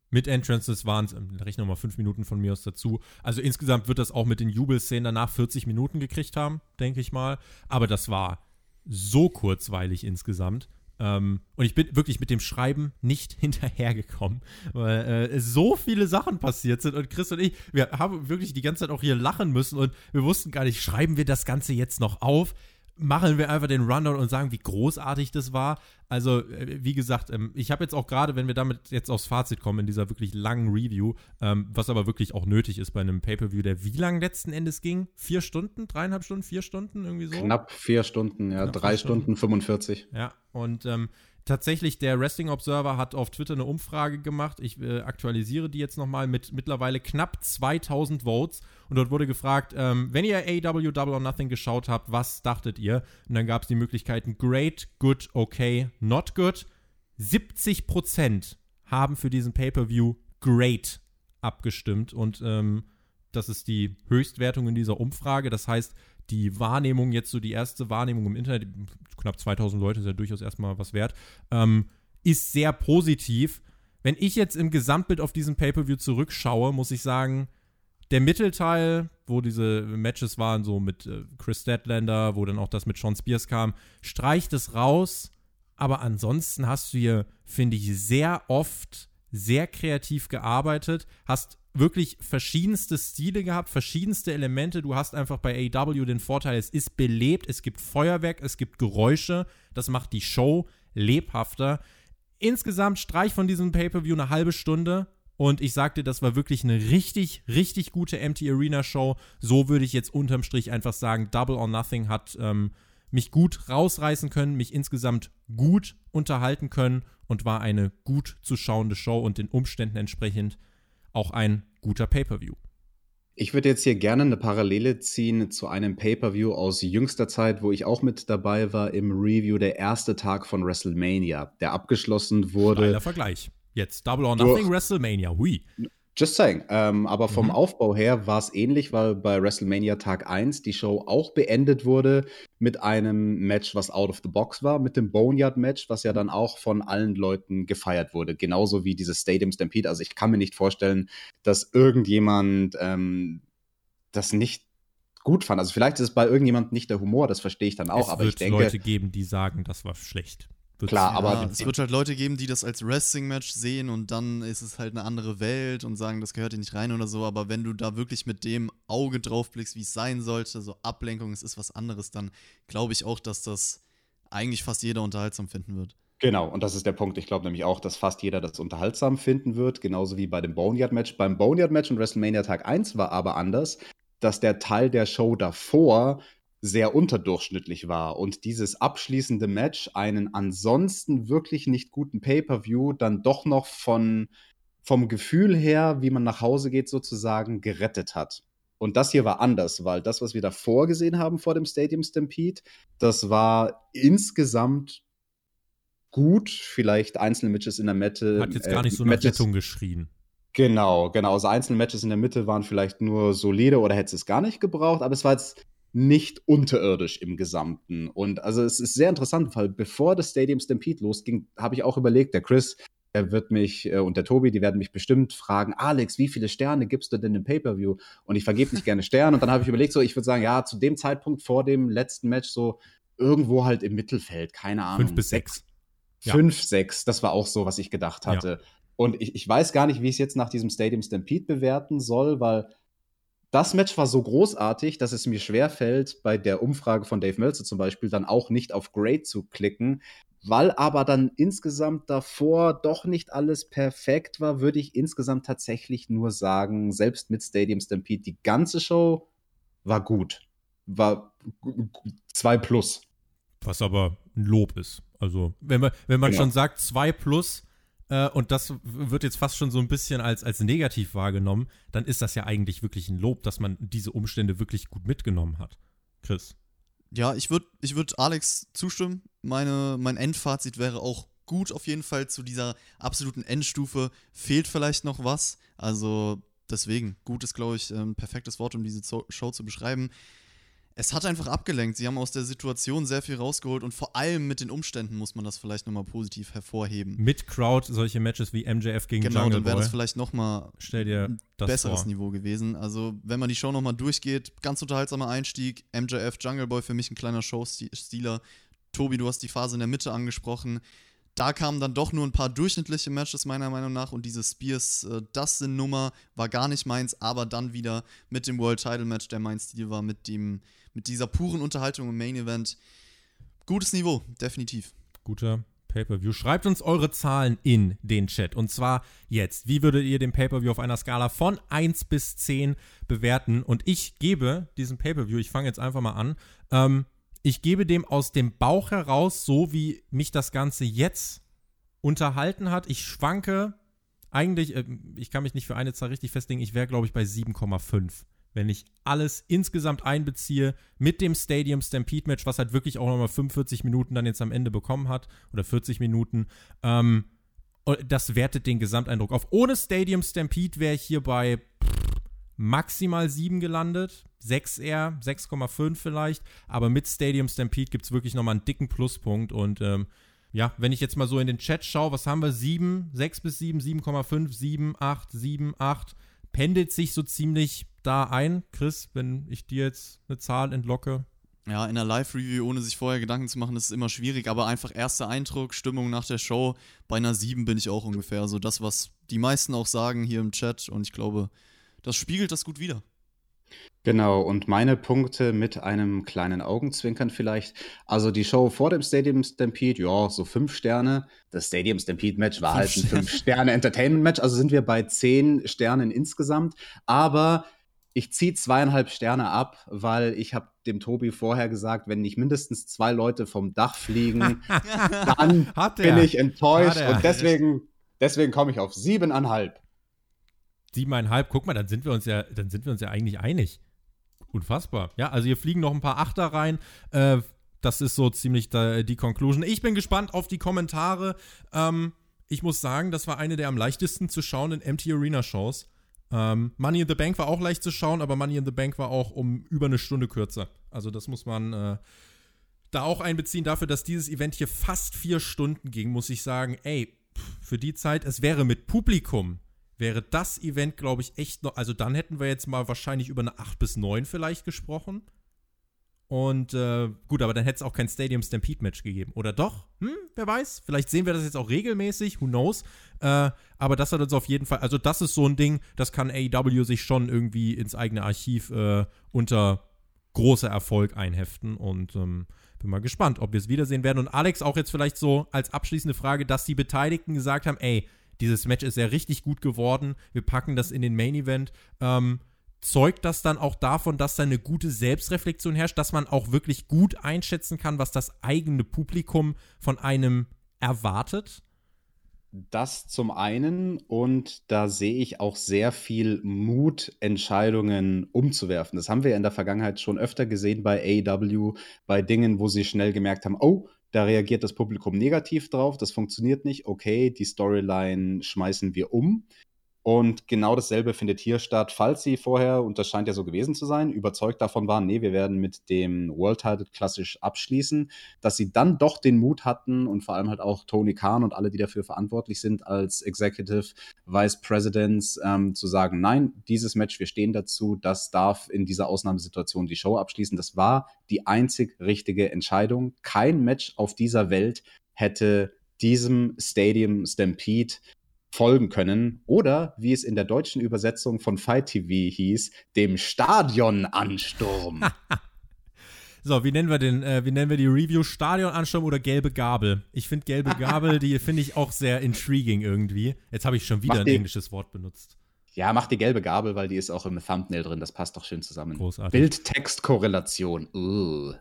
Mit Entrances waren es, ähm, rechne nochmal fünf Minuten von mir aus dazu. Also insgesamt wird das auch mit den Jubelszenen danach 40 Minuten gekriegt haben, denke ich mal. Aber das war so kurzweilig insgesamt. Ähm, und ich bin wirklich mit dem Schreiben nicht hinterhergekommen, weil äh, so viele Sachen passiert sind. Und Chris und ich, wir haben wirklich die ganze Zeit auch hier lachen müssen und wir wussten gar nicht, schreiben wir das Ganze jetzt noch auf? Machen wir einfach den Rundown und sagen, wie großartig das war. Also, äh, wie gesagt, ähm, ich habe jetzt auch gerade, wenn wir damit jetzt aufs Fazit kommen, in dieser wirklich langen Review, ähm, was aber wirklich auch nötig ist bei einem Pay-Per-View, der wie lang letzten Endes ging? Vier Stunden? Dreieinhalb Stunden? Vier Stunden? Irgendwie so? Knapp vier Stunden, ja. Knapp drei Stunden, Stunden 45. Ja, und ähm, tatsächlich, der Wrestling Observer hat auf Twitter eine Umfrage gemacht. Ich äh, aktualisiere die jetzt nochmal mit mittlerweile knapp 2000 Votes. Und dort wurde gefragt, ähm, wenn ihr AW Double or Nothing geschaut habt, was dachtet ihr? Und dann gab es die Möglichkeiten Great, Good, Okay, Not Good. 70% haben für diesen Pay-Per-View Great abgestimmt. Und ähm, das ist die Höchstwertung in dieser Umfrage. Das heißt, die Wahrnehmung, jetzt so die erste Wahrnehmung im Internet, knapp 2000 Leute ist ja durchaus erstmal was wert, ähm, ist sehr positiv. Wenn ich jetzt im Gesamtbild auf diesen Pay-Per-View zurückschaue, muss ich sagen, der Mittelteil, wo diese Matches waren, so mit äh, Chris Statlander, wo dann auch das mit Sean Spears kam, streicht es raus. Aber ansonsten hast du hier, finde ich, sehr oft sehr kreativ gearbeitet, hast wirklich verschiedenste Stile gehabt, verschiedenste Elemente. Du hast einfach bei AW den Vorteil, es ist belebt, es gibt Feuerwerk, es gibt Geräusche. Das macht die Show lebhafter. Insgesamt Streich von diesem Pay-Per-View eine halbe Stunde. Und ich sagte, das war wirklich eine richtig, richtig gute Empty Arena Show. So würde ich jetzt unterm Strich einfach sagen, Double or Nothing hat ähm, mich gut rausreißen können, mich insgesamt gut unterhalten können und war eine gut zu schauende Show und den Umständen entsprechend auch ein guter Pay-per-View. Ich würde jetzt hier gerne eine Parallele ziehen zu einem Pay-per-View aus jüngster Zeit, wo ich auch mit dabei war im Review der erste Tag von WrestleMania, der abgeschlossen wurde. Steiler Vergleich. Jetzt Double or Nothing WrestleMania. Hui. Just saying. Ähm, aber vom Mhm. Aufbau her war es ähnlich, weil bei WrestleMania Tag 1 die Show auch beendet wurde mit einem Match, was out of the box war, mit dem Boneyard-Match, was ja dann auch von allen Leuten gefeiert wurde. Genauso wie dieses Stadium Stampede. Also ich kann mir nicht vorstellen, dass irgendjemand ähm, das nicht gut fand. Also vielleicht ist es bei irgendjemandem nicht der Humor, das verstehe ich dann auch, es aber wird ich denke, Leute geben, die sagen, das war schlecht. Klar, aber ja, die- es wird halt Leute geben, die das als Wrestling-Match sehen und dann ist es halt eine andere Welt und sagen, das gehört hier nicht rein oder so. Aber wenn du da wirklich mit dem Auge drauf blickst, wie es sein sollte, so Ablenkung, es ist was anderes, dann glaube ich auch, dass das eigentlich fast jeder unterhaltsam finden wird. Genau, und das ist der Punkt. Ich glaube nämlich auch, dass fast jeder das unterhaltsam finden wird, genauso wie bei dem Boneyard-Match. Beim Boneyard-Match und WrestleMania Tag 1 war aber anders, dass der Teil der Show davor sehr unterdurchschnittlich war und dieses abschließende Match einen ansonsten wirklich nicht guten Pay-per-View dann doch noch von vom Gefühl her, wie man nach Hause geht, sozusagen gerettet hat. Und das hier war anders, weil das, was wir davor gesehen haben vor dem Stadium Stampede, das war insgesamt gut, vielleicht einzelne Matches in der Mitte. Hat jetzt äh, gar nicht so nach Matches- Rettung geschrien. Genau, genau. Also einzelne Matches in der Mitte waren vielleicht nur solide oder hätte es gar nicht gebraucht, aber es war jetzt nicht unterirdisch im Gesamten. Und also es ist sehr interessant, weil bevor das Stadium Stampede losging, habe ich auch überlegt, der Chris, der wird mich äh, und der Tobi, die werden mich bestimmt fragen, Alex, wie viele Sterne gibst du denn im Pay-Per-View? Und ich vergebe nicht gerne Sterne. Und dann habe ich überlegt, so, ich würde sagen, ja, zu dem Zeitpunkt vor dem letzten Match so irgendwo halt im Mittelfeld, keine Ahnung. Fünf bis sechs. Ja. Fünf, sechs, das war auch so, was ich gedacht hatte. Und ich, ich weiß gar nicht, wie ich es jetzt nach diesem Stadium Stampede bewerten soll, weil das Match war so großartig, dass es mir schwerfällt, bei der Umfrage von Dave Meltzer zum Beispiel dann auch nicht auf Great zu klicken. Weil aber dann insgesamt davor doch nicht alles perfekt war, würde ich insgesamt tatsächlich nur sagen, selbst mit Stadium Stampede, die ganze Show war gut. War gu- gu- zwei plus. Was aber ein Lob ist. Also, wenn man, wenn man Genau. schon sagt 2 plus äh, und das wird jetzt fast schon so ein bisschen als, als negativ wahrgenommen, dann ist das ja eigentlich wirklich ein Lob, dass man diese Umstände wirklich gut mitgenommen hat. Chris. Ja, ich würde ich würd Alex zustimmen. Meine, mein Endfazit wäre auch gut auf jeden Fall zu dieser absoluten Endstufe. Fehlt vielleicht noch was. Also deswegen, gut ist, glaube ich, ein perfektes Wort, um diese Show zu beschreiben. Es hat einfach abgelenkt. Sie haben aus der Situation sehr viel rausgeholt und vor allem mit den Umständen muss man das vielleicht nochmal positiv hervorheben. Mit Crowd solche Matches wie MJF gegen Genau, Jungle dann wäre das vielleicht nochmal ein besseres vor. Niveau gewesen. Also, wenn man die Show nochmal durchgeht, ganz unterhaltsamer Einstieg. MJF, Jungle Boy für mich ein kleiner Show-Stealer. Tobi, du hast die Phase in der Mitte angesprochen. Da kamen dann doch nur ein paar durchschnittliche Matches, meiner Meinung nach. Und diese Spears äh, Dustin-Nummer war gar nicht meins, aber dann wieder mit dem World Title Match, der mein Stil war, mit, dem, mit dieser puren Unterhaltung im Main Event. Gutes Niveau, definitiv. Guter Pay-Per-View. Schreibt uns eure Zahlen in den Chat. Und zwar jetzt. Wie würdet ihr den Pay-Per-View auf einer Skala von 1 bis 10 bewerten? Und ich gebe diesem Pay-Per-View, ich fange jetzt einfach mal an, ähm, ich gebe dem aus dem Bauch heraus, so wie mich das Ganze jetzt unterhalten hat. Ich schwanke eigentlich, äh, ich kann mich nicht für eine Zahl richtig festlegen, ich wäre, glaube ich, bei 7,5. Wenn ich alles insgesamt einbeziehe mit dem Stadium Stampede Match, was halt wirklich auch nochmal 45 Minuten dann jetzt am Ende bekommen hat, oder 40 Minuten, ähm, das wertet den Gesamteindruck auf. Ohne Stadium Stampede wäre ich hier bei pff, maximal 7 gelandet, 6 eher, 6,5 vielleicht, aber mit Stadium Stampede gibt es wirklich nochmal einen dicken Pluspunkt und ähm, ja, wenn ich jetzt mal so in den Chat schaue, was haben wir? 7, 6 bis 7, 7,5, 7, 8, 7, 8. Pendelt sich so ziemlich da ein. Chris, wenn ich dir jetzt eine Zahl entlocke. Ja, in der Live-Review, ohne sich vorher Gedanken zu machen, das ist immer schwierig, aber einfach erster Eindruck, Stimmung nach der Show. Bei einer 7 bin ich auch ungefähr. So das, was die meisten auch sagen hier im Chat und ich glaube, das spiegelt das gut wider. Genau, und meine Punkte mit einem kleinen Augenzwinkern vielleicht. Also die Show vor dem Stadium Stampede, ja, so fünf Sterne. Das Stadium Stampede Match war halt ein Sterne. fünf Sterne Entertainment Match, also sind wir bei zehn Sternen insgesamt. Aber ich ziehe zweieinhalb Sterne ab, weil ich habe dem Tobi vorher gesagt, wenn nicht mindestens zwei Leute vom Dach fliegen, dann Hat bin ich enttäuscht und deswegen, deswegen komme ich auf siebeneinhalb. Siebeneinhalb, guck mal, dann sind wir uns ja, dann sind wir uns ja eigentlich einig. Unfassbar. Ja, also hier fliegen noch ein paar Achter rein. Äh, das ist so ziemlich da, die Conclusion. Ich bin gespannt auf die Kommentare. Ähm, ich muss sagen, das war eine der am leichtesten zu schauenden Empty Arena Shows. Ähm, Money in the Bank war auch leicht zu schauen, aber Money in the Bank war auch um über eine Stunde kürzer. Also das muss man äh, da auch einbeziehen dafür, dass dieses Event hier fast vier Stunden ging, muss ich sagen, ey, für die Zeit, es wäre mit Publikum, wäre das Event, glaube ich, echt noch, also dann hätten wir jetzt mal wahrscheinlich über eine 8 bis 9 vielleicht gesprochen. Und äh, gut, aber dann hätte es auch kein Stadium Stampede Match gegeben. Oder doch? Hm, wer weiß. Vielleicht sehen wir das jetzt auch regelmäßig. Who knows? Äh, aber das hat uns auf jeden Fall, also das ist so ein Ding, das kann AEW sich schon irgendwie ins eigene Archiv äh, unter großer Erfolg einheften. Und ähm, bin mal gespannt, ob wir es wiedersehen werden. Und Alex auch jetzt vielleicht so als abschließende Frage, dass die Beteiligten gesagt haben, ey, dieses Match ist ja richtig gut geworden. Wir packen das in den Main Event. Ähm, zeugt das dann auch davon, dass da eine gute Selbstreflexion herrscht, dass man auch wirklich gut einschätzen kann, was das eigene Publikum von einem erwartet? Das zum einen und da sehe ich auch sehr viel Mut, Entscheidungen umzuwerfen. Das haben wir in der Vergangenheit schon öfter gesehen bei AEW, bei Dingen, wo sie schnell gemerkt haben, oh, da reagiert das Publikum negativ drauf, das funktioniert nicht, okay, die Storyline schmeißen wir um. Und genau dasselbe findet hier statt, falls sie vorher, und das scheint ja so gewesen zu sein, überzeugt davon waren, nee, wir werden mit dem World Title klassisch abschließen, dass sie dann doch den Mut hatten und vor allem halt auch Tony Khan und alle, die dafür verantwortlich sind als Executive Vice Presidents, ähm, zu sagen, nein, dieses Match, wir stehen dazu, das darf in dieser Ausnahmesituation die Show abschließen. Das war die einzig richtige Entscheidung. Kein Match auf dieser Welt hätte diesem Stadium Stampede folgen können oder wie es in der deutschen Übersetzung von Fight TV hieß, dem Stadionansturm. so, wie nennen wir den, äh, wie nennen wir die Review? Stadionansturm oder gelbe Gabel? Ich finde gelbe Gabel, die finde ich auch sehr intriguing irgendwie. Jetzt habe ich schon wieder Mach ein englisches Wort benutzt. Ja, mach die gelbe Gabel, weil die ist auch im Thumbnail drin. Das passt doch schön zusammen. Großartig. Bild-Text-Korrelation.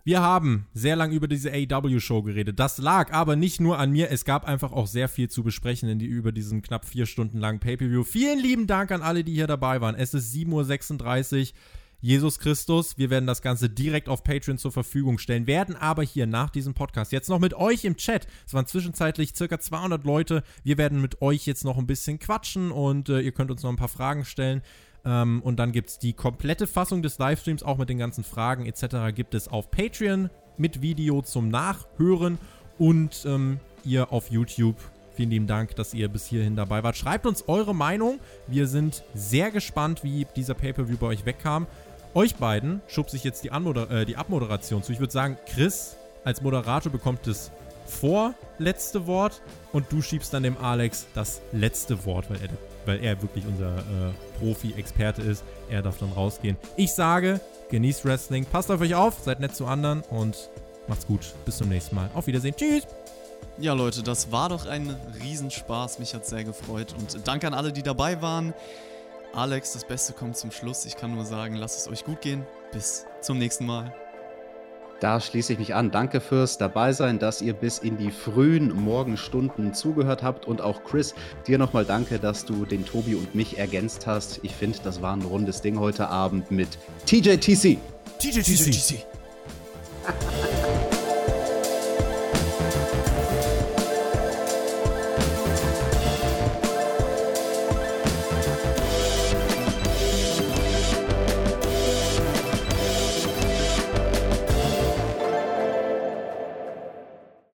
Wir haben sehr lange über diese AW-Show geredet. Das lag aber nicht nur an mir. Es gab einfach auch sehr viel zu besprechen in die, über diesen knapp vier Stunden langen Pay-Per-View. Vielen lieben Dank an alle, die hier dabei waren. Es ist 7.36 Uhr. Jesus Christus. Wir werden das Ganze direkt auf Patreon zur Verfügung stellen, werden aber hier nach diesem Podcast jetzt noch mit euch im Chat, es waren zwischenzeitlich circa 200 Leute, wir werden mit euch jetzt noch ein bisschen quatschen und äh, ihr könnt uns noch ein paar Fragen stellen. Ähm, und dann gibt es die komplette Fassung des Livestreams, auch mit den ganzen Fragen etc. gibt es auf Patreon mit Video zum Nachhören und ähm, ihr auf YouTube Vielen lieben Dank, dass ihr bis hierhin dabei wart. Schreibt uns eure Meinung. Wir sind sehr gespannt, wie dieser Pay-Per-View bei euch wegkam. Euch beiden schubse ich jetzt die, Anmoder äh, die Abmoderation zu. Ich würde sagen, Chris als Moderator bekommt das vorletzte Wort und du schiebst dann dem Alex das letzte Wort, weil er, weil er wirklich unser äh, Profi-Experte ist. Er darf dann rausgehen. Ich sage, genießt Wrestling, passt auf euch auf, seid nett zu anderen und macht's gut. Bis zum nächsten Mal. Auf Wiedersehen. Tschüss. Ja, Leute, das war doch ein Riesenspaß. Mich hat sehr gefreut. Und danke an alle, die dabei waren. Alex, das Beste kommt zum Schluss. Ich kann nur sagen, lasst es euch gut gehen. Bis zum nächsten Mal. Da schließe ich mich an. Danke fürs Dabeisein, dass ihr bis in die frühen Morgenstunden zugehört habt. Und auch Chris, dir nochmal danke, dass du den Tobi und mich ergänzt hast. Ich finde, das war ein rundes Ding heute Abend mit TJTC. TJTC. TJTC.